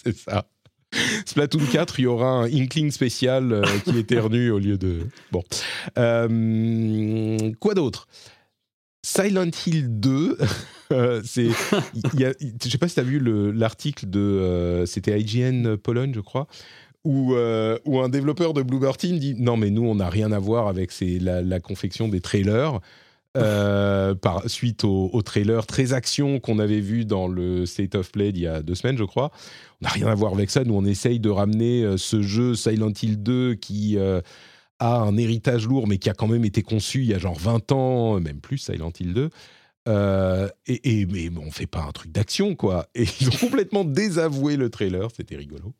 S1: c'est ça. Splatoon 4, il y aura un Inkling spécial euh, qui éternue au lieu de. Bon. Euh, quoi d'autre? Silent Hill 2, euh, c'est, il je sais pas si tu as vu le- l'article de, euh, c'était IGN Pologne, je crois, où, euh, où un développeur de Bloober Team dit non mais nous on n'a rien à voir avec ces- la, la confection des trailers. par suite au, au trailer très action qu'on avait vu dans le State of Play d'il y a deux semaines, je crois. On n'a rien à voir avec ça. Nous, on essaye de ramener ce jeu Silent Hill 2 qui a un héritage lourd, mais qui a quand même été conçu il y a genre 20 ans, même plus, Silent Hill 2. Euh, et, et, mais on fait pas un truc d'action, quoi. Et ils ont complètement désavoué le trailer, c'était rigolo.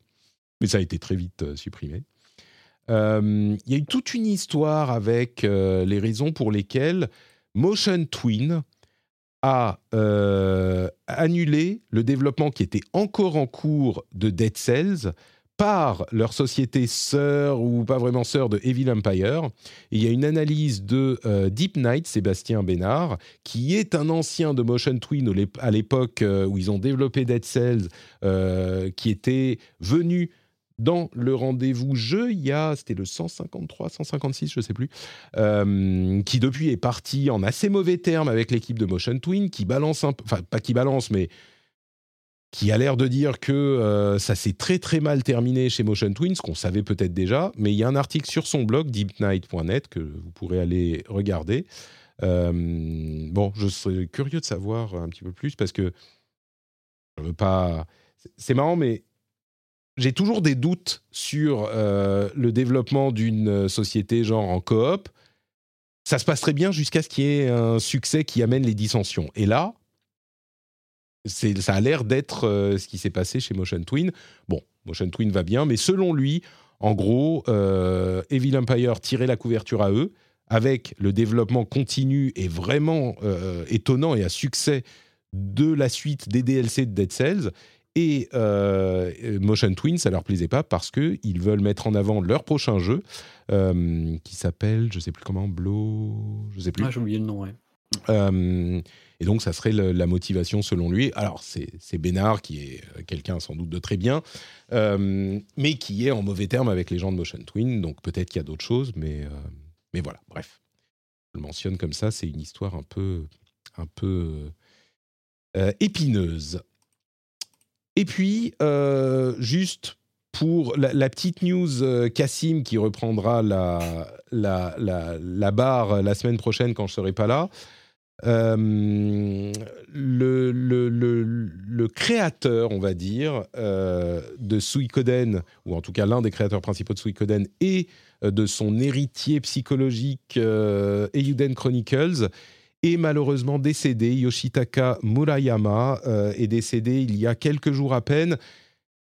S1: Mais ça a été très vite euh, supprimé. Euh, Il y a eu toute une histoire avec les raisons pour lesquelles Motion Twin a annulé le développement qui était encore en cours de Dead Cells par leur société sœur ou pas vraiment sœur de Evil Empire. Il y a une analyse de euh, Deep Night, Sébastien Bénard, qui est un ancien de Motion Twin à l'époque euh, où ils ont développé Dead Cells, euh, qui était venu dans le rendez-vous jeu, il y a, c'était le 153, 156, je sais plus, qui depuis est parti en assez mauvais termes avec l'équipe de Motion Twin, qui balance un enfin pas qui balance, mais qui a l'air de dire que euh, ça s'est très très mal terminé chez Motion Twin, ce qu'on savait peut-être déjà, mais il y a un article sur son blog, deepnight.net, que vous pourrez aller regarder. Euh, bon, je serais curieux de savoir un petit peu plus, parce que je veux pas... C'est marrant, mais j'ai toujours des doutes sur euh, le développement d'une société genre en coop. Ça se passe très bien jusqu'à ce qu'il y ait un succès qui amène les dissensions. Et là, ça a l'air d'être euh, ce qui s'est passé chez Motion Twin. Bon, Motion Twin va bien, mais selon lui, en gros, euh, Evil Empire tirait la couverture à eux, avec le développement continu et vraiment euh, étonnant et à succès de la suite des DLC de Dead Cells. Et Motion Twin, ça leur plaisait pas parce qu'ils veulent mettre en avant leur prochain jeu qui s'appelle, je sais plus comment, Blow, je sais plus.
S2: Ah, j'ai oublié le nom, ouais.
S1: Et donc, ça serait la motivation selon lui. Alors, c'est Bénard qui est euh, quelqu'un sans doute de très bien, euh, mais qui est en mauvais terme avec les gens de Motion Twin. Donc, peut-être qu'il y a d'autres choses, mais, euh, mais voilà, bref. Je le mentionne comme ça, c'est une histoire un peu, un peu épineuse. Et puis, juste pour la, petite news Cassim qui reprendra la, la, la, barre la semaine prochaine quand je serai pas là. Euh, le, créateur, on va dire, euh, de Suikoden, ou en tout cas l'un des créateurs principaux de Suikoden, et euh, de son héritier psychologique euh, Chronicles, est malheureusement décédé. Yoshitaka Murayama est décédé il y a quelques jours à peine,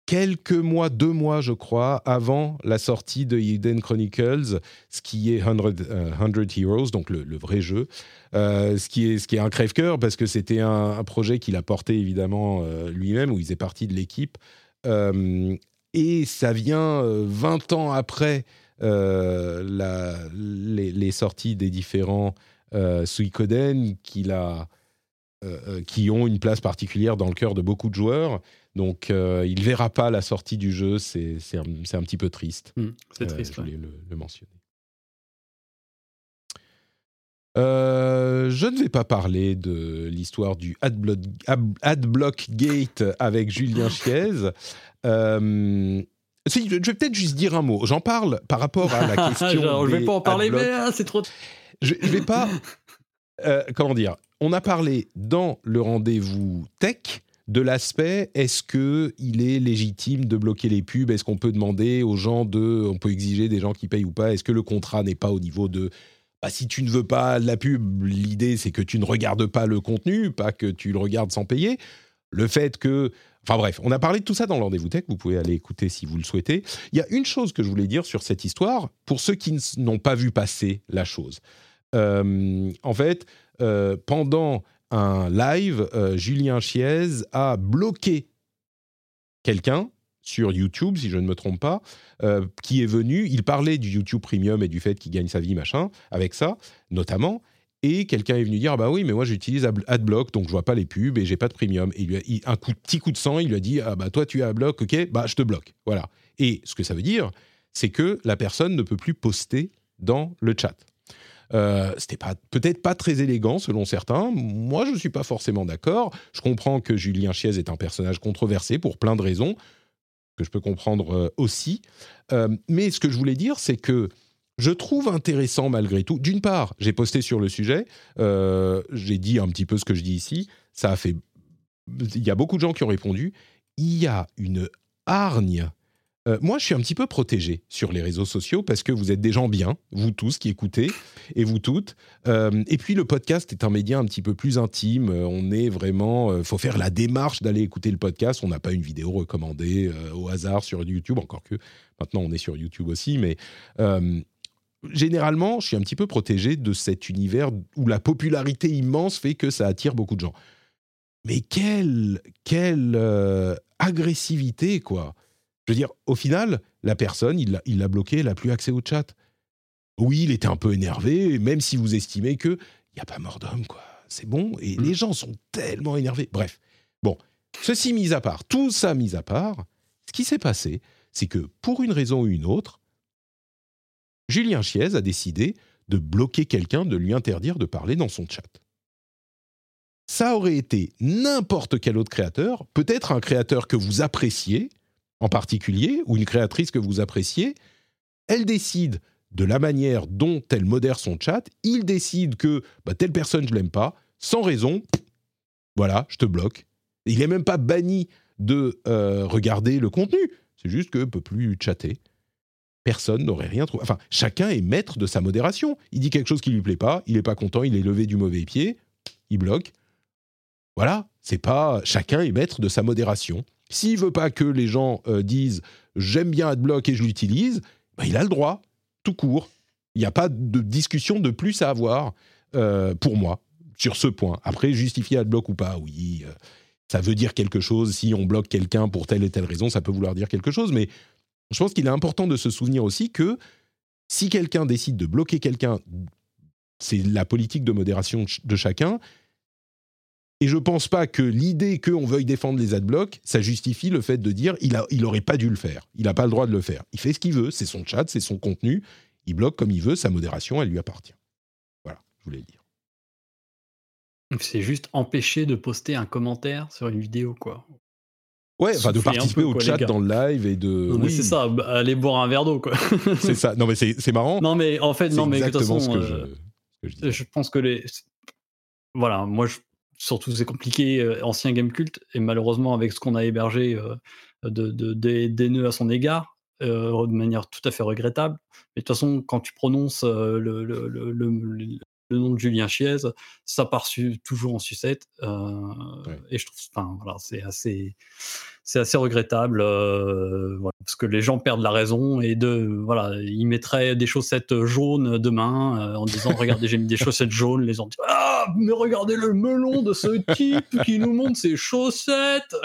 S1: quelques mois, deux mois je crois, avant la sortie de Eiyuden Chronicles, ce qui est 100, euh, 100 Heroes, donc le, vrai jeu. Euh, ce, qui est, un crève-cœur parce que c'était un, projet qu'il a porté évidemment euh, lui-même, où il faisait partie de l'équipe. Et ça vient euh, 20 ans après les, sorties des différents Suikoden qui ont une place particulière dans le cœur de beaucoup de joueurs. Donc, euh, il ne verra pas la sortie du jeu, c'est un, petit peu triste.
S2: Hmm, c'est
S1: Euh,
S2: triste.
S1: je
S2: ouais.
S1: voulais le, le mentionner. Euh, je ne vais pas parler de l'histoire du Adblock, Ad- Adblock Gate avec Julien Chiez. Euh, si, je vais peut-être juste dire un mot. J'en parle par rapport à la question.
S2: Genre, je vais
S1: des
S2: pas en parler,
S1: Adblock.
S2: mais ah, c'est trop.
S1: Je, je vais pas. euh, comment dire? On a parlé dans le rendez-vous tech de l'aspect est-ce que il est légitime de bloquer les pubs? Est-ce qu'on peut demander aux gens de, on peut exiger des gens qui payent ou pas? Est-ce que le contrat n'est pas au niveau de bah, si tu ne veux pas la pub, l'idée c'est que tu ne regardes pas le contenu, pas que tu le regardes sans payer. Le fait que, enfin bref, on a parlé de tout ça dans le rendez-vous tech. Vous pouvez aller écouter si vous le souhaitez. Il y a une chose que je voulais dire sur cette histoire pour ceux qui n'ont pas vu passer la chose. Euh, en fait, euh, pendant un live, euh, Julien Chiez a bloqué quelqu'un sur YouTube, si je ne me trompe pas, euh, qui est venu. Il parlait du YouTube Premium et du fait qu'il gagne sa vie, machin, avec ça, notamment. Et quelqu'un est venu dire, ah bah oui, mais moi j'utilise Ad- Adblock, donc je vois pas les pubs et j'ai pas de premium. Et lui a, un coup, petit coup de sang, il lui a dit, ah bah toi tu as Adblock, ok, bah je te bloque. Voilà. Et ce que ça veut dire, c'est que la personne ne peut plus poster dans le chat. Euh, C'était pas peut-être pas très élégant selon certains. Moi, je suis pas forcément d'accord. Je comprends que Julien Chiez est un personnage controversé pour plein de raisons que je peux comprendre euh, aussi. Euh, mais ce que je voulais dire, c'est que je trouve intéressant malgré tout. D'une part, j'ai posté sur le sujet, j'ai dit un petit peu ce que je dis ici. Ça a fait. Il y a beaucoup de gens qui ont répondu. Il y a une hargne Euh, moi, je suis un petit peu protégé sur les réseaux sociaux parce que vous êtes des gens bien, vous tous qui écoutez et vous toutes. Euh, et puis le podcast est un média un petit peu plus intime. Euh, on est vraiment, il faut faire la démarche d'aller écouter le podcast. On n'a pas une vidéo recommandée au hasard sur YouTube, encore que maintenant on est sur YouTube aussi, mais généralement, je suis un petit peu protégé de cet univers où la popularité immense fait que ça attire beaucoup de gens. Mais quelle, quelle agressivité, quoi je veux dire, au final, la personne, il l'a bloqué, elle n'a plus accès au chat. Oui, il était un peu énervé, même si vous estimez que il n'y a pas mort d'homme, quoi. C'est bon. Et mm. les gens sont tellement énervés. Bref. Bon, ceci mis à part, tout ça mis à part, ce qui s'est passé, c'est que pour une raison ou une autre, Julien Chiez a décidé de bloquer quelqu'un, de lui interdire de parler dans son chat. Ça aurait été n'importe quel autre créateur, peut-être un créateur que vous appréciez, en particulier, ou une créatrice que vous appréciez, elle décide de la manière dont elle modère son chat, il décide que bah, telle personne, je l'aime pas, sans raison, voilà, je te bloque. Il n'est même pas banni de euh, regarder le contenu, c'est juste que ne peut plus chatter. Personne n'aurait rien trouvé. Enfin, chacun est maître de sa modération. Il dit quelque chose qui lui plaît pas, il n'est pas content, il est levé du mauvais pied, il bloque. Voilà, c'est pas chacun est maître de sa modération. S'il veut pas que les gens euh, disent j'aime bien AdBlock et je l'utilise, bah, il a le droit, tout court. Il n'y a pas de discussion de plus à avoir euh, pour moi sur ce point. Après, justifier AdBlock ou pas, oui, euh, ça veut dire quelque chose. Si on bloque quelqu'un pour telle et telle raison, ça peut vouloir dire quelque chose. Mais je pense qu'il est important de se souvenir aussi que si quelqu'un décide de bloquer quelqu'un, c'est la politique de modération de chacun. Et je pense pas que l'idée qu'on veuille défendre les adblocks, ça justifie le fait de dire il a, il aurait pas dû le faire. Il n'a pas le droit de le faire. Il fait ce qu'il veut, c'est son chat, c'est son contenu. Il bloque comme il veut, sa modération, elle lui appartient. Voilà, je voulais le dire.
S2: C'est juste empêcher de poster un commentaire sur une vidéo, quoi.
S1: Ouais, enfin de participer au chat dans le live et de.
S2: oui. c'est ça, bah, aller boire un verre d'eau, quoi.
S1: c'est ça. Non, mais c'est marrant.
S2: Non, mais en fait, non, mais de toute façon, ce que je, euh, je pense que les. Voilà, moi, je surtout c'est compliqué, euh, ancien game culte, et malheureusement avec ce qu'on a hébergé euh, de, des, nœuds à son égard, euh, de manière tout à fait regrettable. Mais de toute façon, quand tu prononces le, nom de Julien Chiez, ça part toujours en sucette. Et je trouve, enfin voilà, c'est assez, c'est assez regrettable parce que les gens perdent la raison et de voilà, ils mettraient des chaussettes jaunes demain en disant regardez j'ai mis des chaussettes jaunes, les gens disent ah mais regardez le melon de ce type qui nous montre ses chaussettes.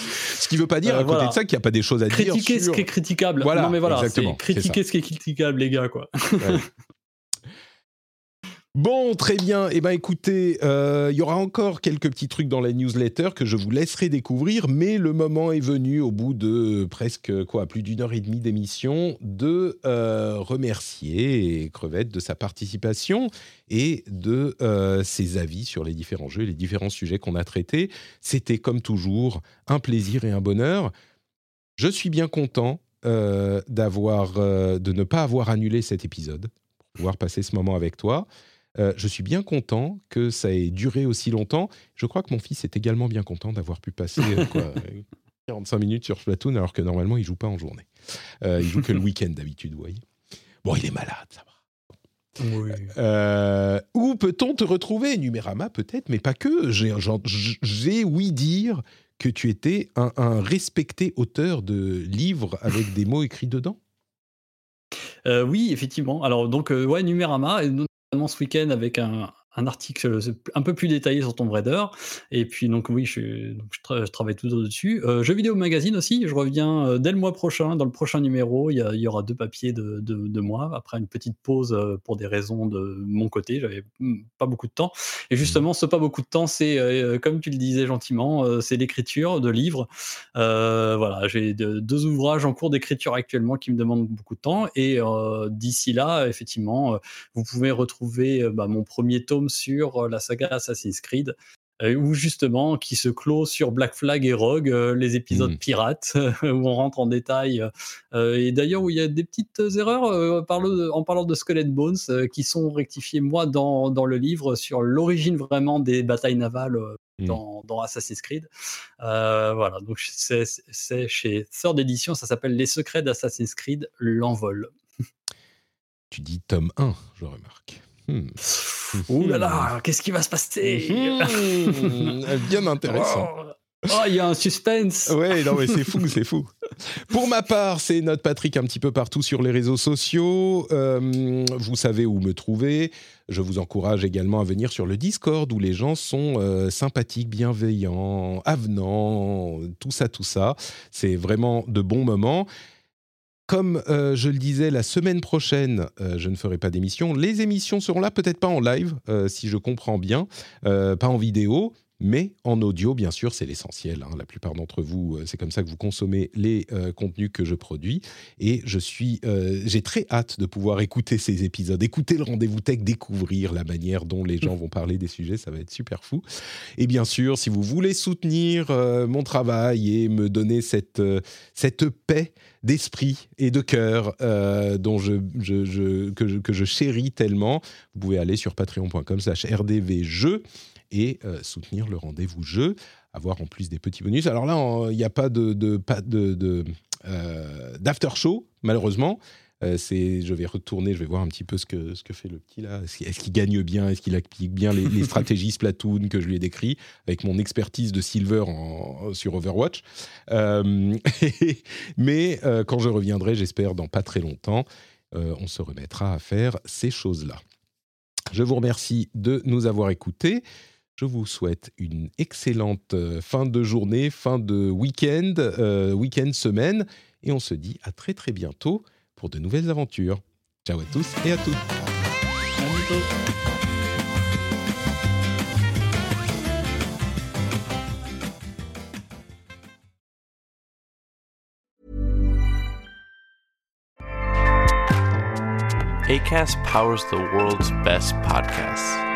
S1: Ce qui veut pas dire à côté de ça qu'il n'y a pas des choses à
S2: critiquer
S1: dire.
S2: Critiquer ce qui est critiquable.
S1: Voilà,
S2: non mais voilà,
S1: critiquer
S2: ce qui est critiquable les gars quoi.
S1: Bon, très bien. Eh bien, écoutez, euh, il y aura encore quelques petits trucs dans la newsletter que je vous laisserai découvrir, mais le moment est venu, au bout de presque quoi, plus d'une heure et demie d'émission, de euh, remercier Crevette de sa participation et de euh, ses avis sur les différents jeux, les différents sujets qu'on a traités. C'était comme toujours un plaisir et un bonheur. Je suis bien content d'avoir, de ne pas avoir annulé cet épisode, pour pouvoir passer ce moment avec toi. Euh, je suis bien content que ça ait duré aussi longtemps. Je crois que mon fils est également bien content d'avoir pu passer 45 minutes sur Splatoon, alors que normalement, il joue pas en journée. Euh, il joue que le week-end d'habitude, vous voyez. Bon, il est malade, ça va. Euh, où peut-on te retrouver Numérama peut-être, mais pas que. J'ai oui dire que tu étais un, un, respecté auteur de livres avec des mots écrits dedans?
S2: oui, effectivement. Alors donc ouais, Numérama, ce week-end avec un, un article un peu plus détaillé sur Tomb Raider. Et puis, donc, oui, je, je, travaille tout dessus. Euh, jeux vidéo magazine aussi, je reviens euh, dès le mois prochain. Dans le prochain numéro, il y, aura deux papiers de, de, moi, après une petite pause euh, pour des raisons de mon côté. J'avais hmm, pas beaucoup de temps. Et justement, ce pas beaucoup de temps, c'est, comme tu le disais gentiment, c'est l'écriture de livres. voilà, j'ai deux ouvrages en cours d'écriture actuellement qui me demandent beaucoup de temps. Et d'ici là, effectivement, vous pouvez retrouver bah, mon premier tome sur euh, la saga Assassin's Creed, euh, ou justement qui se clôt sur Black Flag et Rogue, euh, les épisodes mmh. pirates, où on rentre en détail. et d'ailleurs, où il y a des petites erreurs en parlant de Skeleton Bones qui sont rectifiées, moi, dans, dans le livre sur l'origine vraiment des batailles navales
S1: Mm.
S2: dans, dans Assassin's Creed. Euh, voilà, donc c'est c'est chez Third Edition, ça s'appelle Les secrets d'Assassin's Creed, l'envol.
S1: Tu dis tome 1, je remarque. Hmm.
S2: Ouh là là, qu'est-ce qui va se passer
S1: Mhm. Bien intéressant.
S2: Oh, Oh, il y a un suspense.
S1: Ouais, non, mais c'est fou, c'est fou. Pour ma part, c'est notre Patrick un petit peu partout sur les réseaux sociaux. Euh, vous savez où me trouver. Je vous encourage également à venir sur le Discord où les gens sont euh, sympathiques, bienveillants, avenants, tout ça, tout ça. C'est vraiment de bons moments. Comme euh, je le disais, la semaine prochaine, euh, je ne ferai pas d'émission. Les émissions seront là, peut-être pas en live, euh, si je comprends bien, pas en vidéo, mais en audio, bien sûr, c'est l'essentiel. hein. La plupart d'entre vous, euh, c'est comme ça que vous consommez les euh, contenus que je produis. Et je suis, euh, j'ai très hâte de pouvoir écouter ces épisodes, écouter le rendez-vous tech, découvrir la manière dont les gens vont parler des sujets. Ça va être super fou. Et bien sûr, si vous voulez soutenir mon travail et me donner cette, cette paix d'esprit et de cœur dont je, que, je, chéris tellement, vous pouvez aller sur patreon.com slash rdvjeux et euh, soutenir le rendez-vous jeu, avoir en plus des petits bonus. Alors là, il n'y a pas de, euh, d'after show, malheureusement. Euh, je vais retourner, je vais voir un petit peu ce que, ce que fait le petit là. Est-ce qu'il, gagne bien? Est-ce qu'il applique bien les, stratégies Splatoon que je lui ai décrit avec mon expertise de Silver sur Overwatch? Mais quand je reviendrai, j'espère dans pas très longtemps, on se remettra à faire ces choses-là. Je vous remercie de nous avoir écoutés. Je vous souhaite une excellente euh, fin de journée, fin de week-end, euh, week-end semaine, et on se dit à très très bientôt pour de nouvelles aventures. Ciao à tous et à toutes.
S7: Powers the world's best podcasts.